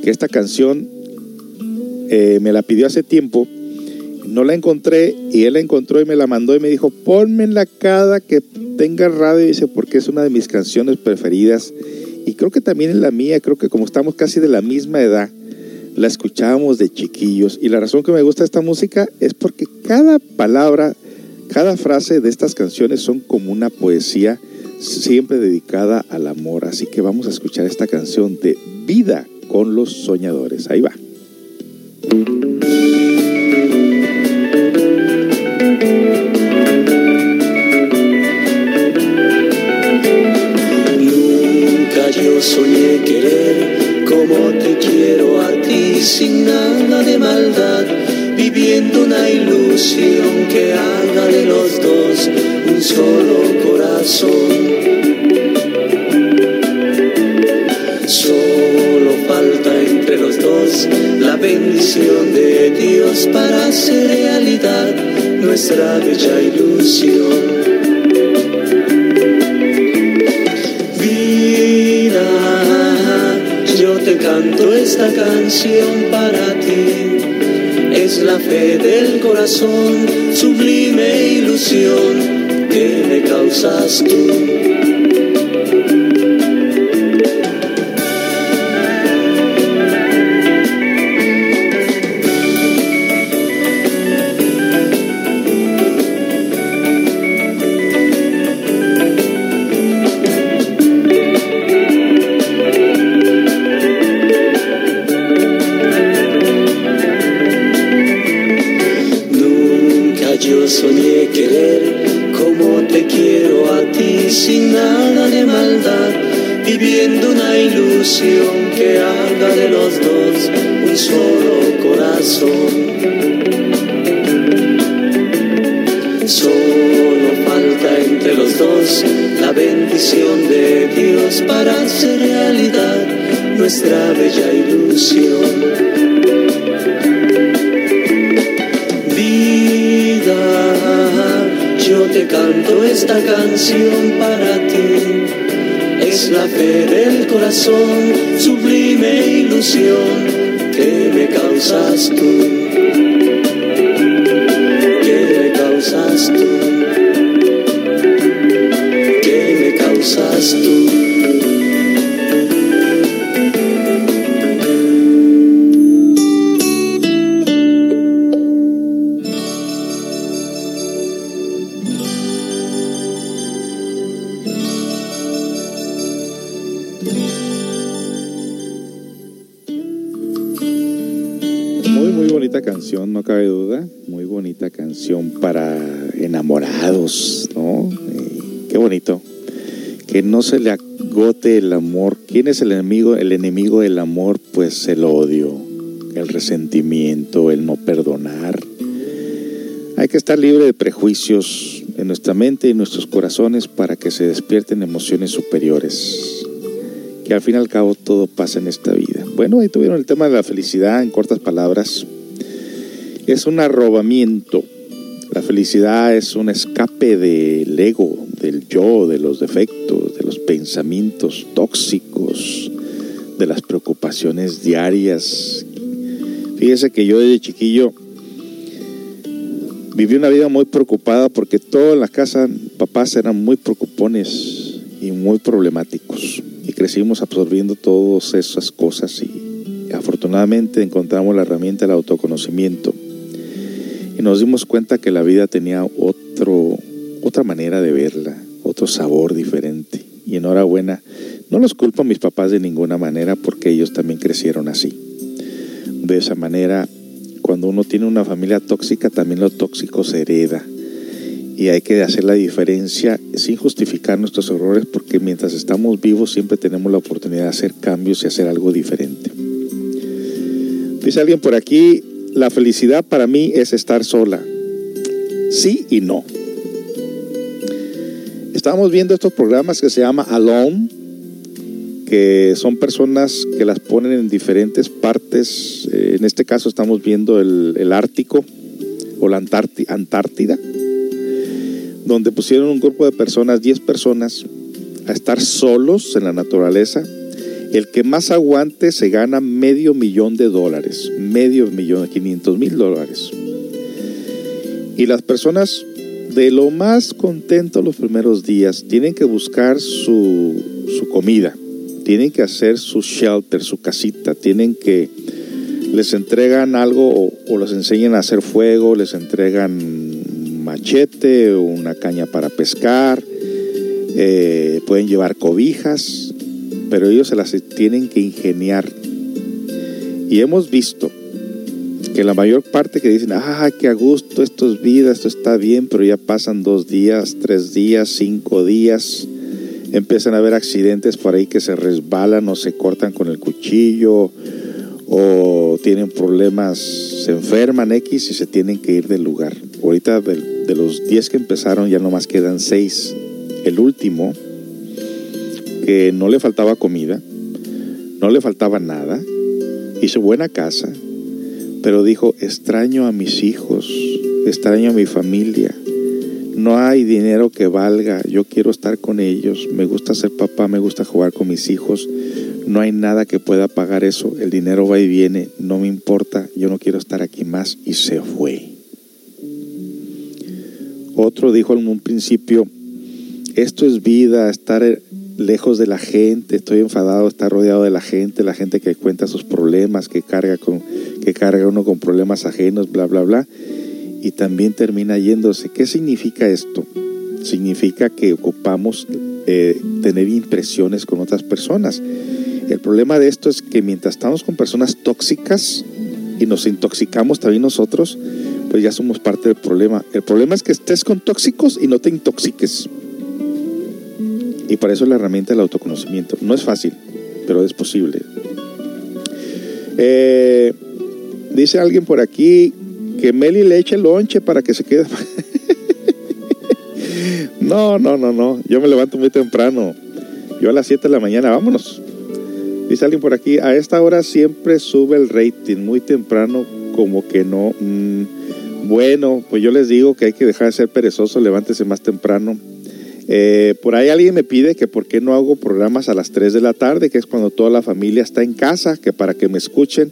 que esta canción eh, me la pidió hace tiempo no la encontré y él la encontró y me la mandó y me dijo, ponmela cada que tenga radio, dice, porque es una de mis canciones preferidas y creo que también es la mía, creo que como estamos casi de la misma edad, la escuchábamos de chiquillos. Y la razón que me gusta esta música es porque cada palabra, cada frase de estas canciones son como una poesía siempre dedicada al amor, así que vamos a escuchar esta canción de Vida con los Soñadores, ahí va. Nunca yo soñé querer como te quiero a ti, sin nada de maldad, viviendo una ilusión que haga de los dos un solo corazón. Entre los dos la bendición de Dios para hacer realidad nuestra bella ilusión. Vida, yo te canto esta canción para ti. Es la fe del corazón, sublime ilusión que me causas tú. Para ti. Es la fe del corazón, sublime ilusión que me causas tú. No se le agote el amor. ¿Quién es el enemigo? El enemigo del amor, pues el odio, el resentimiento, el no perdonar. Hay que estar libre de prejuicios en nuestra mente y en nuestros corazones para que se despierten emociones superiores. Que al fin y al cabo todo pasa en esta vida. Bueno, ahí tuvieron el tema de la felicidad en cortas palabras. Es un arrobamiento. La felicidad es un escape del ego, del yo, de los defectos, pensamientos tóxicos, de las preocupaciones diarias. Fíjese que yo desde chiquillo viví una vida muy preocupada porque toda la casa papás eran muy preocupones y muy problemáticos y crecimos absorbiendo todas esas cosas y afortunadamente encontramos la herramienta del autoconocimiento y nos dimos cuenta que la vida tenía otro, otra manera de verla, otro sabor diferente. Y enhorabuena, no los culpo a mis papás de ninguna manera porque ellos también crecieron así. De esa manera, cuando uno tiene una familia tóxica, también lo tóxico se hereda. Y hay que hacer la diferencia sin justificar nuestros errores porque mientras estamos vivos siempre tenemos la oportunidad de hacer cambios y hacer algo diferente. Dice alguien por aquí, la felicidad para mí es estar sola. Sí y no. Estábamos viendo estos programas que se llama Alone, que son personas que las ponen en diferentes partes. Eh, en este caso estamos viendo el, el Ártico o la Antárti- Antártida, donde pusieron un grupo de personas, 10 personas, a estar solos en la naturaleza. El que más aguante se gana medio millón de dólares, medio millón, 500 mil dólares. Y las personas de lo más contentos los primeros días tienen que buscar su, su comida, tienen que hacer su shelter, su casita, tienen que les entregan algo o, o les enseñan a hacer fuego, les entregan machete, una caña para pescar, eh, pueden llevar cobijas, pero ellos se las tienen que ingeniar. Y hemos visto que la mayor parte que dicen, ah, qué a gusto, esto es vida, esto está bien, pero ya pasan dos días, tres días, cinco días, empiezan a haber accidentes por ahí que se resbalan o se cortan con el cuchillo o tienen problemas, se enferman X y se tienen que ir del lugar. Ahorita de, los 10 que empezaron ya nomás quedan 6. El último, que no le faltaba comida, no le faltaba nada, hizo buena casa, pero dijo, extraño a mis hijos, extraño a mi familia, no hay dinero que valga, yo quiero estar con ellos, me gusta ser papá, me gusta jugar con mis hijos, no hay nada que pueda pagar eso, el dinero va y viene, no me importa, yo no quiero estar aquí más y se fue. Otro dijo en un principio, esto es vida, estar lejos de la gente, estoy enfadado, estar rodeado de la gente, la gente que cuenta sus problemas, que carga, con, que carga uno con problemas ajenos, bla, bla, bla, y también termina yéndose. ¿Qué significa esto? Significa que ocupamos eh, tener impresiones con otras personas. El problema de esto es que mientras estamos con personas tóxicas y nos intoxicamos también nosotros, pues ya somos parte del problema. El problema es que estés con tóxicos y no te intoxiques. Y para eso es la herramienta del autoconocimiento. No es fácil, pero es posible. Eh, dice alguien por aquí que Meli le eche lonche para que se quede. no, no, no, no. Yo me levanto muy temprano. Yo a las 7 de la mañana, vámonos. Dice alguien por aquí, a esta hora siempre sube el rating, muy temprano, como que no. Mm, bueno, pues yo les digo que hay que dejar de ser perezoso, levántese más temprano. Eh, por ahí alguien me pide que por qué no hago programas a las 3 de la tarde, que es cuando toda la familia está en casa, que para que me escuchen.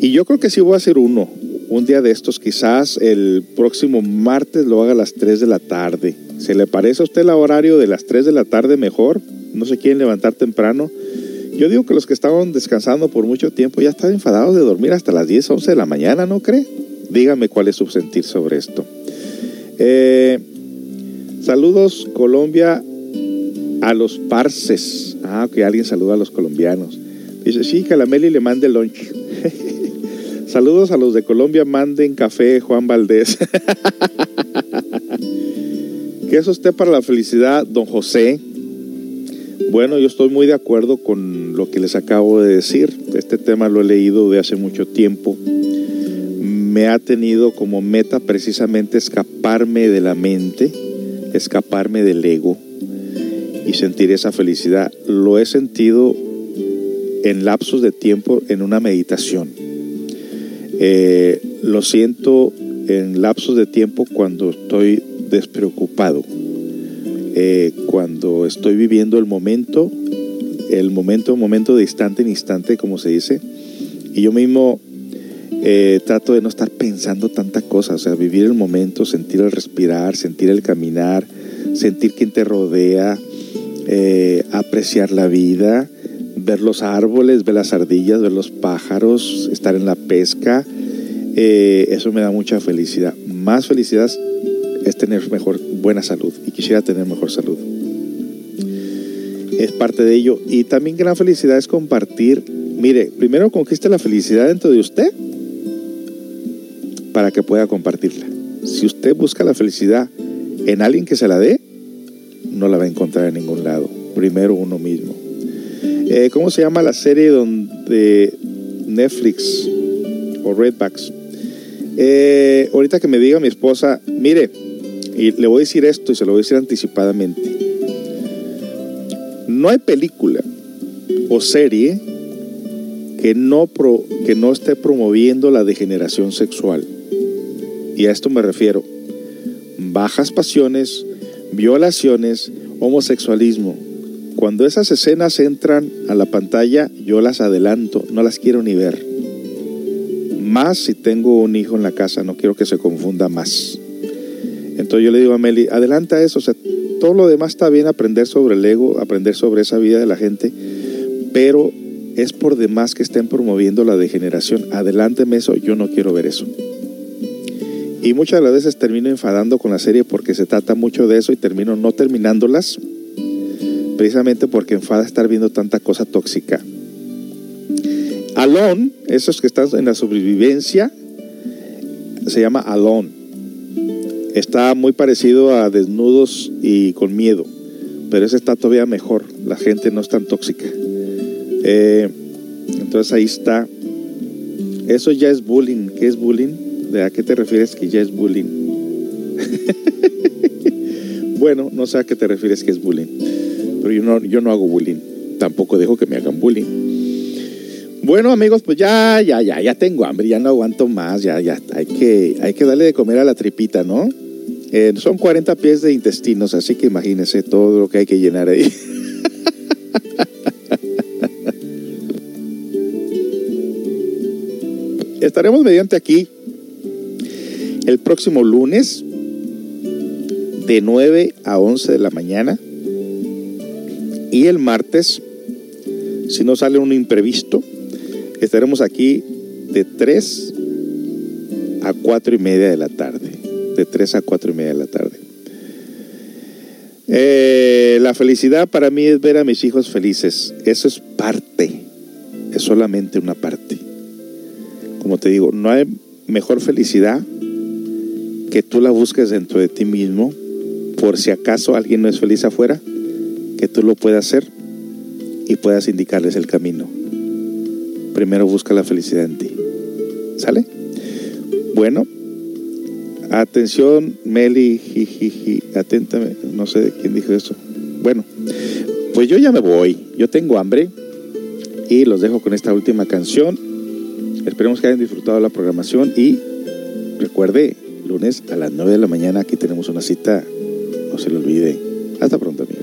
Y yo creo que sí voy a hacer uno, un día de estos, quizás el próximo martes lo haga a las 3 de la tarde. ¿Se le parece a usted el horario de las 3 de la tarde mejor? No se quieren levantar temprano. Yo digo que los que estaban descansando por mucho tiempo ya están enfadados de dormir hasta las 10, 11 de la mañana, ¿no cree? Dígame cuál es su sentir sobre esto. Eh, saludos, Colombia, a los parces. Ah, que alguien saluda a los colombianos. Dice, sí, que a la Meli le mande lunch. Saludos a los de Colombia, manden café, Juan Valdés. ¿Qué es usted para la felicidad, don José? Bueno, yo estoy muy de acuerdo con lo que les acabo de decir. Este tema lo he leído de hace mucho tiempo. Me ha tenido como meta precisamente escaparme de la mente, escaparme del ego y sentir esa felicidad. Lo he sentido en lapsos de tiempo en una meditación. Eh, lo siento en lapsos de tiempo cuando estoy despreocupado, eh, cuando estoy viviendo el momento, el momento, momento de instante en instante, como se dice, y yo mismo eh, trato de no estar pensando tanta cosa, o sea, vivir el momento, sentir el respirar, sentir el caminar, sentir quien te rodea, eh, apreciar la vida, ver los árboles, ver las ardillas, ver los pájaros, estar en la pesca, eh, eso me da mucha felicidad. Más felicidad es tener mejor, buena salud y quisiera tener mejor salud. Es parte de ello. Y también gran felicidad es compartir. Mire, primero conquiste la felicidad dentro de usted para que pueda compartirla. Si usted busca la felicidad en alguien que se la dé, no la va a encontrar en ningún lado. Primero uno mismo. Eh, ¿Cómo se llama la serie donde Netflix o Redbacks? Eh, ahorita que me diga mi esposa, mire, y le voy a decir esto y se lo voy a decir anticipadamente. No hay película o serie que no, pro, que no esté promoviendo la degeneración sexual. Y a esto me refiero. Bajas pasiones, violaciones, homosexualismo. Cuando esas escenas entran a la pantalla, yo las adelanto, no las quiero ni ver. Más si tengo un hijo en la casa, no quiero que se confunda más. Entonces yo le digo a Meli, adelanta eso, todo lo demás está bien, aprender sobre el ego, aprender sobre esa vida de la gente, pero es por demás que estén promoviendo la degeneración. Adelánteme eso, yo no quiero ver eso. Y muchas de las veces termino enfadando con la serie porque se trata mucho de eso y termino no terminándolas, precisamente porque enfada estar viendo tanta cosa tóxica. Alone, esos que están en la sobrevivencia, se llama Alone. Está muy parecido a Desnudos y con Miedo, pero ese está todavía mejor. La gente no es tan tóxica. Eh, entonces ahí está. Eso ya es bullying. ¿Qué es bullying? ¿De a qué te refieres que ya es bullying? bueno, no sé a qué te refieres que es bullying. Pero yo no, yo no hago bullying. Tampoco dejo que me hagan bullying. Bueno, amigos, pues ya, ya, ya, ya tengo hambre, ya no aguanto más, ya, ya, hay que, hay que darle de comer a la tripita, ¿no? Eh, son 40 pies de intestinos, así que imagínense todo lo que hay que llenar ahí. Estaremos mediante aquí el próximo lunes de 9 a 11 de la mañana y el martes, si no sale un imprevisto, estaremos aquí de 3 a 4 y media de la tarde. De 3 a 4 y media de la tarde. Eh, la felicidad para mí es ver a mis hijos felices. Eso es parte, es solamente una parte. Como te digo, no hay mejor felicidad que tú la busques dentro de ti mismo, por si acaso alguien no es feliz afuera, que tú lo puedas hacer y puedas indicarles el camino. Primero busca la felicidad en ti. ¿Sale? Bueno, atención, Meli, jijiji, aténtame, no sé quién dijo eso. Bueno, pues yo ya me voy, yo tengo hambre y los dejo con esta última canción. Esperemos que hayan disfrutado la programación y recuerde, lunes a las 9 de la mañana aquí tenemos una cita, no se le olvide. Hasta pronto amigos.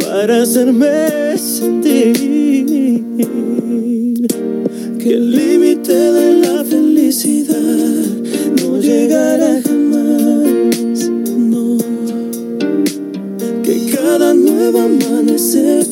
Para hacerme sentir que el límite de la felicidad no llegará jamás. No, que cada nuevo amanecer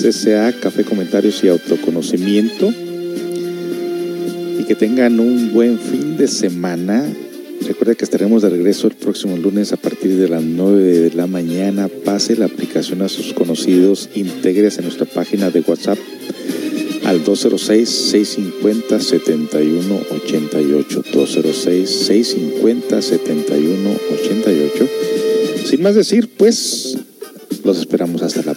CCA, Café, Comentarios y Autoconocimiento y que tengan un buen fin de semana. Recuerda que estaremos de regreso el próximo lunes a partir de las 9 de la mañana. Pase la aplicación a sus conocidos, integres en nuestra página de WhatsApp al 206-650-7188. 206-650-7188. Sin más decir, pues los esperamos hasta la.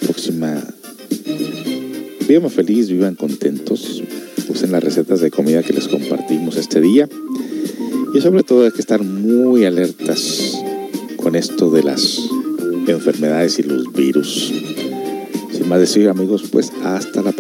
Vivan feliz, vivan contentos. Usen las recetas de comida que les compartimos este día. Y sobre todo hay que estar muy alertas con esto de las enfermedades y los virus. Sin más decir, amigos, pues hasta la.